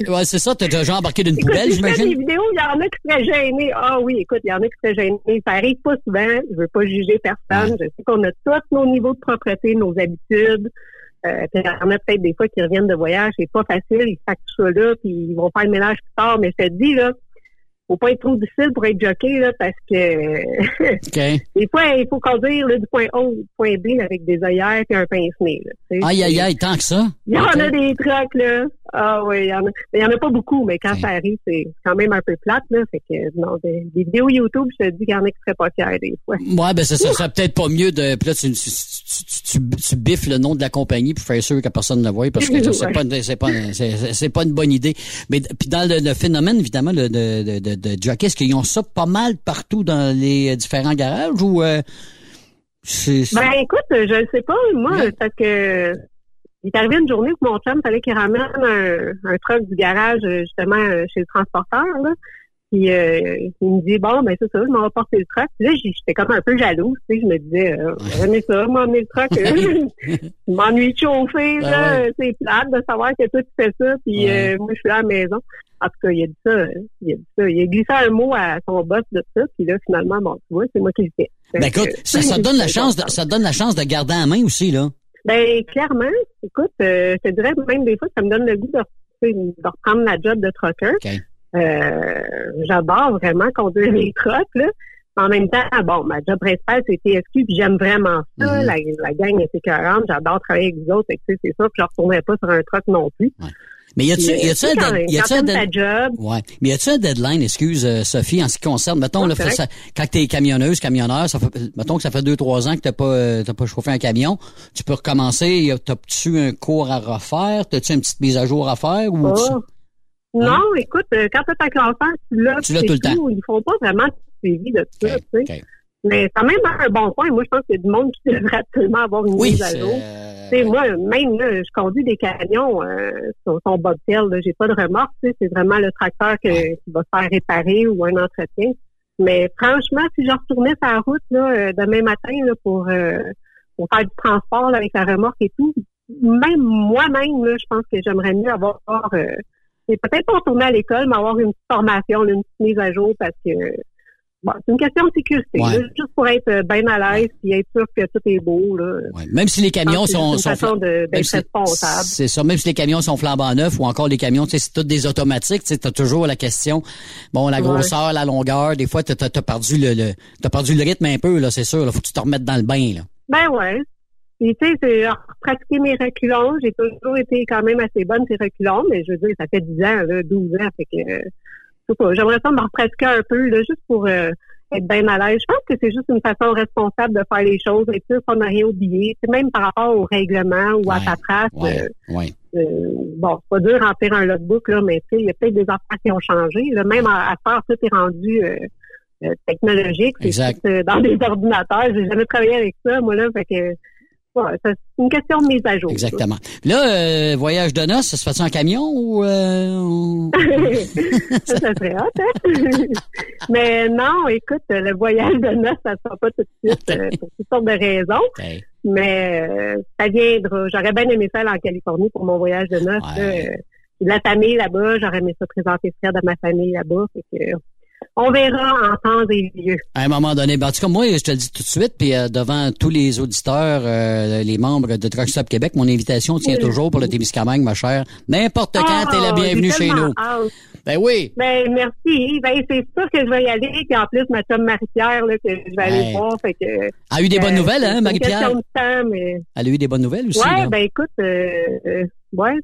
Ouais, c'est ça, t'as déjà embarqué d'une poubelle, des j'imagine? vidéos, il y en a qui seraient gênés. Ah oui, écoute, il y en a qui seraient gênés. Ça arrive pas souvent. Je veux pas juger personne. Je sais qu'on a tous nos niveaux de propreté, nos habitudes. Euh, puis il y en a peut-être des fois qui reviennent de voyage. C'est pas facile. Ils facturent ça là, puis ils vont faire le ménage plus tard. Mais je te dis, là, faut pas être trop difficile pour être jockey, là, parce que des fois, il faut conduire là, du point A au point B là, avec des œillères et un pince-nez. Aïe, aïe, aïe, tant que ça. Il y en a des trucs, là. Ah oui, il y en a. Il y en a pas beaucoup, mais quand ça arrive, c'est quand même un peu plate, là. Fait que, non, des, des vidéos YouTube, je te dis qu'il y en a qui seraient pas fiers des fois. Ouais, ben, ça ça serait peut-être pas mieux de, puis là, tu, tu, tu, tu, tu biffes le nom de la compagnie pour faire sûr que personne ne le voit, parce que c'est Ouais. pas, une- c'est pas, c'est, pas une bonne idée. Mais, puis dans le, le phénomène, évidemment, le- de, de, de, de jockey, est-ce qu'ils ont ça pas mal partout dans les différents garages ou, euh, c'est, c'est- Ben, écoute, je ne sais pas, moi, parce que il est arrivé une journée où mon chum fallait qu'il ramène un, un truck du garage, euh, justement, euh, chez le transporteur, là. Puis euh, il me dit bon ben c'est ça, je m'en vais porter le truck. Puis là j'étais comme un peu jalouse, tu sais, je me disais euh, ça, m'emmener le truck, euh, je m'ennuie de chauffer, Ah là, ouais. c'est plate de savoir que toi tu fais ça, puis Ouais. euh, moi je suis là à la maison. En tout cas, il a dit ça, il a dit ça, il a glissé un mot à son boss de ça, puis là finalement bon tu vois, c'est moi qui le fais. ben, écoute, ça, ça te donne la chance, de, ça te donne la chance de garder en main aussi, là. Ben clairement, écoute, euh, je te dirais même des fois ça me donne le goût de, de reprendre la job de trucker. Euh, J'adore vraiment conduire les trucks, là. En même temps, bon, ma job principale, c'est TSQ, puis j'aime vraiment ça. Mhm. la, la gang est écœurante. J'adore travailler avec vous autres. C'est ça, puis je ne retournerai pas sur un truck non plus. Mais y a-tu, tu un, quand- dead- y a-tu un dead- Ouais. Mais y a-tu un deadline, excuse, euh, Sophie, en ce qui concerne, mettons, là, ça- quand t'es camionneuse, camionneur, ça fait, mettons que ça fait deux, trois ans que t'as pas, euh, t'as pas chauffé un camion, tu peux recommencer, a- t'as-tu un cours à refaire, t'as-tu une petite mise à jour à faire ou tu- Oh. Non, écoute, euh, quand tu as ta classeur, tu l'as. Tu l'as tout le temps. Ils font pas vraiment de suivi de ça, tu sais. Mais quand même un bon point. Moi, je pense qu'il y a du monde qui devrait absolument avoir une Oui, mise à jour. Sais, moi, même là, je conduis des camions euh, sur son bobtail. J'ai pas de remorque. C'est vraiment le tracteur que- qui va se faire réparer ou un entretien. Mais franchement, si je retournais sur la route là, euh, demain matin là, pour, euh, pour faire du transport là, avec la remorque et tout, même moi-même, je pense que j'aimerais mieux avoir euh, peut-être pas retourner à l'école, mais avoir une petite formation, là, une petite mise à jour parce que bon, c'est une question de sécurité. Ouais. là, juste pour être euh, bien à l'aise et être sûr que tout est beau. Là. Même si les camions c'est sont, sont si- responsable. C'est ça. Même si les camions sont flambant neufs ou encore les camions, tu c'est toutes des automatiques, tu t'as toujours la question, bon, la Ouais. grosseur, la longueur, des fois, t'as, t'as, t'as perdu le, le- t'as perdu le rythme un peu, là, c'est sûr, là. Faut que tu te remettes dans le bain, là. Ben ouais. Et tu sais, alors, pratiquer mes reculons. J'ai toujours été quand même assez bonne ces reculons, mais je veux dire, ça fait 10 ans, là, 12 ans. Fait que euh, sais pas, j'aimerais ça me repratiquer un peu, là, juste pour euh, être bien à l'aise. Je pense que c'est juste une façon responsable de faire les choses, être sûr qu'on n'a rien oublié. Même par rapport au règlement ou à ta trace. Ouais, euh, ouais. euh, bon, c'est pas dur de remplir un logbook, là, mais il y a peut-être des affaires qui ont changé. Là. Même à, à faire, tout est rendu technologique. C'est dans des ordinateurs. J'ai jamais travaillé avec ça, moi, là. Fait que ouais, c'est une question de mise à jour. Exactement. Là, euh, voyage de noces, ça se fait en camion ou, euh, ça, ça serait hot, hein? Mais non, écoute, le voyage de noces, ça ne sera pas tout de suite euh, pour toutes sortes de raisons. Mais euh, ça viendra. J'aurais bien aimé ça aller en Californie pour mon voyage de noces. Euh, de la famille là-bas, j'aurais aimé ça présenter Fred à ma famille là-bas. Fait que, on verra en temps et lieu. à un moment donné. Ben, en tout cas, moi, je te le dis tout de suite, puis euh, devant tous les auditeurs, euh, les membres de Truck Stop Québec, mon invitation tient Oui. toujours pour le Témiscamingue, ma chère. N'importe quand, t'es la bienvenue chez nous. hâte. Ben oui. Ben merci. Ben c'est sûr que je vais y aller. Puis en plus, ma chum Marie-Pierre, là, que je vais aller voir. Fait que, A eu des bonnes nouvelles, hein, Marie-Pierre? mais... Elle a eu des bonnes nouvelles aussi. Ouais, là. ben écoute, euh, euh, ouais.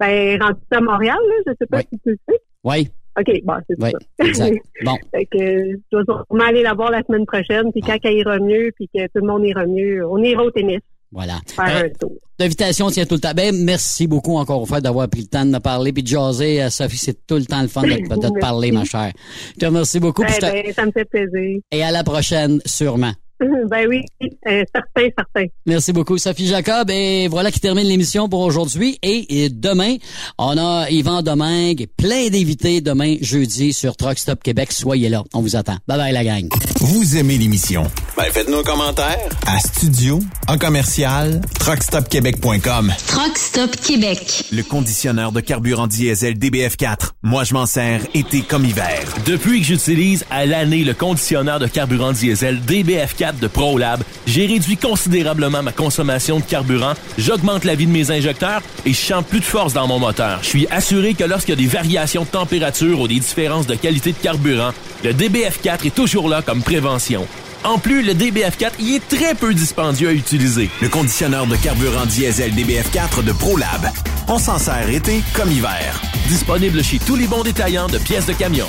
Ben, rendu à Montréal, là, je sais pas si tu le sais. Oui. OK, bon, c'est Oui, ça. exact. Bon. fait que je dois sûrement aller la voir la semaine prochaine, puis quand elle ira mieux, puis que tout le monde ira mieux, on ira au tennis. Voilà. Faire Euh, un tour. L'invitation tient tout le temps. Ben, merci beaucoup encore au fait d'avoir pris le temps de me parler puis de jaser. Euh, Sophie, c'est tout le temps le fun de, de te parler, ma chère. Je te remercie beaucoup. te- ben, ça me fait plaisir. Et à la prochaine, sûrement. Ben oui, euh, certain, certain. Merci beaucoup, Sophie Jacob. Et voilà qui termine l'émission pour aujourd'hui. Et, demain, on a Yvan Domingue et plein d'invités demain, jeudi, sur Truck Stop Québec. Soyez là. On vous attend. Bye bye, la gang. Vous aimez l'émission? Ben, faites-nous un commentaire. À studio, en commercial, truckstopquebec.com. Truck Stop Québec. Le conditionneur de carburant diesel DBF4. Moi, je m'en sers été comme hiver. Depuis que j'utilise à l'année le conditionneur de carburant diesel DBF4, de ProLab, j'ai réduit considérablement ma consommation de carburant, j'augmente la vie de mes injecteurs et je sens plus de force dans mon moteur. Je suis assuré que lorsqu'il y a des variations de température ou des différences de qualité de carburant, le DBF4 est toujours là comme prévention. En plus, le DBF4 y est très peu dispendieux à utiliser. Le conditionneur de carburant diesel DBF4 de ProLab. On s'en sert été comme hiver. Disponible chez tous les bons détaillants de pièces de camion.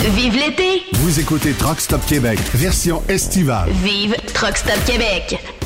Vive l'été! Vous écoutez Truck Stop Québec, version estivale. Vive Truck Stop Québec!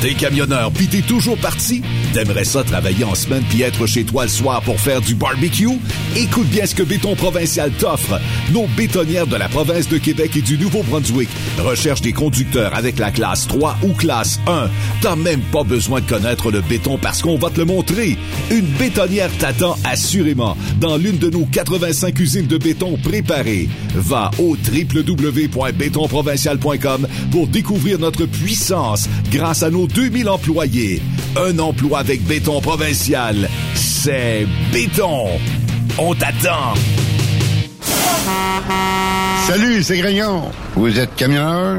T'es camionneur pis t'es toujours parti? T'aimerais ça travailler en semaine puis être chez toi le soir pour faire du barbecue? Écoute bien ce que Béton Provincial t'offre. Nos bétonnières de la province de Québec et du Nouveau-Brunswick recherchent des conducteurs avec la classe 3 ou classe 1. T'as même pas besoin de connaître le béton parce qu'on va te le montrer. Une bétonnière t'attend assurément dans l'une de nos 85 usines de béton préparées. Va au www.bétonprovincial.com pour découvrir notre puissance grâce à nos 2000 employés. Un emploi avec béton provincial. C'est béton. On t'attend. Salut, c'est Grignon. Vous êtes camionneur?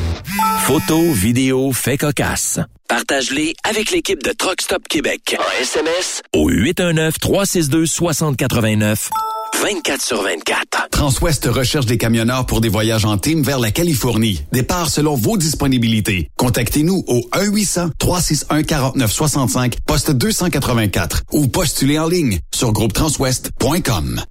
Photos, vidéos, faits cocasse. Partage-les avec l'équipe de Truck Stop Québec. En SMS au 819-362-6089. 24 sur 24. Transwest recherche des camionneurs pour des voyages en team vers la Californie. Départ selon vos disponibilités. Contactez-nous au 1-800-361-4965, poste 284 ou postulez en ligne sur groupetranswest.com.